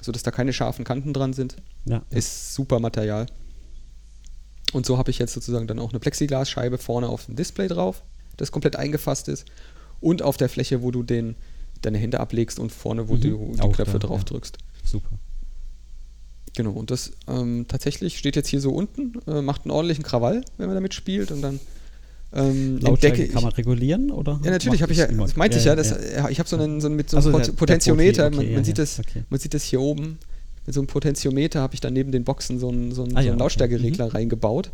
sodass da keine scharfen Kanten dran sind. Ja, ja. Ist super Material. Und so habe ich jetzt sozusagen dann auch eine Plexiglasscheibe vorne auf dem Display drauf, das komplett eingefasst ist. Und auf der Fläche, wo du den, deine Hände ablegst und vorne, wo mhm. du die Knöpfe drauf ja. drückst. Super. Genau, und das ähm, tatsächlich steht jetzt hier so unten, äh, macht einen ordentlichen Krawall, wenn man damit spielt und dann ähm, entdecke kann man regulieren oder? Ja, natürlich habe ich ja, das meinte ja, ich ja, das, ja. ich habe so einen so mit so einem also Potentiometer, okay, man, man sieht das, okay. man sieht das hier oben, mit so einem Potentiometer habe ich dann neben den Boxen so einen, so einen, ah, so einen Lautstärkeregler okay. mhm. reingebaut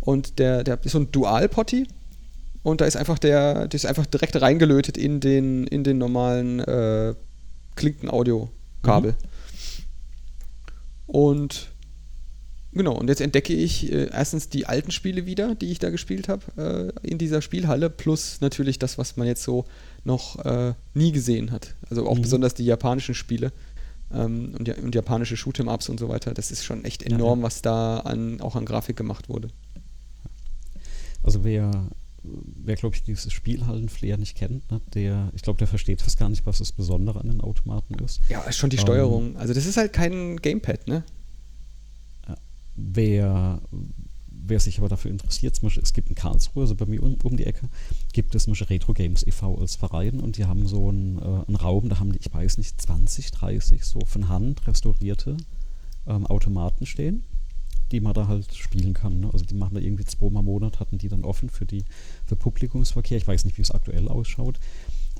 und der, der ist so ein Dual-Potty und da ist einfach der, der ist einfach direkt reingelötet in den, in den normalen äh, Klinken-Audio-Kabel. Mhm. Und genau, und jetzt entdecke ich äh, erstens die alten Spiele wieder, die ich da gespielt habe äh, in dieser Spielhalle, plus natürlich das, was man jetzt so noch äh, nie gesehen hat. Also auch mhm. besonders die japanischen Spiele ähm, und, und, japanische Shoot'em-Ups und so weiter. Das ist schon echt enorm, ja, ja. was da an, auch an Grafik gemacht wurde. Also wer wer, glaube ich, dieses Spielhallen-Flair nicht kennt, ne, der, ich glaube, der versteht fast gar nicht, was das Besondere an den Automaten ist. Ja, ist schon die Steuerung. Ähm, also das ist halt kein Gamepad, ne? Wer, wer sich aber dafür interessiert, zum Beispiel, es gibt in Karlsruhe, also bei mir um, um die Ecke, gibt es zum Beispiel Retro Games e.V. als Verein und die haben so einen, äh, einen Raum, da haben die, ich weiß nicht, 20, 30 so von Hand restaurierte ähm, Automaten stehen die man da halt spielen kann. Ne? Also die machen da irgendwie zweimal im Monat, hatten die dann offen für die für Publikumsverkehr. Ich weiß nicht, wie es aktuell ausschaut,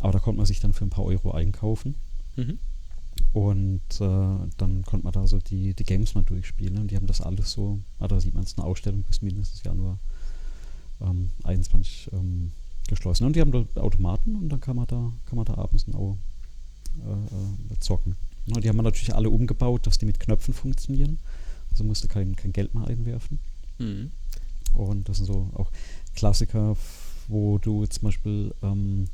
aber da konnte man sich dann für ein paar Euro einkaufen. Mhm. Und äh, dann konnte man da so die, die Games mal durchspielen. Und die haben das alles so, ah, da sieht man es, eine Ausstellung bis mindestens Januar ähm, 21 ähm, geschlossen. Und die haben dort Automaten und dann kann man da, kann man da abends auch äh, äh, zocken. Und die haben wir natürlich alle umgebaut, dass die mit Knöpfen funktionieren. Also musste kein, kein Geld mehr einwerfen. Mhm. Und das sind so auch Klassiker, wo du zum Beispiel ähm,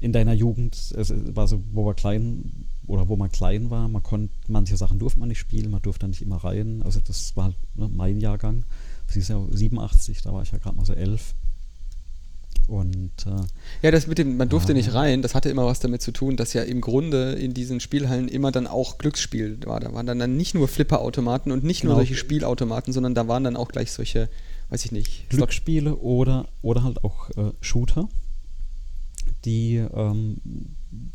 in deiner Jugend, es war so, wo wir klein oder wo man klein war, man konnte, manche Sachen durfte man nicht spielen, man durfte da nicht immer rein. Also das war halt ne, mein Jahrgang. Das ist ja 87, da war ich ja gerade mal so elf. Und äh, ja, das mit dem, man durfte äh, nicht rein, das hatte immer was damit zu tun, dass ja im Grunde in diesen Spielhallen immer dann auch Glücksspiel war. Da waren dann, dann nicht nur Flipperautomaten und nicht genau. nur solche Spielautomaten, sondern da waren dann auch gleich solche, weiß ich nicht. Glücksspiele oder, oder halt auch äh, Shooter, die ähm,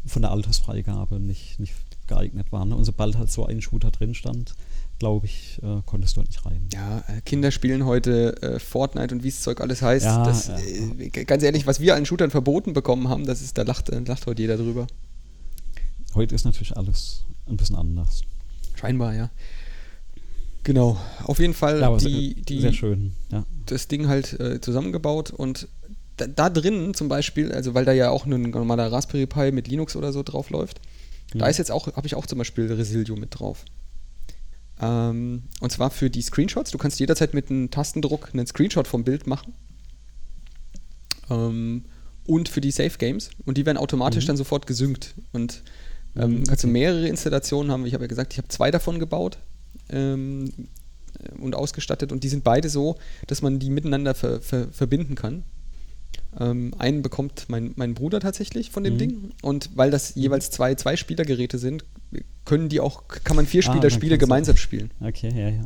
von der Altersfreigabe nicht, nicht geeignet waren. Und sobald halt so ein Shooter drin stand, glaube ich, äh, konntest du halt nicht rein. Ja, äh, Kinder spielen heute äh, Fortnite und wie das Zeug alles heißt. Ja, das, ja. Äh, ganz ehrlich, was wir an Shootern verboten bekommen haben, das ist, da lacht, äh, lacht heute jeder drüber. Heute ist natürlich alles ein bisschen anders. Scheinbar, ja. Genau, auf jeden Fall ja, die, die, sehr schön, ja. das Ding halt äh, zusammengebaut und da, da drin zum Beispiel, also weil da ja auch ein normaler Raspberry Pi mit Linux oder so drauf läuft, mhm. da ist jetzt auch, habe ich auch zum Beispiel Resilio mit drauf. Ähm, und zwar für die Screenshots. Du kannst jederzeit mit einem Tastendruck einen Screenshot vom Bild machen. Ähm, und für die Safe Games. Und die werden automatisch mhm. dann sofort gesynkt. Und Ähm, Mhm, kannst du okay. mehrere Installationen haben. Ich habe ja gesagt, ich habe zwei davon gebaut ähm, äh, und ausgestattet und die sind beide so, dass man die miteinander ver ver verbinden kann. Ähm, einen bekommt mein, mein Bruder tatsächlich von dem Mhm. Ding und weil das jeweils zwei zwei Spielergeräte sind, können die auch kann man vier Ah, Spieler dann Spiele gemeinsam spielen. Okay, ja, ja.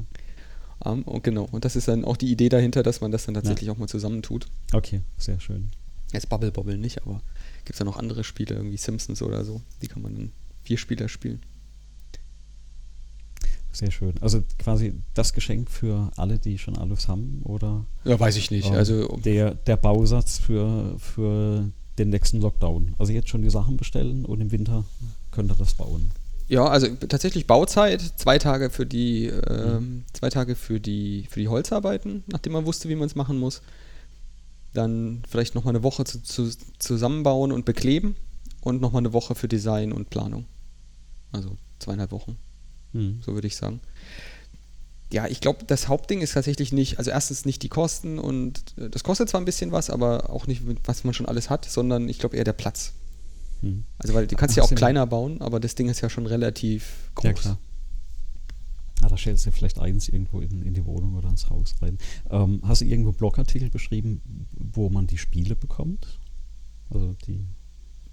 Ähm, und genau und das ist dann auch die Idee dahinter, dass man das dann tatsächlich auch mal zusammentut. Okay, sehr schön. Jetzt Bubble Bobble nicht, aber gibt es ja noch andere Spiele, irgendwie Simpsons oder so, die kann man dann vier Spieler spielen. Sehr schön. Also quasi das Geschenk für alle, die schon alles haben, oder Ja, weiß ich nicht. ähm, Also der, der Bausatz für, für den nächsten Lockdown. Also jetzt schon die Sachen bestellen und im Winter könnt ihr das bauen. Ja, also tatsächlich Bauzeit, zwei Tage für die, ähm, zwei Tage für die, für die Holzarbeiten, nachdem man wusste, wie man es machen muss. Dann vielleicht nochmal eine Woche zu, zu, zusammenbauen und bekleben und nochmal eine Woche für Design und Planung. Also zweieinhalb Wochen, Hm. so würde ich sagen. Ja, ich glaube, das Hauptding ist tatsächlich nicht, also erstens nicht die Kosten und äh, das kostet zwar ein bisschen was, aber auch nicht, was man schon alles hat, sondern ich glaube eher der Platz. Hm. Also weil du kannst Ach, ja auch kleiner bauen, aber das Ding ist ja schon relativ groß. Ja, klar. Ah, da stellst du vielleicht eins irgendwo in, in die Wohnung oder ins Haus rein. Ähm, hast du irgendwo Blogartikel beschrieben, wo man die Spiele bekommt? Also die.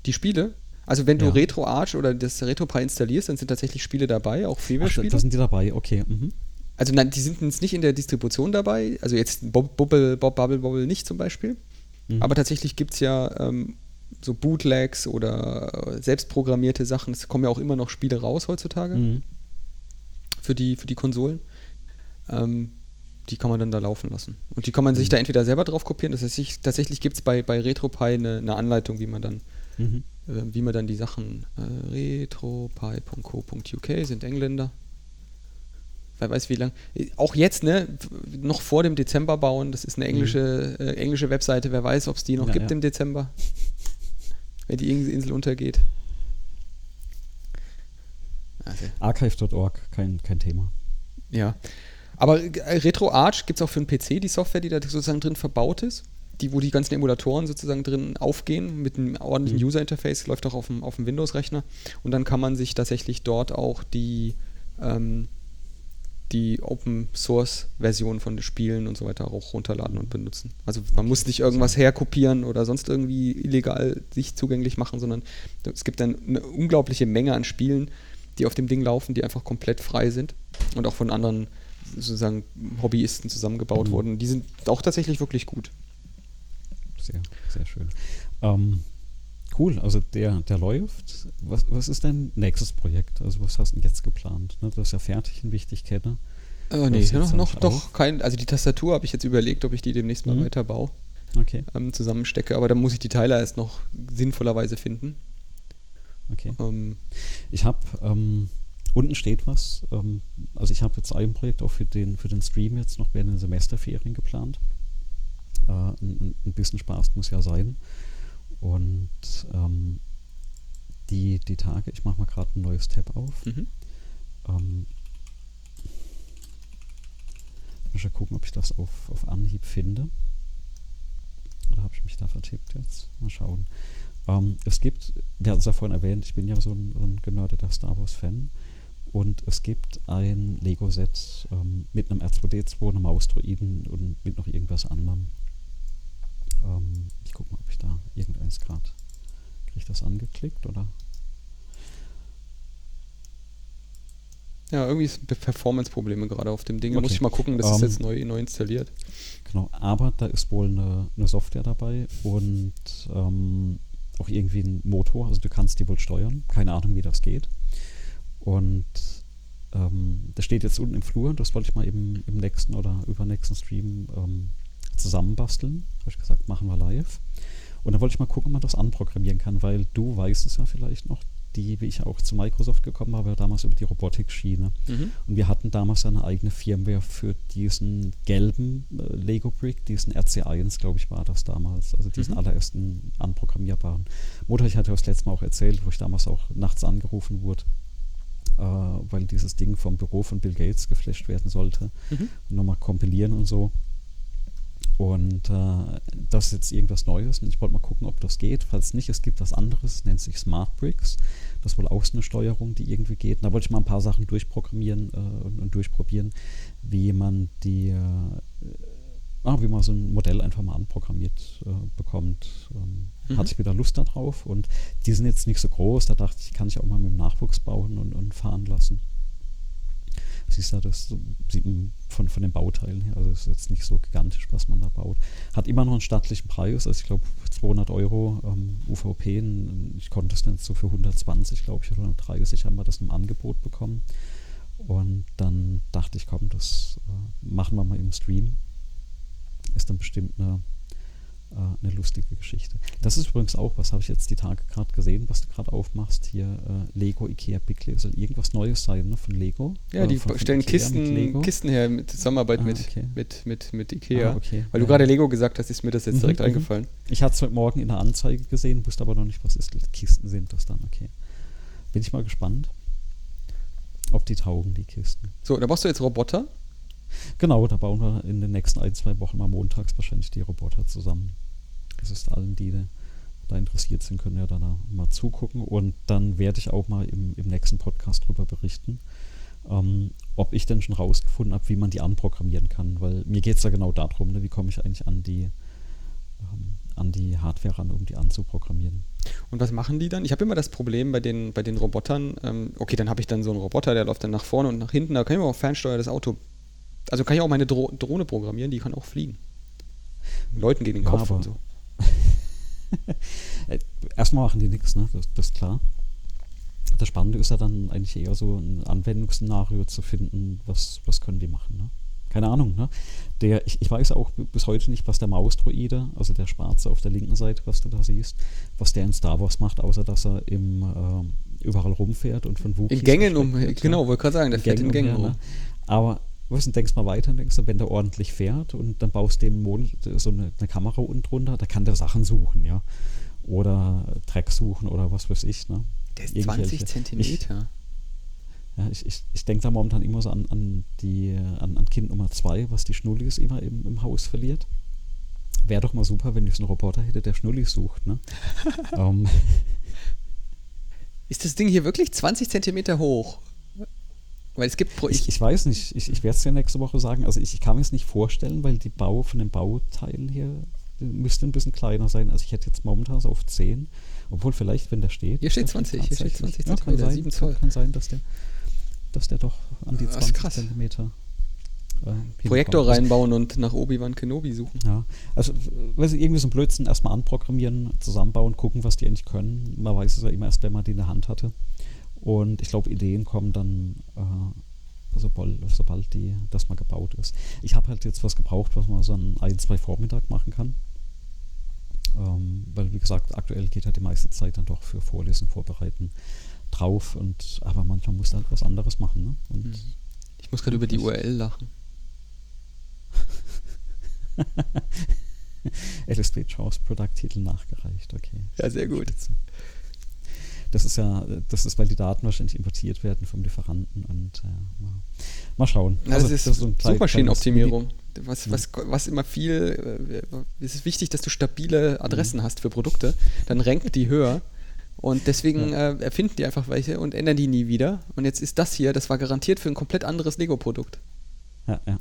Die Spiele, also wenn du Ja. Retro Arch oder das RetroPie installierst, dann sind tatsächlich Spiele dabei, auch Freeware-Spiele. da sind die dabei, okay. Mhm. Also nein, die sind jetzt nicht in der Distribution dabei, also jetzt Bob, Bubble, Bob, Bubble Bobble nicht zum Beispiel, Mhm. aber tatsächlich gibt es ja ähm, so Bootlegs oder äh, selbstprogrammierte Sachen, es kommen ja auch immer noch Spiele raus heutzutage Mhm. für, die, für die Konsolen. Ähm, die kann man dann da laufen lassen. Und die kann man sich Mhm. da entweder selber drauf kopieren, das heißt, ich, tatsächlich gibt es bei, bei RetroPie eine, eine Anleitung, wie man dann Mhm. Wie man dann die Sachen äh, retropie.co.uk sind Engländer. Wer weiß wie lang. Äh, Auch jetzt, ne, noch vor dem Dezember bauen, das ist eine englische, äh, englische Webseite, wer weiß, ob es die noch Ja, gibt ja. im Dezember. <laughs> Wenn die Insel Insel untergeht. Also, Archive.org, kein, kein Thema. ja. Aber äh, RetroArch gibt es auch für einen PC, die Software, die da sozusagen drin verbaut ist. Die, wo die ganzen Emulatoren sozusagen drin aufgehen mit einem ordentlichen Mhm. User-Interface, läuft auch auf dem, auf dem Windows-Rechner. Und dann kann man sich tatsächlich dort auch die, ähm, die Open-Source-Version von den Spielen und so weiter auch runterladen und benutzen. Also man muss nicht irgendwas herkopieren oder sonst irgendwie illegal sich zugänglich machen, sondern es gibt dann eine unglaubliche Menge an Spielen, die auf dem Ding laufen, die einfach komplett frei sind und auch von anderen sozusagen Hobbyisten zusammengebaut Mhm. wurden. Die sind auch tatsächlich wirklich gut. Sehr, sehr schön. Ähm, cool, also der, der läuft. Was, was ist dein nächstes Projekt? Also was hast du denn jetzt geplant? Ne, du bist ja fertig in Wichtigkeiten. Äh, nee, noch, noch doch kein. Also die Tastatur habe ich jetzt überlegt, ob ich die demnächst mal Mhm. weiterbaue, Okay, ähm, zusammenstecke, aber dann muss ich die Teile erst noch sinnvollerweise finden. okay. Ähm, Ich habe, ähm, unten steht was. Ähm, also ich habe jetzt ein Projekt auch für den, für den Stream jetzt noch während den Semesterferien geplant. Äh, ein, ein bisschen Spaß muss ja sein. Und ähm, die, die Tage, ich mache mal gerade ein neues Tab auf. mhm. Ähm, muss ja gucken, ob ich das auf, auf Anhieb finde. Oder habe ich mich da vertippt jetzt? Mal schauen. Ähm, es gibt, wir hatten es ja vorhin erwähnt, ich bin ja so ein, ein genördeter Star Wars-Fan. Und es gibt ein Lego-Set ähm, mit einem R2D2, einem Mausdroiden und mit noch irgendwas anderem. Ähm, ich gucke mal, ob ich da irgendeins gerade. Kriege ich das angeklickt oder? Ja, irgendwie ist Be- Performance-Probleme gerade auf dem Ding. Da muss Okay. ich mal gucken, das ist Ähm, jetzt neu, neu installiert. Genau, aber da ist wohl eine, eine Software dabei und ähm, auch irgendwie ein Motor, also du kannst die wohl steuern. Keine Ahnung, wie das geht. Und ähm, das steht jetzt unten im Flur, das wollte ich mal eben im nächsten oder übernächsten Stream ähm, zusammenbasteln. Habe ich gesagt, machen wir live. Und dann wollte ich mal gucken, ob man das anprogrammieren kann, weil du weißt es ja vielleicht noch, die, wie ich auch zu Microsoft gekommen habe, damals über die Robotik-Schiene. Mhm. Und wir hatten damals eine eigene Firmware für diesen gelben äh, Lego Brick, diesen RC1, glaube ich, war das damals. Also diesen Mhm. allerersten anprogrammierbaren Motor. Ich hatte das letzte Mal auch erzählt, wo ich damals auch nachts angerufen wurde, äh, weil dieses Ding vom Büro von Bill Gates geflasht werden sollte. Mhm. Und nochmal kompilieren und so. Und äh, das ist jetzt irgendwas Neues und ich wollte mal gucken, ob das geht. Falls nicht, es gibt was anderes, nennt sich Smart Bricks. Das ist wohl auch so eine Steuerung, die irgendwie geht. Und da wollte ich mal ein paar Sachen durchprogrammieren äh, und, und, durchprobieren, wie man die, äh, ah, wie man so ein Modell einfach mal anprogrammiert äh, bekommt. Ähm, mhm. Hatte ich wieder Lust darauf und die sind jetzt nicht so groß. Da dachte ich, kann ich auch mal mit dem Nachwuchs bauen und, und fahren lassen. Siehst du, das sieht man von, von den Bauteilen her. Also ist jetzt nicht so gigantisch, was man da baut. Hat immer noch einen stattlichen Preis. Also ich glaube 200 Euro ähm, UVP. Ich konnte es dann so für 120, glaube ich, oder 130 haben wir das im Angebot bekommen. Und dann dachte ich, komm, das äh, machen wir mal im Stream. Ist dann bestimmt eine eine lustige Geschichte. Das ist übrigens auch, was habe ich jetzt die Tage gerade gesehen, was du gerade aufmachst, hier äh, Lego, Ikea, Bickley, soll irgendwas Neues sein ne, von Lego? Ja, die von, stellen Kisten, Kisten her mit Zusammenarbeit ah, mit, okay. mit, mit, mit Ikea. Ah, okay. Weil du gerade Lego gesagt hast, ist mir das jetzt mhm, direkt mhm. eingefallen. Ich hatte es heute Morgen in der Anzeige gesehen, wusste aber noch nicht, was ist. Kisten sind das dann, okay. Bin ich mal gespannt, ob die taugen, die Kisten. So, da brauchst du jetzt Roboter? Genau, da bauen wir in den nächsten ein, zwei Wochen mal montags wahrscheinlich die Roboter zusammen. Das ist allen, die da interessiert sind, können ja da mal zugucken. Und dann werde ich auch mal im, im nächsten Podcast darüber berichten, ähm, ob ich denn schon rausgefunden habe, wie man die anprogrammieren kann. Weil mir geht es ja genau darum, ne, wie komme ich eigentlich an die, ähm, an die Hardware ran, um die anzuprogrammieren. Und was machen die dann? Ich habe immer das Problem bei den, bei den Robotern, ähm, okay, dann habe ich dann so einen Roboter, der läuft dann nach vorne und nach hinten, da kann ich auch fernsteuern das Auto. Also kann ich auch meine Dro Drohne programmieren, die kann auch fliegen. Leuten gegen den Kopf ja, und so. <laughs> Erstmal machen die nichts, ne? Das, das, ist klar. Das Spannende ist ja dann eigentlich eher so ein Anwendungsszenario zu finden, was, was können die machen, ne? Keine Ahnung, ne? Der, ich, ich weiß auch bis heute nicht, was der Mausdroide, also der Schwarze auf der linken Seite, was du da siehst, was der in Star Wars macht, außer dass er im, äh, überall rumfährt und von Wookies In Gängen um, genau, wollte gerade sagen, der fährt in Gängen rum. Ne? Aber weißt, und denkst mal weiter und denkst, wenn der ordentlich fährt und dann baust du dem Mond so eine, eine, Kamera unten drunter, da kann der Sachen suchen, ja. Oder Dreck suchen oder was weiß ich, ne? Der ist 20 Zentimeter. Ich, ja, ich, ich, ich denke da momentan immer so an, an, die, an, an Kind Nummer 2, was die Schnullis immer im, im Haus verliert. Wäre doch mal super, wenn ich so einen Roboter hätte, der Schnullis sucht, ne? um, <laughs> ähm. ist das Ding hier wirklich 20 Zentimeter hoch? Weil es gibt Pro ich, ich weiß nicht, ich, ich werde es ja nächste Woche sagen. Also ich, ich kann mir es nicht vorstellen, weil die Bau von den Bauteilen hier müsste ein bisschen kleiner sein. Also ich hätte jetzt momentan so auf 10. Obwohl vielleicht, wenn der steht. Hier steht 20, hier steht 20 ja, kann, sein, kann, kann, sein, dass der, dass der doch an die 20 ah, Zentimeter. Äh, Projektor reinbauen und nach Obi-Wan Kenobi suchen. Ja, also weißt du, irgendwie so ein Blödsinn erstmal anprogrammieren, zusammenbauen, gucken, was die eigentlich können. Man weiß es ja immer erst, wenn man die in der Hand hatte. Und ich glaube, Ideen kommen dann, äh, sobald, sobald die, das mal gebaut ist. Ich habe halt jetzt was gebraucht, was man so an ein, zwei Vormittag machen kann. Ähm, weil, wie gesagt, aktuell geht halt die meiste Zeit dann doch für Vorlesen, Vorbereiten drauf. Und, aber manchmal muss halt was anderes machen. Ne? Und mhm. ich muss gerade über die URL lachen. <laughs> LSD Chance Product-Titel nachgereicht, okay. Ja, sehr gut. Spitze. Das ist ja, das ist, weil die Daten wahrscheinlich importiert werden vom Lieferanten und äh, mal, mal, schauen. Ja, also, das ist, das ist so ein Suchmaschinenoptimierung. Was, was, was immer viel, äh, es ist wichtig, dass du stabile Adressen mhm. hast für Produkte, dann rankt die höher. Und deswegen ja. äh, erfinden die einfach welche und ändern die nie wieder. Und jetzt ist das hier, das war garantiert für ein komplett anderes Lego-Produkt. Ja, ja.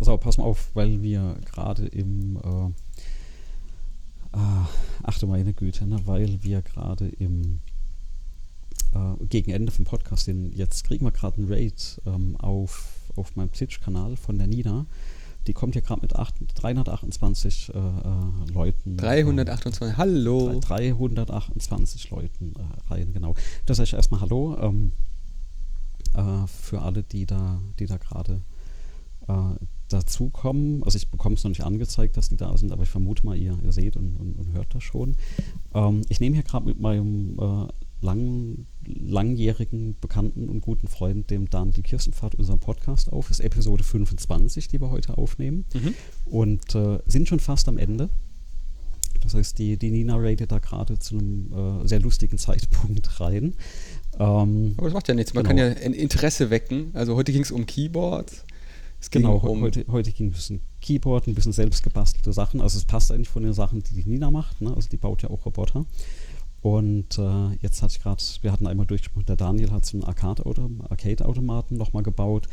Also pass mal auf, weil wir gerade im äh, ach du meine Güte, ne, weil wir gerade im äh, gegen Ende vom Podcast, den, jetzt kriegen wir gerade einen Raid ähm, auf, auf meinem Twitch-Kanal von der Nina. Die kommt hier gerade mit 8, 328 äh, äh, Leuten. 328, äh, hallo. 328 Leuten äh, rein, genau. Das heißt erstmal Hallo ähm, äh, für alle, die da, die da gerade dazukommen. Also ich bekomme es noch nicht angezeigt, dass die da sind, aber ich vermute mal, ihr, ihr seht und, und, und hört das schon. Ähm, ich nehme hier gerade mit meinem äh, lang, langjährigen Bekannten und guten Freund, dem Daniel Kirstenpfad, unseren Podcast auf. Das ist Episode 25, die wir heute aufnehmen. Mhm. Und äh, sind schon fast am Ende. Das heißt, die, die Nina rated da gerade zu einem äh, sehr lustigen <laughs> Zeitpunkt rein. Ähm, Aber das macht ja nichts. Man genau. kann ja ein Interesse wecken. Also heute ging es um Keyboards. Es ging genau, um heute, heute ging ein bisschen Keyboard, ein bisschen selbst gebastelte Sachen. Also es passt eigentlich von den Sachen, die die Nina macht. Ne? Also die baut ja auch Roboter. Und äh, jetzt hatte ich gerade, wir hatten einmal durchgesprochen, der Daniel hat so einen Arcade-Automaten nochmal gebaut.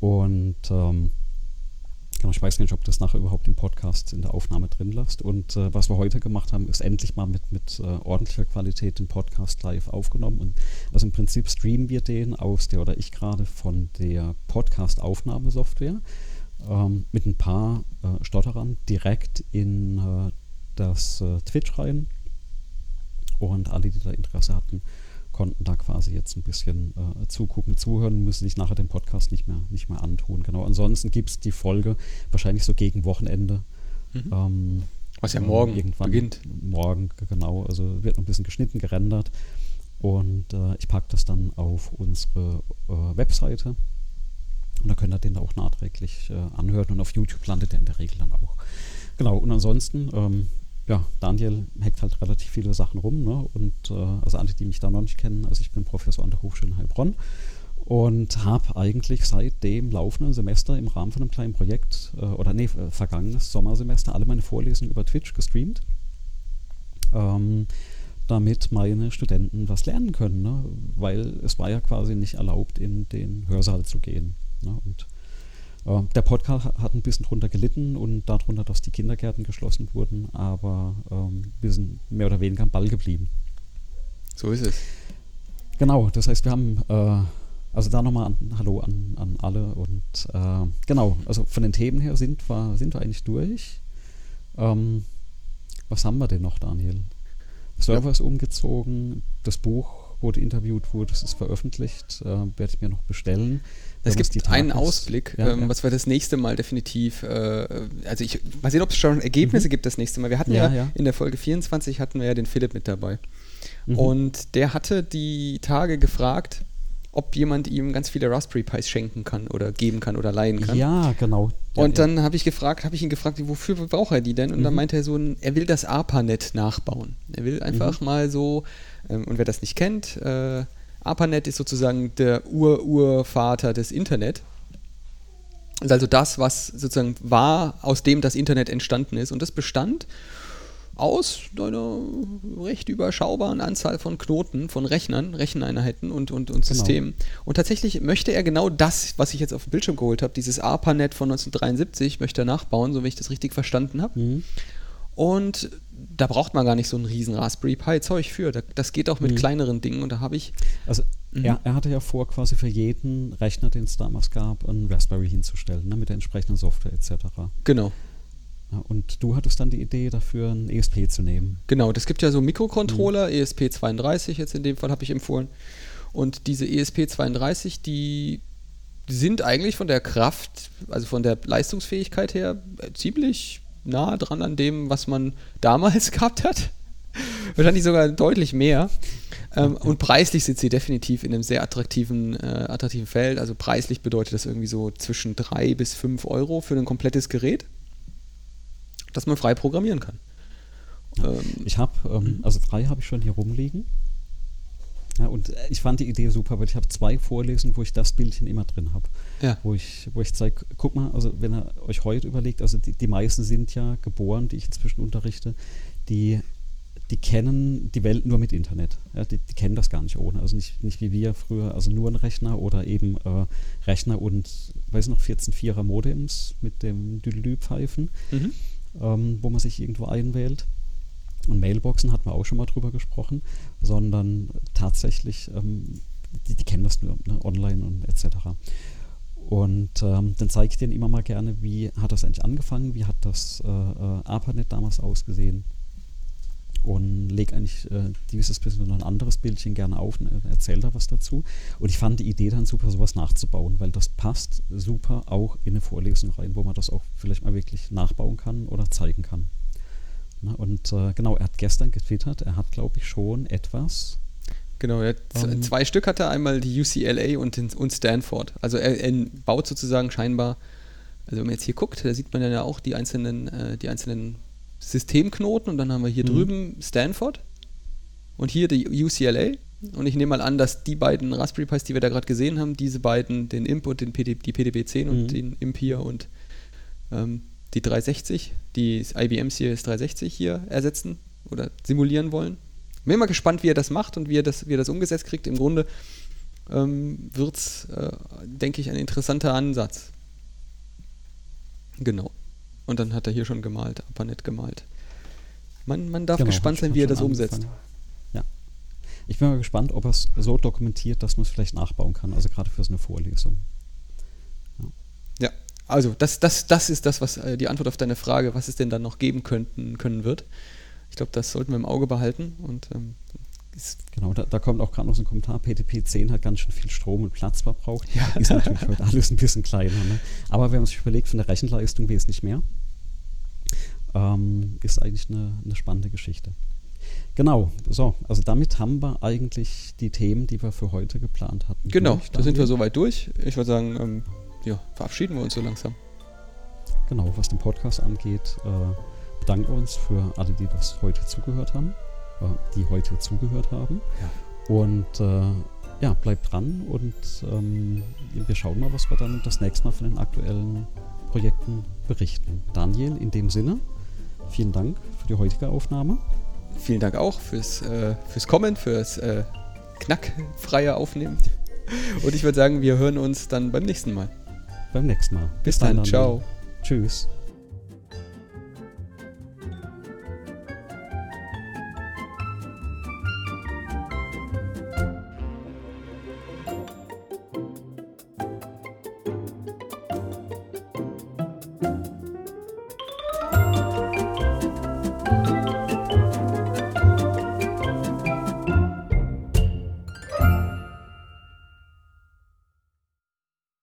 Und ähm, genau, ich weiß nicht, ob das nachher überhaupt im Podcast in der Aufnahme drin lässt. Und äh, was wir heute gemacht haben, ist endlich mal mit, mit äh, ordentlicher Qualität den Podcast live aufgenommen. Und also im Prinzip streamen wir den aus der, oder ich gerade von der Podcast-Aufnahmesoftware ähm, mit ein paar äh, Stotterern direkt in äh, das äh, Twitch rein und alle, die da Interesse hatten, konnten da quasi jetzt ein bisschen äh, zugucken, zuhören, müssen sich nachher den Podcast nicht mehr, nicht mehr antun. Genau. Ansonsten gibt es die Folge wahrscheinlich so gegen Wochenende. Mhm. Ähm, Was ja morgen irgendwann beginnt. Morgen, genau. Also wird noch ein bisschen geschnitten, gerendert. Und äh, ich packe das dann auf unsere äh, Webseite. Und da könnt ihr den da auch nachträglich äh, anhören. Und auf YouTube landet der in der Regel dann auch. Genau. Und ansonsten ähm, ja, Daniel hackt halt relativ viele Sachen rum. Ne? Und äh, also alle, die mich da noch nicht kennen, also ich bin Professor an der Hochschule in Heilbronn und habe eigentlich seit dem laufenden Semester im Rahmen von einem kleinen Projekt äh, oder nee, äh, vergangenes Sommersemester alle meine Vorlesungen über Twitch gestreamt. Ähm, damit meine Studenten was lernen können, ne? weil es war ja quasi nicht erlaubt, in den Hörsaal zu gehen. Ne? Und der Podcast hat ein bisschen drunter gelitten und darunter, dass die Kindergärten geschlossen wurden, aber ähm, wir sind mehr oder weniger am Ball geblieben. So ist es. Genau, das heißt, wir haben, äh, also da nochmal ein Hallo an, an alle und äh, genau, also von den Themen her sind wir, sind wir eigentlich durch. Ähm, was haben wir denn noch, Daniel? Server ja. ist umgezogen, das Buch wurde interviewt, wurde, es ist veröffentlicht, äh, werde ich mir noch bestellen. Es gibt einen Ausblick, ja, ähm, ja. was wir das nächste Mal definitiv, äh, also ich mal sehen, ob es schon Ergebnisse mhm. gibt das nächste Mal. Wir hatten ja, ja, in der Folge 24 hatten wir ja den Philipp mit dabei. Mhm. Und der hatte die Tage gefragt, ob jemand ihm ganz viele Raspberry Pis schenken kann oder geben kann oder leihen kann. Ja, genau. und dann habe ich gefragt, habe ich ihn gefragt, wofür braucht er die denn? Und mhm. dann meinte er so, er will das ARPANET nachbauen. Er will einfach mhm. mal so, ähm, und wer das nicht kennt, äh, ARPANET ist sozusagen der Ur-Urvater des Internet. Ist also das, was sozusagen war, aus dem das Internet entstanden ist. Und das bestand aus einer recht überschaubaren Anzahl von Knoten, von Rechnern, Recheneinheiten und, und, und genau. Systemen. Genau. Und tatsächlich möchte er genau das, was ich jetzt auf dem Bildschirm geholt habe, dieses ARPANET von 1973, möchte er nachbauen, so wie ich das richtig verstanden habe. Mhm. Und da braucht man gar nicht so ein riesen Raspberry Pi Zeug für. Das geht auch mit mhm. kleineren Dingen und da habe ich. Also mhm. er, er, hatte ja vor, quasi für jeden Rechner, den es damals gab, einen Raspberry hinzustellen, ne, mit der entsprechenden Software etc. Genau. Ja, und du hattest dann die Idee dafür, einen ESP zu nehmen. Genau, das gibt ja so Mikrocontroller, mhm. ESP32 jetzt in dem Fall habe ich empfohlen. Und diese ESP32, die sind eigentlich von der Kraft, also von der Leistungsfähigkeit her äh, ziemlich nah dran an dem, was man damals <laughs> gehabt hat. Wahrscheinlich sogar deutlich mehr. Ähm, und preislich sind sie definitiv in einem sehr attraktiven, äh, attraktiven Feld. Also preislich bedeutet das irgendwie so zwischen 3 bis 5 Euro für ein komplettes Gerät, das man frei programmieren kann. Ähm, ich habe, ähm, also drei habe ich schon hier rumliegen. Ja, und ich fand die Idee super, weil ich habe zwei Vorlesungen, wo ich das Bildchen immer drin habe. Ja. Wo ich, wo ich zeige, guck mal, also wenn ihr euch heute überlegt, also die, die meisten sind ja geboren, die ich inzwischen unterrichte, die, die kennen die Welt nur mit Internet. Ja, die, die kennen das gar nicht ohne. Also nicht, nicht wie wir früher, also nur ein Rechner oder eben äh, Rechner und, weiß noch, 14-4er Modems mit dem Düdelü-Pfeifen, mhm. ähm, wo man sich irgendwo einwählt und Mailboxen hatten wir auch schon mal drüber gesprochen, sondern tatsächlich, ähm, die, die, kennen das nur ne, online und etc. Und ähm, dann zeige ich denen immer mal gerne, wie hat das eigentlich angefangen, wie hat das äh, äh, ARPANET damals ausgesehen und lege eigentlich äh, dieses bisschen noch ein anderes Bildchen gerne auf und erzähle da was dazu. Und ich fand die Idee dann super, sowas nachzubauen, weil das passt super auch in eine Vorlesung rein, wo man das auch vielleicht mal wirklich nachbauen kann oder zeigen kann. Ne? Und äh, genau, er hat gestern getwittert, er hat, glaube ich, schon etwas. Genau, er ähm, zwei Stück hat er, einmal die UCLA und, und Stanford. Also er, er, baut sozusagen scheinbar, also wenn man jetzt hier guckt, da sieht man ja auch die einzelnen, äh, die einzelnen Systemknoten und dann haben wir hier mhm. drüben Stanford und hier die UCLA. Und ich nehme mal an, dass die beiden Raspberry Pis, die wir da gerade gesehen haben, diese beiden, den IMP und den PD, die PDB-10 mhm. und den IMP hier und ähm, die 360, die IBM Series 360 hier ersetzen oder simulieren wollen. Bin mal gespannt, wie er das macht und wie er das, wie er das umgesetzt kriegt. Im Grunde ähm, wird es, äh, denke ich, ein interessanter Ansatz. Genau. Und dann hat er hier schon gemalt, aber nicht gemalt. Man, man darf genau, gespannt sein, wie er das umsetzt. Ja. Ich bin mal gespannt, ob er es so dokumentiert, dass man es vielleicht nachbauen kann, also gerade für so eine Vorlesung. Also das, das, das ist das, was äh, die Antwort auf deine Frage, was es denn dann noch geben könnten, können wird. Ich glaube, das sollten wir im Auge behalten und ähm, Genau, da, da, kommt auch gerade noch so ein Kommentar. PTP 10 hat ganz schön viel Strom und Platz verbraucht. Ja. Ist natürlich heute alles ein bisschen kleiner. Ne? Aber wenn man sich überlegt, von der Rechenleistung wesentlich mehr, ähm, ist eigentlich eine, eine spannende Geschichte. Genau, so, also damit haben wir eigentlich die Themen, die wir für heute geplant hatten. Genau, da sind wir soweit durch. Ich würde sagen, ähm, ja, verabschieden wir uns so langsam. Genau, was den Podcast angeht, äh, bedanken wir uns für alle, die das heute zugehört haben, äh, die heute zugehört haben. Ja. Und äh, ja, bleibt dran und ähm, wir schauen mal, was wir dann das nächste Mal von den aktuellen Projekten berichten. Daniel, in dem Sinne, vielen Dank für die heutige Aufnahme. Vielen Dank auch fürs, äh, fürs Kommen, fürs äh, knackfreie Aufnehmen. Und ich würde sagen, wir hören uns dann beim nächsten Mal. Beim nächsten Mal. Bis, Bis dann, dann, ciao. Tschüss.